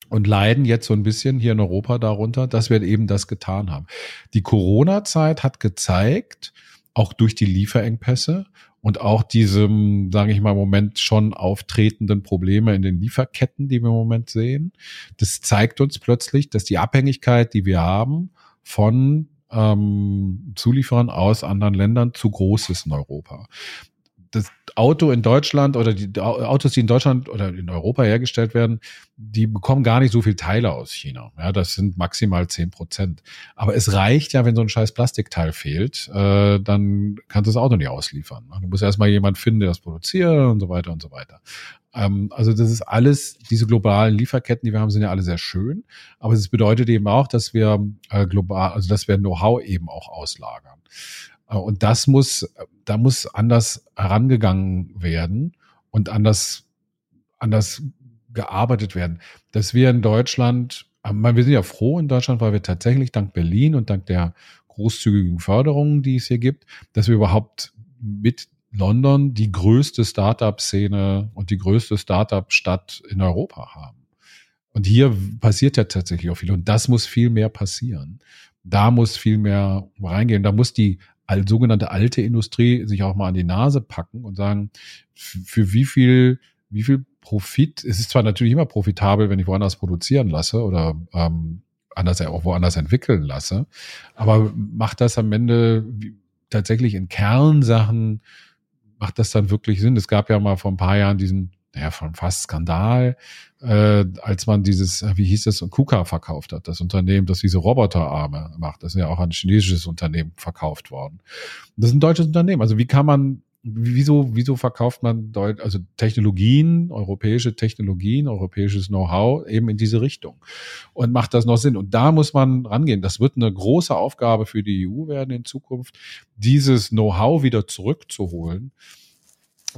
und leiden jetzt so ein bisschen hier in Europa darunter, dass wir eben das getan haben. Die Corona-Zeit hat gezeigt, auch durch die Lieferengpässe und auch diesem, sage ich mal, im Moment schon auftretenden Probleme in den Lieferketten, die wir im Moment sehen. Das zeigt uns plötzlich, dass die Abhängigkeit, die wir haben von ähm, Zulieferern aus anderen Ländern, zu groß ist in Europa das Auto in Deutschland oder die Autos, die in Deutschland oder in Europa hergestellt werden, die bekommen gar nicht so viel Teile aus China. Ja, das sind maximal zehn Prozent. Aber es reicht ja, wenn so ein scheiß Plastikteil fehlt, äh, dann kannst du das Auto nicht ausliefern. Du musst erstmal jemand finden, der das produziert und so weiter und so weiter. Ähm, also das ist alles, diese globalen Lieferketten, die wir haben, sind ja alle sehr schön. Aber es bedeutet eben auch, dass wir äh, global, also dass wir Know-how eben auch auslagern. Äh, und das muss, da muss anders herangegangen werden und anders, anders gearbeitet werden. Dass wir in Deutschland, äh, wir sind ja froh in Deutschland, weil wir tatsächlich dank Berlin und dank der großzügigen Förderungen, die es hier gibt, dass wir überhaupt mit London die größte Startup-Szene und die größte Startup-Stadt in Europa haben. Und hier passiert ja tatsächlich auch viel. Und das muss viel mehr passieren. Da muss viel mehr reingehen. Da muss die sogenannte alte Industrie sich auch mal an die Nase packen und sagen, für wie viel, wie viel Profit, es ist zwar natürlich immer profitabel, wenn ich woanders produzieren lasse oder ähm, anders auch woanders entwickeln lasse, aber macht das am Ende tatsächlich in Kernsachen, macht das dann wirklich Sinn? Es gab ja mal vor ein paar Jahren diesen naja, von fast Skandal, äh, als man dieses, äh, wie hieß es, KUKA verkauft hat, das Unternehmen, das diese Roboterarme macht. Das ist ja auch ein chinesisches Unternehmen verkauft worden. Das ist ein deutsches Unternehmen. Also wie kann man, wieso, wieso verkauft man Deut also Technologien, europäische Technologien, europäisches Know-how eben in diese Richtung? Und macht das noch Sinn? Und da muss man rangehen. Das wird eine große Aufgabe für die EU werden in Zukunft, dieses Know-how wieder zurückzuholen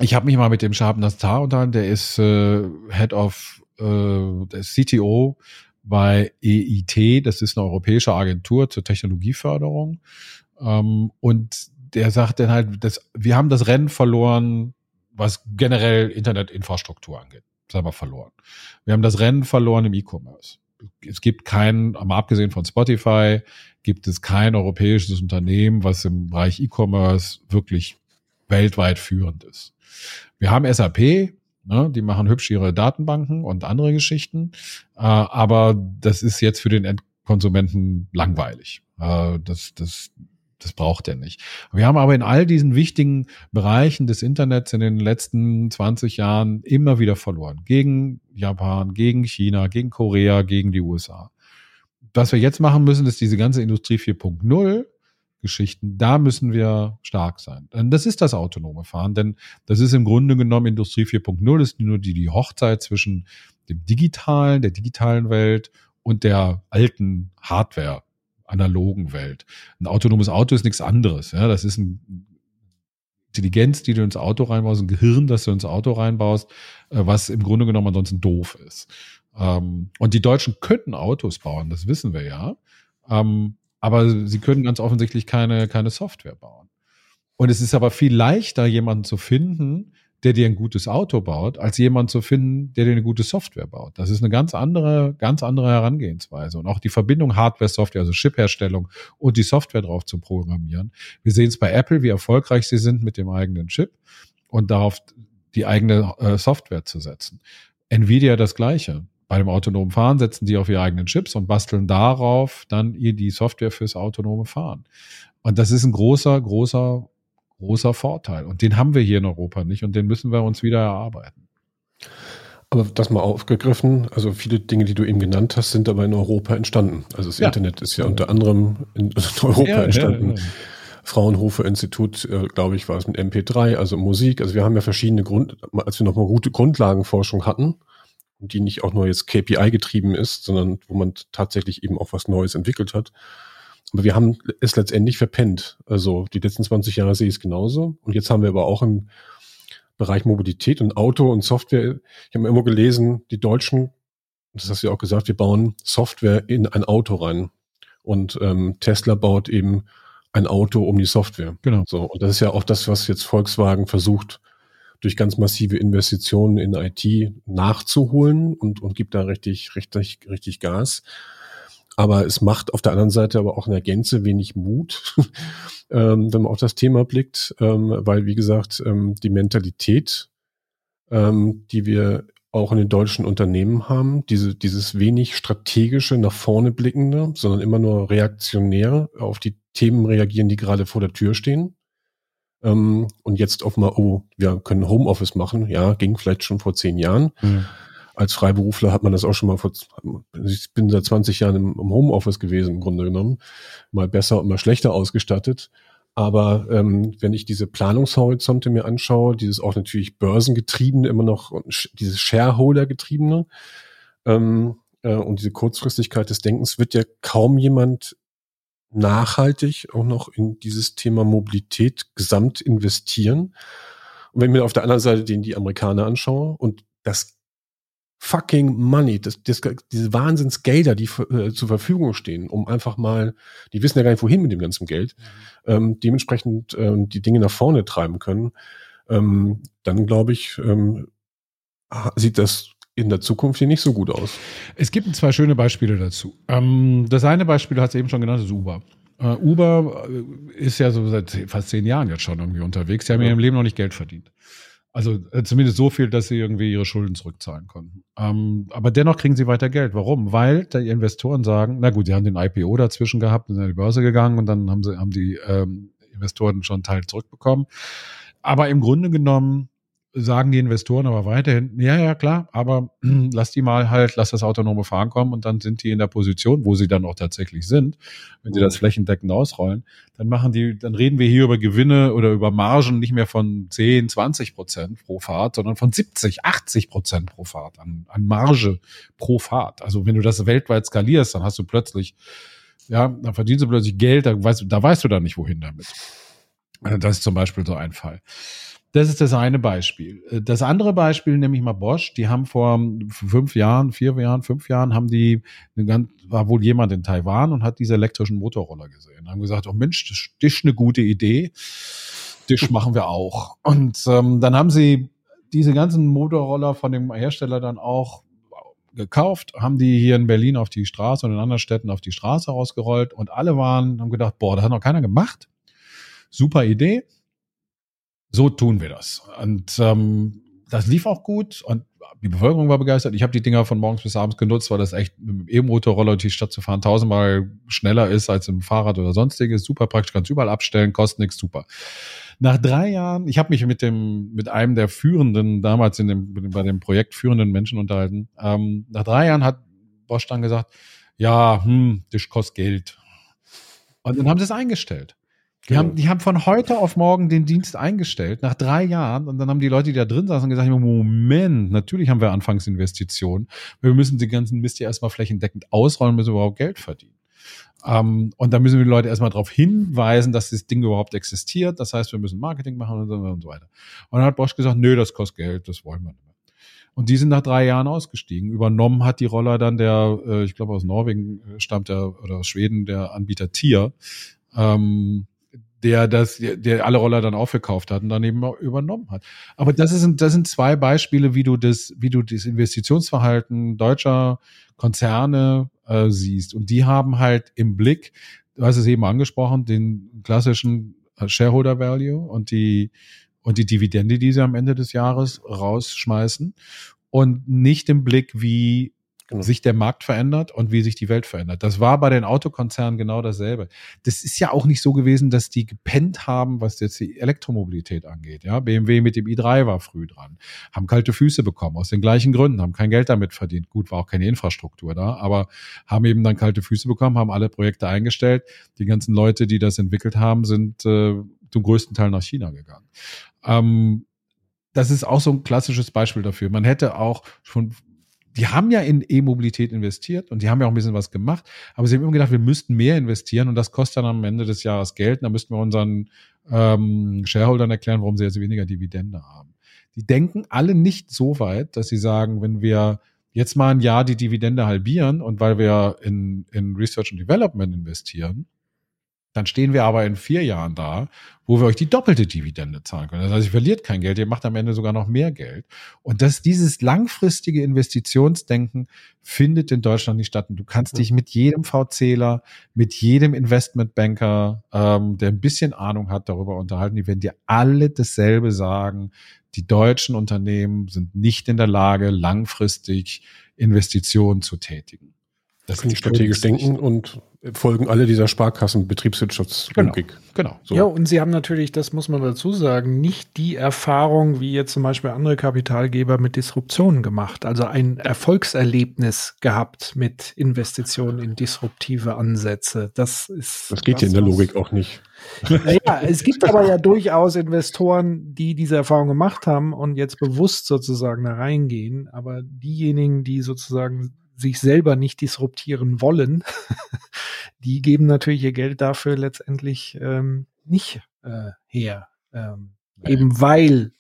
ich habe mich mal mit dem Shahab Nastar unterhalten, der ist äh, Head of äh, der CTO bei EIT, das ist eine europäische Agentur zur Technologieförderung. Ähm, und der sagt dann halt, dass wir haben das Rennen verloren, was generell Internetinfrastruktur angeht. Das haben wir verloren. Wir haben das Rennen verloren im E-Commerce. Es gibt kein, mal abgesehen von Spotify, gibt es kein europäisches Unternehmen, was im Bereich E-Commerce wirklich weltweit führend ist. Wir haben SAP, ne, die machen hübsch ihre Datenbanken und andere Geschichten, äh, aber das ist jetzt für den Endkonsumenten langweilig. Äh, das, das, das braucht er nicht. Wir haben aber in all diesen wichtigen Bereichen des Internets in den letzten 20 Jahren immer wieder verloren. Gegen Japan, gegen China, gegen Korea, gegen die USA. Was wir jetzt machen müssen, ist diese ganze Industrie 4.0 Geschichten, da müssen wir stark sein. Das ist das autonome Fahren, denn das ist im Grunde genommen Industrie 4.0, ist nur die, die Hochzeit zwischen dem digitalen, der digitalen Welt und der alten Hardware, analogen Welt. Ein autonomes Auto ist nichts anderes. Ja, das ist eine Intelligenz, die du ins Auto reinbaust, ein Gehirn, das du ins Auto reinbaust, äh, was im Grunde genommen ansonsten doof ist. Ähm, und die Deutschen könnten Autos bauen, das wissen wir ja. Ähm, aber sie können ganz offensichtlich keine, keine Software bauen. Und es ist aber viel leichter, jemanden zu finden, der dir ein gutes Auto baut, als jemanden zu finden, der dir eine gute Software baut. Das ist eine ganz andere, ganz andere Herangehensweise. Und auch die Verbindung Hardware, Software, also Chip-Herstellung und die Software drauf zu programmieren. Wir sehen es bei Apple, wie erfolgreich sie sind mit dem eigenen Chip und darauf die eigene äh, Software zu setzen. Nvidia das Gleiche bei dem autonomen Fahren setzen die auf ihre eigenen Chips und basteln darauf dann ihr die Software fürs autonome Fahren. Und das ist ein großer, großer, großer Vorteil. Und den haben wir hier in Europa nicht und den müssen wir uns wieder erarbeiten. Aber das mal aufgegriffen, also viele Dinge, die du eben genannt hast, sind aber in Europa entstanden. Also das ja. Internet ist ja unter anderem in Europa ja, entstanden. Ja, Fraunhofer Institut, äh, glaube ich, war es mit MP3, also Musik. Also wir haben ja verschiedene Grund, als wir nochmal gute Grundlagenforschung hatten, die nicht auch nur jetzt KPI getrieben ist, sondern wo man tatsächlich eben auch was Neues entwickelt hat. Aber wir haben es letztendlich verpennt. Also die letzten 20 Jahre sehe ich es genauso. Und jetzt haben wir aber auch im Bereich Mobilität und Auto und Software, ich habe irgendwo gelesen, die Deutschen, das hast du ja auch gesagt, wir bauen Software in ein Auto rein. Und ähm, Tesla baut eben ein Auto um die Software. Genau. So, und das ist ja auch das, was jetzt Volkswagen versucht, durch ganz massive Investitionen in IT nachzuholen und, und gibt da richtig, richtig, richtig Gas. Aber es macht auf der anderen Seite aber auch in der Gänze wenig Mut, ähm, wenn man auf das Thema blickt, ähm, weil, wie gesagt, ähm, die Mentalität, ähm, die wir auch in den deutschen Unternehmen haben, diese, dieses wenig strategische, nach vorne blickende, sondern immer nur reaktionär auf die Themen reagieren, die gerade vor der Tür stehen Ähm, und jetzt auf mal, oh, wir können Homeoffice machen. Ja, ging vielleicht schon vor zehn Jahren. Mhm. Als Freiberufler hat man das auch schon mal vor, ich bin seit 20 Jahren im, im Homeoffice gewesen, im Grunde genommen. Mal besser und mal schlechter ausgestattet. Aber ähm, wenn ich diese Planungshorizonte mir anschaue, dieses auch natürlich börsengetriebene immer noch, dieses Shareholder-getriebene ähm, äh, und diese Kurzfristigkeit des Denkens, wird ja kaum jemand nachhaltig auch noch in dieses Thema Mobilität gesamt investieren. Und wenn ich mir auf der anderen Seite den die Amerikaner anschaue und das fucking Money, das, das, diese Wahnsinnsgelder, die äh, zur Verfügung stehen, um einfach mal, die wissen ja gar nicht, wohin mit dem ganzen Geld, mhm. ähm, dementsprechend ähm, die Dinge nach vorne treiben können, ähm, dann glaube ich, ähm, sieht das in der Zukunft hier nicht so gut aus. Es gibt zwei schöne Beispiele dazu. Ähm, das eine Beispiel hat es eben schon genannt, ist Uber. Uh, Uber äh, ist ja so seit fast zehn Jahren jetzt schon irgendwie unterwegs. Sie haben ja. in ihrem Leben noch nicht Geld verdient. Also äh, zumindest so viel, dass sie irgendwie ihre Schulden zurückzahlen konnten. Ähm, aber dennoch kriegen sie weiter Geld. Warum? Weil die Investoren sagen, na gut, sie haben den IPO dazwischen gehabt, sind an die Börse gegangen und dann haben sie haben die ähm, Investoren schon einen Teil zurückbekommen. Aber im Grunde genommen sagen die Investoren aber weiterhin, ja, ja, klar, aber lass die mal halt, lass das autonome Fahren kommen und dann sind die in der Position, wo sie dann auch tatsächlich sind, wenn sie das mhm. flächendeckend ausrollen, dann machen die, dann reden wir hier über Gewinne oder über Margen nicht mehr von 10, 20 Prozent pro Fahrt, sondern von 70, 80 Prozent pro Fahrt an, an Marge pro Fahrt. Also wenn du das weltweit skalierst, dann hast du plötzlich, ja, dann verdienst du plötzlich Geld, da weißt, da weißt du dann nicht, wohin damit. Das ist zum Beispiel so ein Fall. Das ist das eine Beispiel. Äh, das andere Beispiel, nämlich mal Bosch, die haben vor fünf Jahren, vier Jahren, fünf Jahren, haben die, war wohl jemand in Taiwan und hat diese elektrischen Motorroller gesehen. Haben gesagt, oh Mensch, das ist eine gute Idee. Das machen wir auch. Und ähm, dann haben sie diese ganzen Motorroller von dem Hersteller dann auch gekauft, haben die hier in Berlin auf die Straße und in anderen Städten auf die Straße rausgerollt und alle waren, haben gedacht, boah, das hat noch keiner gemacht. Super Idee so tun wir das. Und ähm, das lief auch gut und die Bevölkerung war begeistert. Ich habe die Dinger von morgens bis abends genutzt, weil das echt mit dem E-Motorroller durch die Stadt zu fahren tausendmal schneller ist als im Fahrrad oder sonstiges. Super praktisch, kannst überall abstellen, kostet nichts, super. Nach drei Jahren, ich habe mich mit dem, mit einem der führenden, damals in dem, bei dem Projekt führenden Menschen unterhalten. Ähm, nach drei Jahren hat Bosch dann gesagt, ja, hm, das kostet Geld. Und dann haben sie es eingestellt. Die, haben, die haben von heute auf morgen den Dienst eingestellt, nach drei Jahren. Und dann haben die Leute, die da drin saßen, gesagt, Moment, natürlich haben wir Anfangsinvestitionen. Wir müssen die ganzen Mist ja erstmal flächendeckend ausrollen, müssen wir überhaupt Geld verdienen. Um, und da müssen wir die Leute erstmal darauf hinweisen, dass das Ding überhaupt existiert. Das heißt, wir müssen Marketing machen und so, und so weiter. Und dann hat Bosch gesagt, nö, das kostet Geld, das wollen wir nicht mehr. Und die sind nach drei Jahren ausgestiegen. Übernommen hat die Roller dann der, äh, ich glaube aus Norwegen stammt der, oder aus Schweden, der Anbieter Tier. Ähm, der das, der alle Roller dann aufgekauft hat und dann eben übernommen hat. Aber das ist, das sind zwei Beispiele, wie du das, wie du das Investitionsverhalten deutscher Konzerne äh, siehst. Und die haben halt im Blick, du hast es eben angesprochen, den klassischen äh, Shareholder Value und die und die Dividende, die sie am Ende des Jahres rausschmeißen und nicht im Blick, wie genau. sich der Markt verändert und wie sich die Welt verändert. Das war bei den Autokonzernen genau dasselbe. Das ist ja auch nicht so gewesen, dass die gepennt haben, was jetzt die Elektromobilität angeht. Ja, BMW mit dem i3 war früh dran, haben kalte Füße bekommen aus den gleichen Gründen, haben kein Geld damit verdient. Gut, war auch keine Infrastruktur da, aber haben eben dann kalte Füße bekommen, haben alle Projekte eingestellt. Die ganzen Leute, die das entwickelt haben, sind äh, zum größten Teil nach China gegangen. Ähm, das ist auch so ein klassisches Beispiel dafür. Man hätte auch schon die haben ja in E-Mobilität investiert und die haben ja auch ein bisschen was gemacht, aber sie haben immer gedacht, wir müssten mehr investieren und das kostet dann am Ende des Jahres Geld. Und da müssten wir unseren ähm, Shareholdern erklären, warum sie jetzt weniger Dividende haben. Die denken alle nicht so weit, dass sie sagen, wenn wir jetzt mal ein Jahr die Dividende halbieren und weil wir in, in Research and Development investieren, dann stehen wir aber in vier Jahren da, wo wir euch die doppelte Dividende zahlen können. Das heißt, ihr verliert kein Geld, ihr macht am Ende sogar noch mehr Geld. Und das, dieses langfristige Investitionsdenken findet in Deutschland nicht statt. Und du kannst dich mit jedem VCler, mit jedem Investmentbanker, ähm, der ein bisschen Ahnung hat, darüber unterhalten. Die werden dir alle dasselbe sagen. Die deutschen Unternehmen sind nicht in der Lage, langfristig Investitionen zu tätigen. Das können strategisch denken und folgen alle dieser Sparkassen Betriebswirtschaftslogik. Genau. genau. So. Ja, und sie haben natürlich, das muss man dazu sagen, nicht die Erfahrung, wie jetzt zum Beispiel andere Kapitalgeber mit Disruptionen gemacht. Also ein Erfolgserlebnis gehabt mit Investitionen in disruptive Ansätze. Das ist. Das geht ja in der Logik auch nicht. Naja, es gibt aber ja durchaus Investoren, die diese Erfahrung gemacht haben und jetzt bewusst sozusagen da reingehen. Aber diejenigen, die sozusagen sich selber nicht disruptieren wollen, die geben natürlich ihr Geld dafür letztendlich ähm, nicht äh, her. Ähm, ja. Eben weil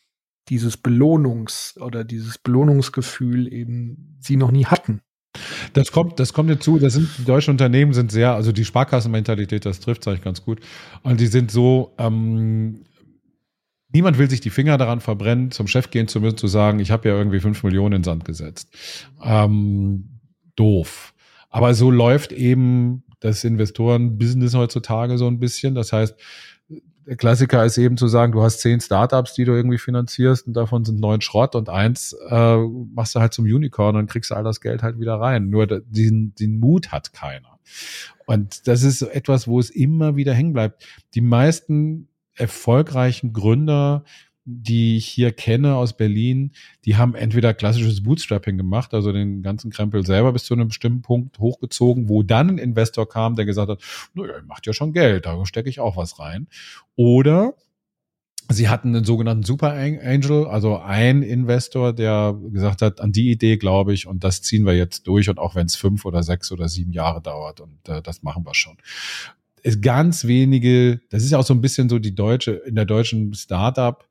dieses Belohnungs- oder dieses Belohnungsgefühl eben sie noch nie hatten. Das kommt, das kommt dazu. Das sind die deutschen Unternehmen sind sehr, also die Sparkassenmentalität, das trifft eigentlich ganz gut. Und die sind so, ähm, niemand will sich die Finger daran verbrennen, zum Chef gehen zu müssen, zu sagen, ich habe ja irgendwie fünf Millionen in den Sand gesetzt. Ähm, doof. Aber so läuft eben das Investoren-Business heutzutage so ein bisschen. Das heißt, der Klassiker ist eben zu sagen, du hast zehn Startups, die du irgendwie finanzierst und davon sind neun Schrott und eins äh, machst du halt zum Unicorn und kriegst all das Geld halt wieder rein. Nur den, den Mut hat keiner. Und das ist etwas, wo es immer wieder hängen bleibt. Die meisten erfolgreichen Gründer die ich hier kenne aus Berlin, die haben entweder klassisches Bootstrapping gemacht, also den ganzen Krempel selber bis zu einem bestimmten Punkt hochgezogen, wo dann ein Investor kam, der gesagt hat, naja, macht ja schon Geld, da stecke ich auch was rein. Oder Sie hatten einen sogenannten Super Angel, also ein Investor, der gesagt hat, an die Idee glaube ich und das ziehen wir jetzt durch und auch wenn es fünf oder sechs oder sieben Jahre dauert und äh, das machen wir schon. Es ganz wenige, das ist ja auch so ein bisschen so die deutsche, in der deutschen Startup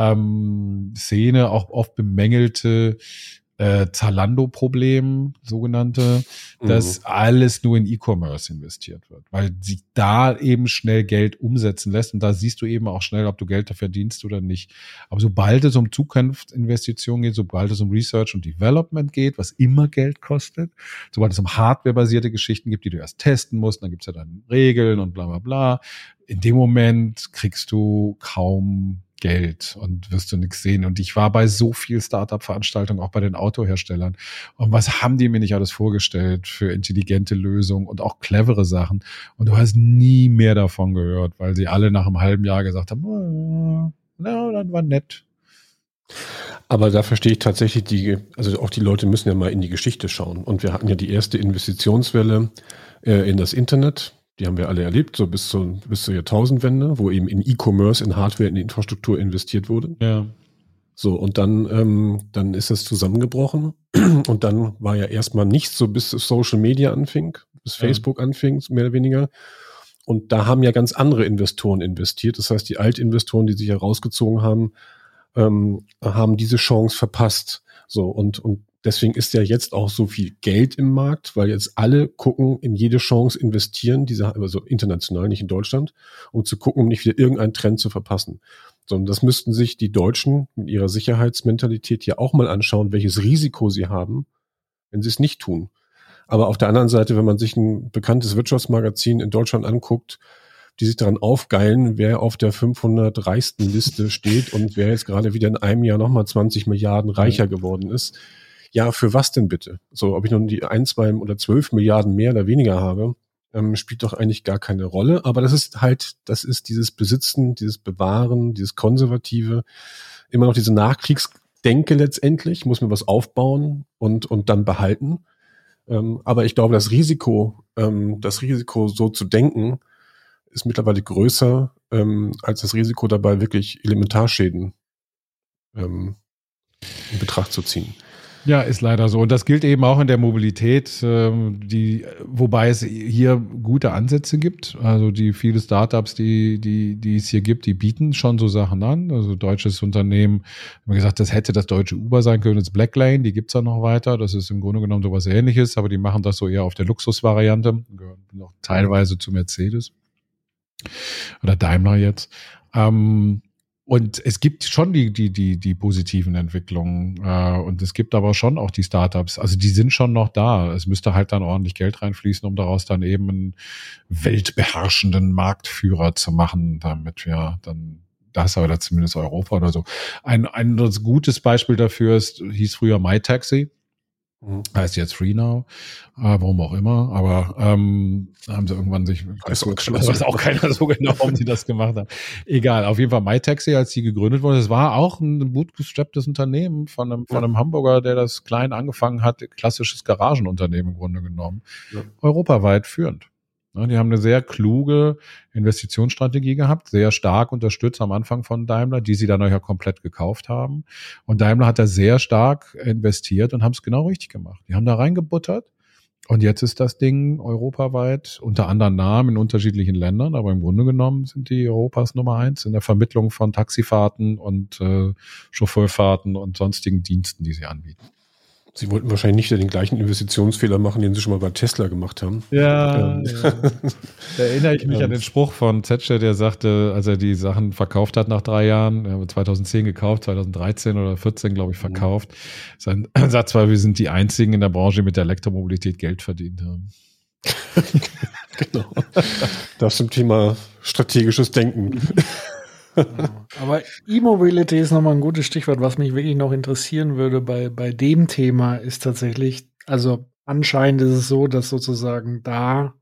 ähm, Szene auch oft bemängelte äh, Zalando-Problem, sogenannte, dass mhm. alles nur in E-Commerce investiert wird, weil sich da eben schnell Geld umsetzen lässt und da siehst du eben auch schnell, ob du Geld dafür verdienst oder nicht. Aber sobald es um Zukunftsinvestitionen geht, sobald es um Research und Development geht, was immer Geld kostet, sobald es um hardwarebasierte Geschichten gibt, die du erst testen musst, dann gibt's ja dann Regeln und bla bla bla. In dem Moment kriegst du kaum Geld und wirst du nichts sehen. Und ich war bei so viel Startup-Veranstaltungen, auch bei den Autoherstellern. Und was haben die mir nicht alles vorgestellt für intelligente Lösungen und auch clevere Sachen? Und du hast nie mehr davon gehört, weil sie alle nach einem halben Jahr gesagt haben, oh, na, dann war nett. Aber da verstehe ich tatsächlich die, also auch die Leute müssen ja mal in die Geschichte schauen. Und wir hatten ja die erste Investitionswelle äh, in das Internet die haben wir alle erlebt, so bis, zu, bis zur Jahrtausendwende, wo eben in E-Commerce, in Hardware, in Infrastruktur investiert wurde. Ja. So, und dann, ähm, dann ist es zusammengebrochen. Und dann war ja erstmal nichts so, bis Social Media anfing, bis ja. Facebook anfing, mehr oder weniger. Und da haben ja ganz andere Investoren investiert. Das heißt, die Altinvestoren, die sich herausgezogen haben, ähm, haben diese Chance verpasst. So, und, und Deswegen ist ja jetzt auch so viel Geld im Markt, weil jetzt alle gucken, in jede Chance investieren, diese, also international, nicht in Deutschland, um zu gucken, um nicht wieder irgendeinen Trend zu verpassen. Sondern das müssten sich die Deutschen mit ihrer Sicherheitsmentalität ja auch mal anschauen, welches Risiko sie haben, wenn sie es nicht tun. Aber auf der anderen Seite, wenn man sich ein bekanntes Wirtschaftsmagazin in Deutschland anguckt, die sich daran aufgeilen, wer auf der 500 reichsten Liste steht und wer jetzt gerade wieder in einem Jahr nochmal 20 Milliarden reicher geworden ist, ja, für was denn bitte? So, ob ich nun die ein, zwei oder zwölf Milliarden mehr oder weniger habe, ähm, spielt doch eigentlich gar keine Rolle. Aber das ist halt, das ist dieses Besitzen, dieses Bewahren, dieses Konservative, immer noch diese Nachkriegsdenke letztendlich, muss mir was aufbauen und, und dann behalten. Ähm, aber ich glaube, das Risiko, ähm, das Risiko so zu denken, ist mittlerweile größer ähm, als das Risiko dabei, wirklich Elementarschäden ähm, in Betracht zu ziehen. Ja, ist leider so. Und das gilt eben auch in der Mobilität, ähm, die, wobei es hier gute Ansätze gibt. Also die viele Startups, die, die, die es hier gibt, die bieten schon so Sachen an. Also deutsches Unternehmen, wie gesagt, das hätte das deutsche Uber sein können, das Blacklane, die gibt's ja noch weiter. Das ist im Grunde genommen sowas ähnliches, aber die machen das so eher auf der Luxusvariante, gehören noch teilweise zu Mercedes. Oder Daimler jetzt. Ähm, und es gibt schon die, die, die, die positiven Entwicklungen. Äh, und es gibt aber schon auch die Startups. Also die sind schon noch da. Es müsste halt dann ordentlich Geld reinfließen, um daraus dann eben einen weltbeherrschenden Marktführer zu machen, damit wir dann das oder zumindest Europa oder so. Ein, ein gutes Beispiel dafür ist, hieß früher MyTaxi. Mhm. Heißt jetzt Free Now, äh, warum auch immer, aber ähm, haben sie irgendwann sich, weiß, weiß auch keiner so genau, warum sie das gemacht haben. Egal, auf jeden Fall MyTaxi, als die gegründet wurde, es war auch ein bootgestrapptes Unternehmen von einem, von einem Hamburger, der das klein angefangen hat, klassisches Garagenunternehmen im Grunde genommen, ja. europaweit führend. Ja, die haben eine sehr kluge Investitionsstrategie gehabt, sehr stark unterstützt am Anfang von Daimler, die sie dann ja komplett gekauft haben. Und Daimler hat da sehr stark investiert und haben es genau richtig gemacht. Die haben da reingebuttert. Und jetzt ist das Ding europaweit unter anderen Namen in unterschiedlichen Ländern, aber im Grunde genommen sind die Europas Nummer eins in der Vermittlung von Taxifahrten und äh, Chauffeurfahrten und sonstigen Diensten, die sie anbieten. Sie wollten wahrscheinlich nicht den gleichen Investitionsfehler machen, den Sie schon mal bei Tesla gemacht haben. Ja, ähm. ja. da erinnere ich mich an ähm. den Spruch von Zetsche, der sagte, als er die Sachen verkauft hat nach drei Jahren, er hat 2010 gekauft, 2013 oder 14, glaube ich, mhm. verkauft. Sein Satz war, wir sind die einzigen in der Branche, die mit der Elektromobilität Geld verdient haben. genau. Das zum Thema strategisches Denken. Aber E-Mobility ist nochmal ein gutes Stichwort. Was mich wirklich noch interessieren würde bei, bei dem Thema ist tatsächlich, also anscheinend ist es so, dass sozusagen da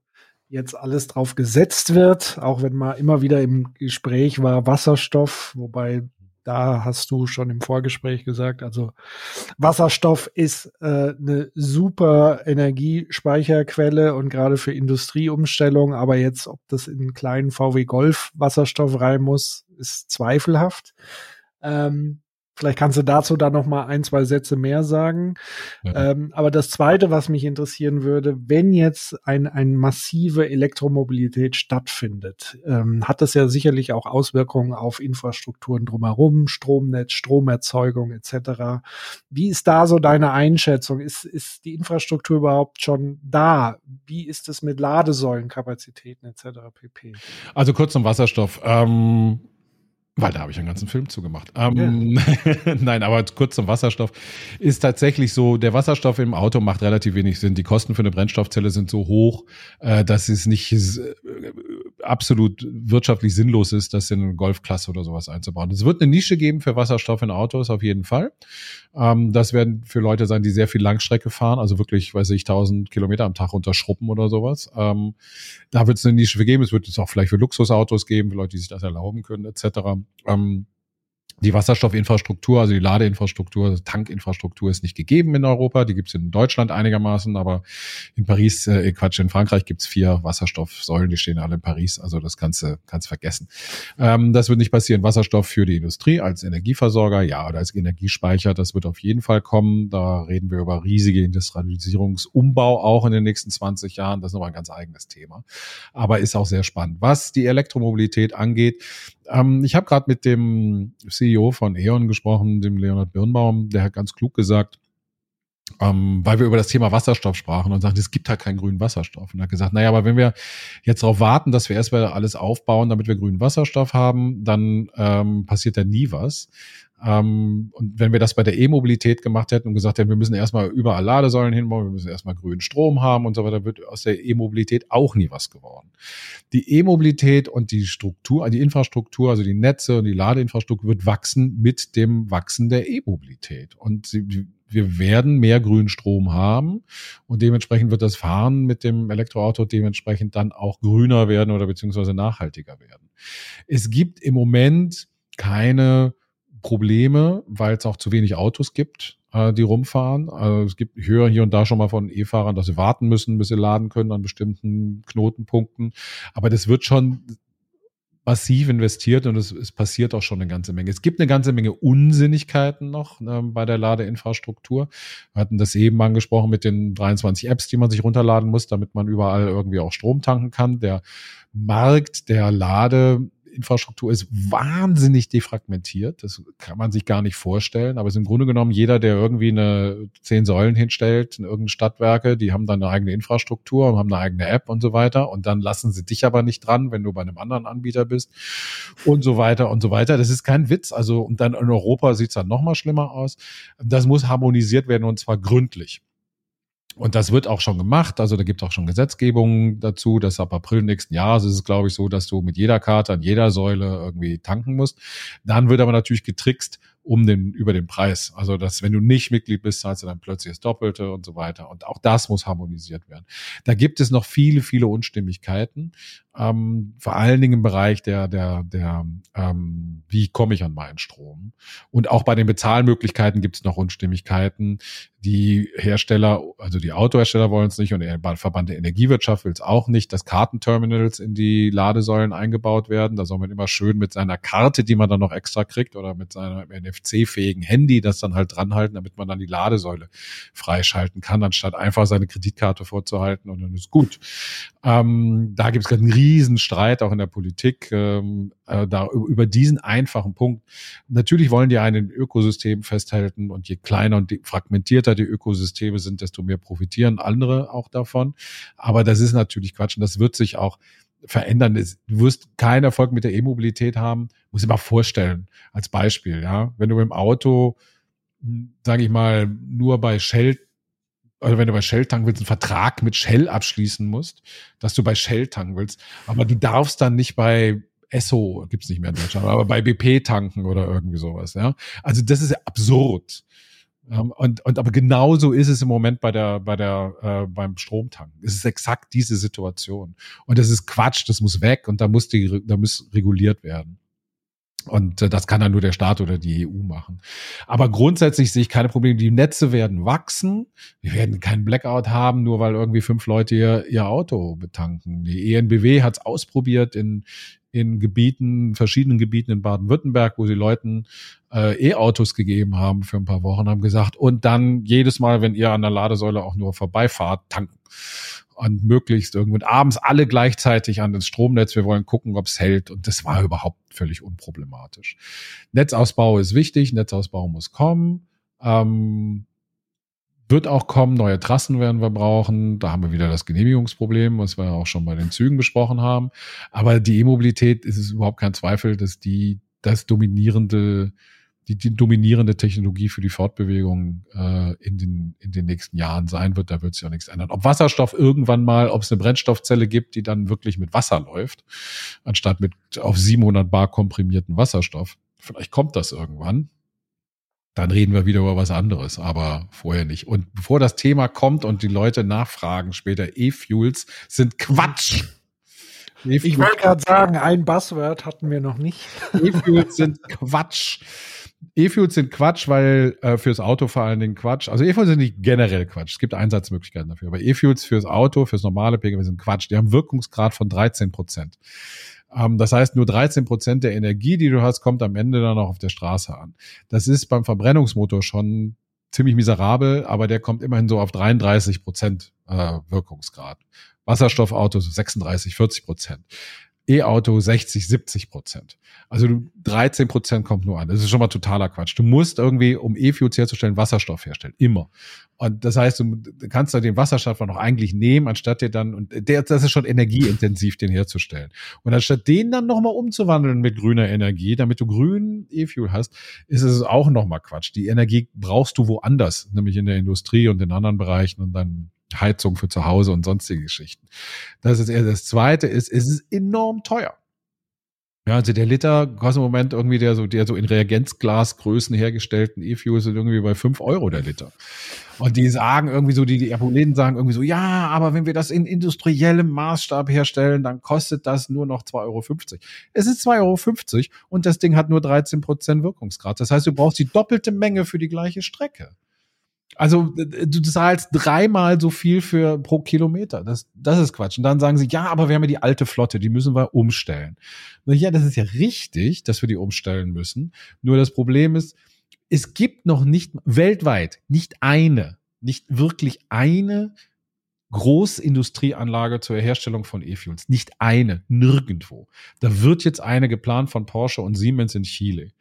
jetzt alles drauf gesetzt wird, auch wenn mal immer wieder im Gespräch war Wasserstoff, wobei da hast du schon im Vorgespräch gesagt, also Wasserstoff ist äh, eine super Energiespeicherquelle und gerade für Industrieumstellung, aber jetzt, ob das in einen kleinen VW Golf Wasserstoff rein muss, ist zweifelhaft. Ähm, Vielleicht kannst du dazu dann noch mal ein, zwei Sätze mehr sagen. Ja. Ähm, aber das Zweite, was mich interessieren würde, wenn jetzt ein, ein massive Elektromobilität stattfindet, ähm, hat das ja sicherlich auch Auswirkungen auf Infrastrukturen drumherum, Stromnetz, Stromerzeugung etc. Wie ist da so deine Einschätzung? Ist, ist die Infrastruktur überhaupt schon da? Wie ist es mit Ladesäulenkapazitäten etc. pp? Also kurz zum Wasserstoff. Ähm weil da habe ich einen ganzen Film zugemacht. Ähm, ja. Nein, aber kurz zum Wasserstoff. Ist tatsächlich so, der Wasserstoff im Auto macht relativ wenig Sinn. Die Kosten für eine Brennstoffzelle sind so hoch, äh, dass es nicht äh, absolut wirtschaftlich sinnlos ist, das in eine Golfklasse oder sowas einzubauen. Es wird eine Nische geben für Wasserstoff in Autos, auf jeden Fall. Ähm, das werden für Leute sein, die sehr viel Langstrecke fahren, also wirklich, weiß ich, 1000 Kilometer am Tag unterschruppen oder sowas. Ähm, da wird es eine Nische für geben. Es wird es auch vielleicht für Luxusautos geben, für Leute, die sich das erlauben können, etc. Ähm, die Wasserstoffinfrastruktur, also die Ladeinfrastruktur, also Tankinfrastruktur ist nicht gegeben in Europa. Die gibt es in Deutschland einigermaßen, aber in Paris, äh, Quatsch, in Frankreich gibt es vier Wasserstoffsäulen, die stehen alle in Paris. Also das du kannst vergessen. Ähm, das wird nicht passieren. Wasserstoff für die Industrie als Energieversorger, ja, oder als Energiespeicher, das wird auf jeden Fall kommen. Da reden wir über riesige Industrialisierungsumbau auch in den nächsten 20 Jahren. Das ist nochmal ein ganz eigenes Thema. Aber ist auch sehr spannend. Was die Elektromobilität angeht, ähm, ich habe gerade mit dem CEO von E.ON gesprochen, dem Leonhard Birnbaum, der hat ganz klug gesagt, ähm, weil wir über das Thema Wasserstoff sprachen und sagten, es gibt halt keinen grünen Wasserstoff. Und er hat gesagt, naja, aber wenn wir jetzt darauf warten, dass wir erstmal alles aufbauen, damit wir grünen Wasserstoff haben, dann ähm, passiert da nie was. Ähm, und wenn wir das bei der E-Mobilität gemacht hätten und gesagt hätten, wir müssen erstmal überall Ladesäulen hinbauen, wir müssen erstmal grünen Strom haben und so weiter, wird aus der E-Mobilität auch nie was geworden. Die E-Mobilität und die Struktur, die Infrastruktur, also die Netze und die Ladeinfrastruktur wird wachsen mit dem Wachsen der E-Mobilität. Und sie, wir werden mehr grünen Strom haben und dementsprechend wird das Fahren mit dem Elektroauto dementsprechend dann auch grüner werden oder beziehungsweise nachhaltiger werden. Es gibt im Moment keine Probleme, weil es auch zu wenig Autos gibt, äh, die rumfahren. Also es gibt, ich höre hier und da schon mal von E-Fahrern, dass sie warten müssen, bis sie laden können an bestimmten Knotenpunkten. Aber das wird schon massiv investiert und es, es passiert auch schon eine ganze Menge. Es gibt eine ganze Menge Unsinnigkeiten noch äh, bei der Ladeinfrastruktur. Wir hatten das eben angesprochen mit den 23 Apps, die man sich runterladen muss, damit man überall irgendwie auch Strom tanken kann. Der Markt der Lade Infrastruktur ist wahnsinnig defragmentiert. Das kann man sich gar nicht vorstellen. Aber es ist im Grunde genommen jeder, der irgendwie eine zehn Säulen hinstellt in irgendeine Stadtwerke, die haben dann eine eigene Infrastruktur und haben eine eigene App und so weiter. Und dann lassen sie dich aber nicht dran, wenn du bei einem anderen Anbieter bist und so weiter und so weiter. Das ist kein Witz. Also, und dann in Europa sieht es dann noch mal schlimmer aus. Das muss harmonisiert werden und zwar gründlich. Und das wird auch schon gemacht. Also da gibt es auch schon Gesetzgebungen dazu, dass ab April nächsten Jahres ist es, glaube ich, so, dass du mit jeder Karte an jeder Säule irgendwie tanken musst. Dann wird aber natürlich getrickst, um den, über den Preis. Also, dass wenn du nicht Mitglied bist, zahlst du dann plötzlich das Doppelte und so weiter. Und auch das muss harmonisiert werden. Da gibt es noch viele, viele Unstimmigkeiten ähm, vor allen Dingen im Bereich der, der, der, ähm, wie komme ich an meinen Strom? Und auch bei den Bezahlmöglichkeiten gibt es noch Unstimmigkeiten. Die Hersteller, also die Autohersteller wollen es nicht und der Verband der Energiewirtschaft will es auch nicht, dass Kartenterminals in die Ladesäulen eingebaut werden. Da soll man immer schön mit seiner Karte, die man dann noch extra kriegt, oder mit seinem NFC-fähigen Handy das dann halt dranhalten, damit man dann die Ladesäule freischalten kann, anstatt einfach seine Kreditkarte vorzuhalten und dann ist gut. Ähm, da gibt es gerade einen Riesenstreit auch in der Politik ähm, äh, da über diesen einfachen Punkt. Natürlich wollen die einen Ökosystem festhalten und je kleiner und fragmentierter die Ökosysteme sind, desto mehr profitieren andere auch davon. Aber das ist natürlich Quatsch und das wird sich auch verändern. Du wirst keinen Erfolg mit der E-Mobilität haben. Muss ich mal vorstellen, als Beispiel, ja. Wenn du dem Auto, hm, sage ich mal, nur bei Shell oder wenn du bei Shell tanken willst, einen Vertrag mit Shell abschließen musst, dass du bei Shell tanken willst. Aber du darfst dann nicht bei Esso, gibt's nicht mehr in Deutschland, aber bei BP tanken oder irgendwie sowas. Ja? Also das ist ja absurd. Um, und, und aber genauso ist es im Moment bei der, bei der, äh, beim Stromtanken. Es ist exakt diese Situation. Und das ist Quatsch, das muss weg und da muss die, da muss reguliert werden. Und äh, das kann dann nur der Staat oder die EU machen. Aber grundsätzlich sehe ich keine Probleme. Die Netze werden wachsen. Wir werden keinen Blackout haben, nur weil irgendwie fünf Leute ihr, ihr Auto betanken. Die ENBW hat es ausprobiert in, in Gebieten, verschiedenen Gebieten in Baden-Württemberg, wo sie Leuten äh, E-Autos gegeben haben für ein paar Wochen, haben gesagt, und dann jedes Mal, wenn ihr an der Ladesäule auch nur vorbeifahrt, tanken und möglichst irgendwann abends alle gleichzeitig an das Stromnetz. Wir wollen gucken, ob es hält. Und das war überhaupt völlig unproblematisch. Netzausbau ist wichtig, Netzausbau muss kommen. Ähm, wird auch kommen, neue Trassen werden wir brauchen. Da haben wir wieder das Genehmigungsproblem, was wir auch schon bei den Zügen besprochen haben. Aber die E-Mobilität ist es überhaupt kein Zweifel, dass die das dominierende die, die dominierende Technologie für die Fortbewegung äh, in, den, in den nächsten Jahren sein wird. Da wird sich auch nichts ändern. Ob Wasserstoff irgendwann mal, ob es eine Brennstoffzelle gibt, die dann wirklich mit Wasser läuft, anstatt mit auf 700 Bar komprimierten Wasserstoff. Vielleicht kommt das irgendwann. Dann reden wir wieder über was anderes, aber vorher nicht. Und bevor das Thema kommt und die Leute nachfragen später, E-Fuels sind Quatsch. Ich wollte gerade sagen, ein Buzzword hatten wir noch nicht. E-Fuels sind Quatsch. E-Fuels sind Quatsch, weil äh, fürs Auto vor allen Dingen Quatsch. Also E-Fuels sind nicht generell Quatsch. Es gibt Einsatzmöglichkeiten dafür. Aber E-Fuels fürs Auto, fürs normale Pkw sind Quatsch. Die haben Wirkungsgrad von 13 Prozent. Ähm, das heißt, nur 13 Prozent der Energie, die du hast, kommt am Ende dann auch auf der Straße an. Das ist beim Verbrennungsmotor schon ziemlich miserabel, aber der kommt immerhin so auf 33 Prozent äh, Wirkungsgrad. Wasserstoffautos 36, 40 Prozent. E-Auto 60, 70 Prozent. Also 13 Prozent kommt nur an. Das ist schon mal totaler Quatsch. Du musst irgendwie, um E-Fuels herzustellen, Wasserstoff herstellen. Immer. Und das heißt, du kannst da den Wasserstoff noch eigentlich nehmen, anstatt dir dann, und der, das ist schon energieintensiv, den herzustellen. Und anstatt den dann nochmal umzuwandeln mit grüner Energie, damit du grünen E-Fuel hast, ist es auch nochmal Quatsch. Die Energie brauchst du woanders, nämlich in der Industrie und in anderen Bereichen und dann Heizung für zu Hause und sonstige Geschichten. Das ist eher das zweite ist, es ist enorm teuer. Ja, also der Liter kostet im Moment irgendwie der so, der so in Reagenzglasgrößen hergestellten E-Fuel sind irgendwie bei fünf Euro der Liter. Und die sagen irgendwie so, die, die Apoleten sagen irgendwie so, ja, aber wenn wir das in industriellem Maßstab herstellen, dann kostet das nur noch 2,50 Euro. Es ist 2,50 Euro und das Ding hat nur 13 Prozent Wirkungsgrad. Das heißt, du brauchst die doppelte Menge für die gleiche Strecke. Also du zahlst dreimal so viel für pro Kilometer. Das, das ist Quatsch. Und dann sagen sie, ja, aber wir haben ja die alte Flotte, die müssen wir umstellen. Ja, das ist ja richtig, dass wir die umstellen müssen. Nur das Problem ist, es gibt noch nicht weltweit nicht eine, nicht wirklich eine Großindustrieanlage zur Herstellung von E-Fuels. Nicht eine, nirgendwo. Da wird jetzt eine geplant von Porsche und Siemens in Chile.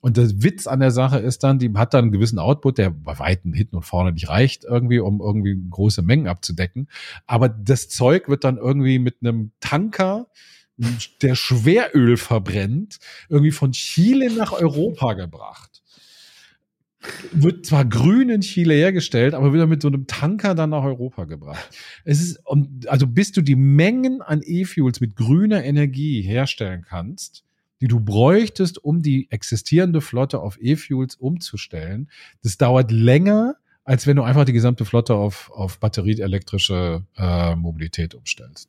Und der Witz an der Sache ist dann, die hat dann einen gewissen Output, der bei Weitem hinten und vorne nicht reicht, irgendwie, um irgendwie große Mengen abzudecken. Aber das Zeug wird dann irgendwie mit einem Tanker, der Schweröl verbrennt, irgendwie von Chile nach Europa gebracht. Wird zwar grün in Chile hergestellt, aber dann mit so einem Tanker dann nach Europa gebracht. Es ist, also bis du die Mengen an E-Fuels mit grüner Energie herstellen kannst, die du bräuchtest, um die existierende Flotte auf E-Fuels umzustellen, das dauert länger, als wenn du einfach die gesamte Flotte auf, auf batterieelektrische äh, Mobilität umstellst.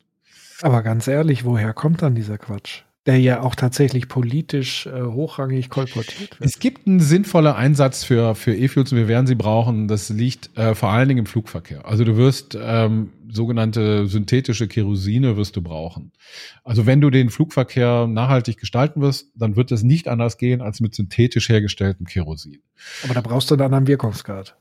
Aber ganz ehrlich, woher kommt dann dieser Quatsch? Der ja auch tatsächlich politisch äh, hochrangig kolportiert wird. Es gibt einen sinnvollen Einsatz für, für E-Fuels und wir werden sie brauchen. Das liegt äh, vor allen Dingen im Flugverkehr. Also du wirst ähm, sogenannte synthetische Kerosine wirst du brauchen. Also wenn du den Flugverkehr nachhaltig gestalten wirst, dann wird es nicht anders gehen als mit synthetisch hergestelltem Kerosin. Aber da brauchst du einen anderen Wirkungsgrad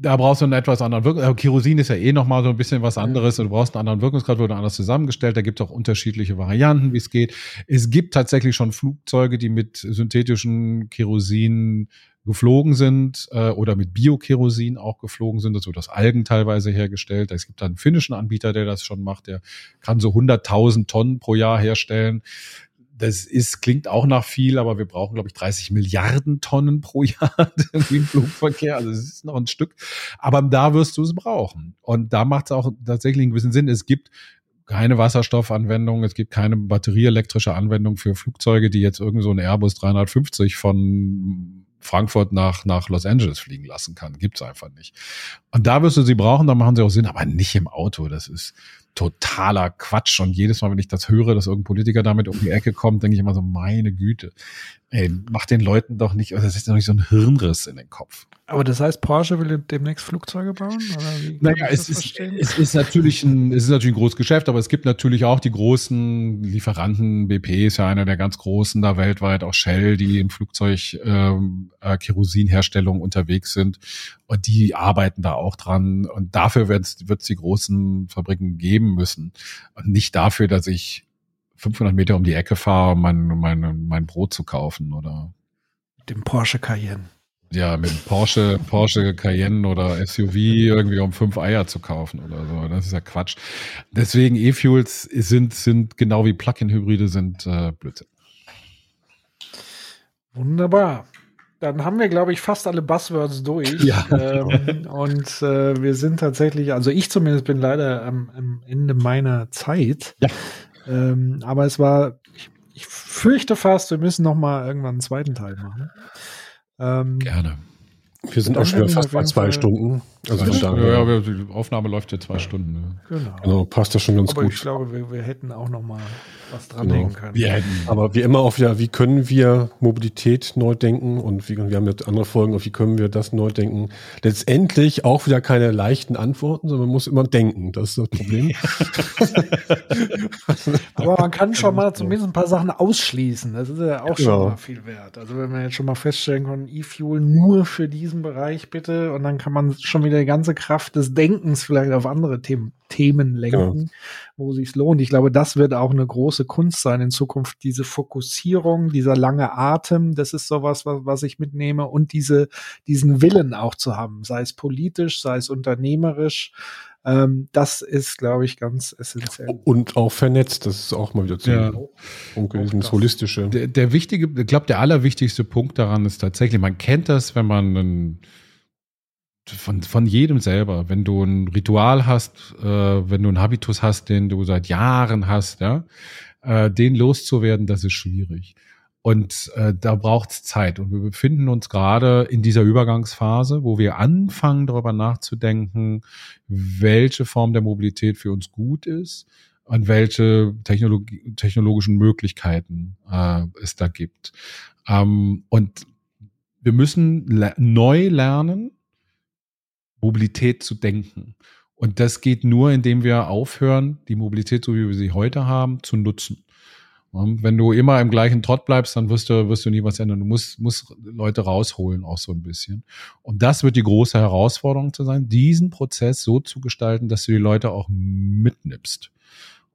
da brauchst du einen etwas anderen Wirkungsgrad. Kerosin ist ja eh nochmal so ein bisschen was anderes. Du brauchst einen anderen Wirkungsgrad, wurde anders zusammengestellt. Da gibt es auch unterschiedliche Varianten, wie es geht. Es gibt tatsächlich schon Flugzeuge, die mit synthetischen Kerosin geflogen sind äh, oder mit Biokerosin auch geflogen sind. Das wird aus Algen teilweise hergestellt. Es gibt da einen finnischen Anbieter, der das schon macht. Der kann so 100.000 Tonnen pro Jahr herstellen das ist, klingt auch nach viel, aber wir brauchen, glaube ich, 30 Milliarden Tonnen pro Jahr im Flugverkehr. Also es ist noch ein Stück. Aber da wirst du es brauchen. Und da macht es auch tatsächlich einen gewissen Sinn. Es gibt keine Wasserstoffanwendung, es gibt keine batterieelektrische Anwendung für Flugzeuge, die jetzt irgend so ein Airbus 350 von Frankfurt nach, nach Los Angeles fliegen lassen kann. Gibt's einfach nicht. Und da wirst du sie brauchen, da machen sie auch Sinn, aber nicht im Auto. Das ist, totaler Quatsch. Und jedes Mal, wenn ich das höre, dass irgendein Politiker damit um die Ecke kommt, denke ich immer so, meine Güte, ey, mach den Leuten doch nicht, das ist doch nicht so ein Hirnriss in den Kopf. Aber das heißt, Porsche will demnächst Flugzeuge bauen? naja, es ist, es ist natürlich ein, es ist natürlich ein großes Geschäft, aber es gibt natürlich auch die großen Lieferanten. BP ist ja einer der ganz großen da weltweit, auch Shell, die im Flugzeug ähm, äh, Kerosinherstellung unterwegs sind. Und die arbeiten da auch dran. Und dafür wird es die großen Fabriken geben müssen. Und nicht dafür, dass ich 500 Meter um die Ecke fahre, um mein, mein, mein Brot zu kaufen oder dem Porsche Cayenne ja, mit Porsche, Porsche Cayenne oder SUV irgendwie um fünf Eier zu kaufen oder so. Das ist ja Quatsch. Deswegen E-Fuels sind, sind genau wie Plug-in-Hybride sind äh, Blödsinn. Wunderbar. Dann haben wir, glaube ich, fast alle Buzzwords durch. Ja. Ähm, und äh, wir sind tatsächlich, also ich zumindest bin leider am, am Ende meiner Zeit. Ja. Ähm, aber es war, ich, ich fürchte fast, wir müssen noch mal irgendwann einen zweiten Teil machen. Ähm, Gerne. Wir sind auch schon fast bei zwei Stunden. Also von. Ja, ja, die Aufnahme läuft ja zwei Stunden. Ne? Genau. genau. passt das schon ganz Aber gut. ich glaube, wir, wir hätten auch noch mal was dranhängen genau. können. Wir hätten. Aber wie immer auch wieder, wie können wir Mobilität neu denken und wie, wir haben jetzt andere Folgen, auf wie können wir das neu denken. Letztendlich auch wieder keine leichten Antworten, sondern man muss immer denken. Das ist das Problem. Aber man kann schon mal zumindest ein paar Sachen ausschließen. Das ist ja auch genau. schon mal viel wert. Also wenn wir jetzt schon mal feststellen können, E-Fuel nur für diesen Bereich bitte und dann kann man schon wieder die ganze Kraft des Denkens vielleicht auf andere Themen, Themen lenken, genau. wo sich lohnt. Ich glaube, das wird auch eine große Kunst sein in Zukunft. Diese Fokussierung, dieser lange Atem, das ist sowas, was, was ich mitnehme und diese, diesen Willen auch zu haben, sei es politisch, sei es unternehmerisch. Ähm, das ist, glaube ich, ganz essentiell. Und auch vernetzt, das ist auch mal wieder zu ja. dieses Holistische. Der, der wichtige, ich glaube, der allerwichtigste Punkt daran ist tatsächlich, man kennt das, wenn man einen von, von jedem selber. Wenn du ein Ritual hast, äh, wenn du einen Habitus hast, den du seit Jahren hast, ja, äh, den loszuwerden, das ist schwierig. Und äh, da braucht es Zeit. Und wir befinden uns gerade in dieser Übergangsphase, wo wir anfangen, darüber nachzudenken, welche Form der Mobilität für uns gut ist und welche Technologie, technologischen Möglichkeiten äh, es da gibt. Ähm, und wir müssen le neu lernen, Mobilität zu denken. Und das geht nur, indem wir aufhören, die Mobilität, so wie wir sie heute haben, zu nutzen. Wenn du immer im gleichen Trott bleibst, dann wirst du, wirst du nie was ändern. Du musst, musst Leute rausholen, auch so ein bisschen. Und das wird die große Herausforderung zu sein, diesen Prozess so zu gestalten, dass du die Leute auch mitnimmst.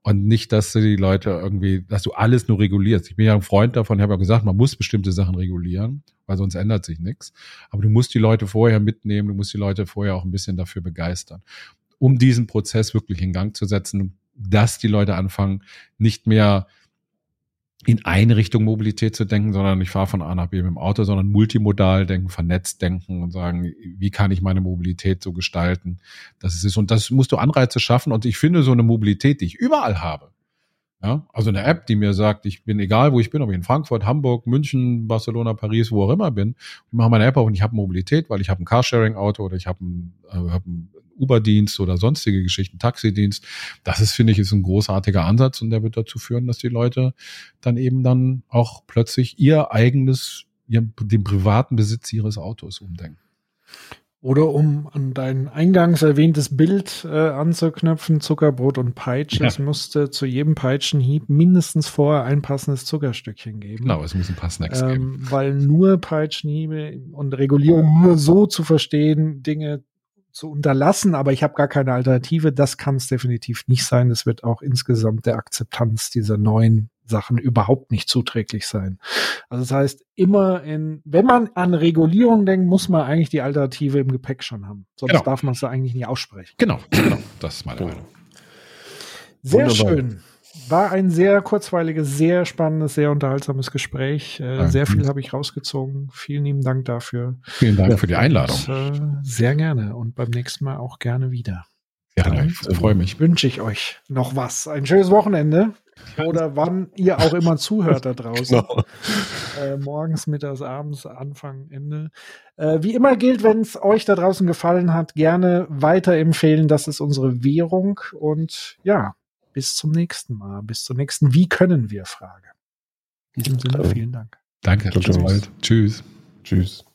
Und nicht, dass du die Leute irgendwie, dass du alles nur regulierst. Ich bin ja ein Freund davon, ich habe ja gesagt, man muss bestimmte Sachen regulieren, weil sonst ändert sich nichts. Aber du musst die Leute vorher mitnehmen, du musst die Leute vorher auch ein bisschen dafür begeistern, um diesen Prozess wirklich in Gang zu setzen, dass die Leute anfangen, nicht mehr in eine Richtung Mobilität zu denken, sondern ich fahre von A nach B mit dem Auto, sondern multimodal denken, vernetzt denken und sagen, wie kann ich meine Mobilität so gestalten, dass es ist. Und das musst du Anreize schaffen. Und ich finde so eine Mobilität, die ich überall habe, Ja, also eine App, die mir sagt, ich bin egal, wo ich bin, ob ich in Frankfurt, Hamburg, München, Barcelona, Paris, wo auch immer bin, ich mache meine App auf und ich habe Mobilität, weil ich habe ein Carsharing-Auto oder ich habe einen, äh, hab einen Uber-Dienst oder sonstige Geschichten, Taxidienst. Das ist, finde ich, ist ein großartiger Ansatz und der wird dazu führen, dass die Leute dann eben dann auch plötzlich ihr eigenes, ihr, den privaten Besitz ihres Autos umdenken. Oder um an dein eingangs erwähntes Bild äh, anzuknüpfen, Zuckerbrot und Peitsche. Ja. Es musste zu jedem Peitschenhieb mindestens vorher ein passendes Zuckerstückchen geben. Genau, es muss ein paar Snacks ähm, geben. Weil nur Peitschenhiebe und Regulierung nur so zu verstehen, Dinge zu unterlassen, aber ich habe gar keine Alternative, das kann es definitiv nicht sein. Das wird auch insgesamt der Akzeptanz dieser neuen Sachen überhaupt nicht zuträglich sein. Also das heißt, immer in, wenn man an Regulierung denkt, muss man eigentlich die Alternative im Gepäck schon haben. Sonst genau. darf man es eigentlich nicht aussprechen. Genau, genau. Das ist meine genau. Meinung. Sehr Wunderbar. schön. War ein sehr kurzweiliges, sehr spannendes, sehr unterhaltsames Gespräch. Äh, sehr viel habe ich rausgezogen. Vielen lieben Dank dafür. Vielen Dank für die Einladung. Und, äh, sehr gerne und beim nächsten Mal auch gerne wieder. Ja, ich freue mich. Wünsche ich euch noch was. Ein schönes Wochenende. Oder wann ihr auch immer zuhört da draußen. Genau. Äh, morgens, mittags, abends, Anfang, Ende. Äh, wie immer gilt, wenn es euch da draußen gefallen hat, gerne weiterempfehlen. Das ist unsere Währung. Und ja, bis zum nächsten Mal. Bis zur nächsten Wie können wir Frage. In diesem Sinne, vielen Dank. Danke. Tschüss. Tschüss. Tschüss.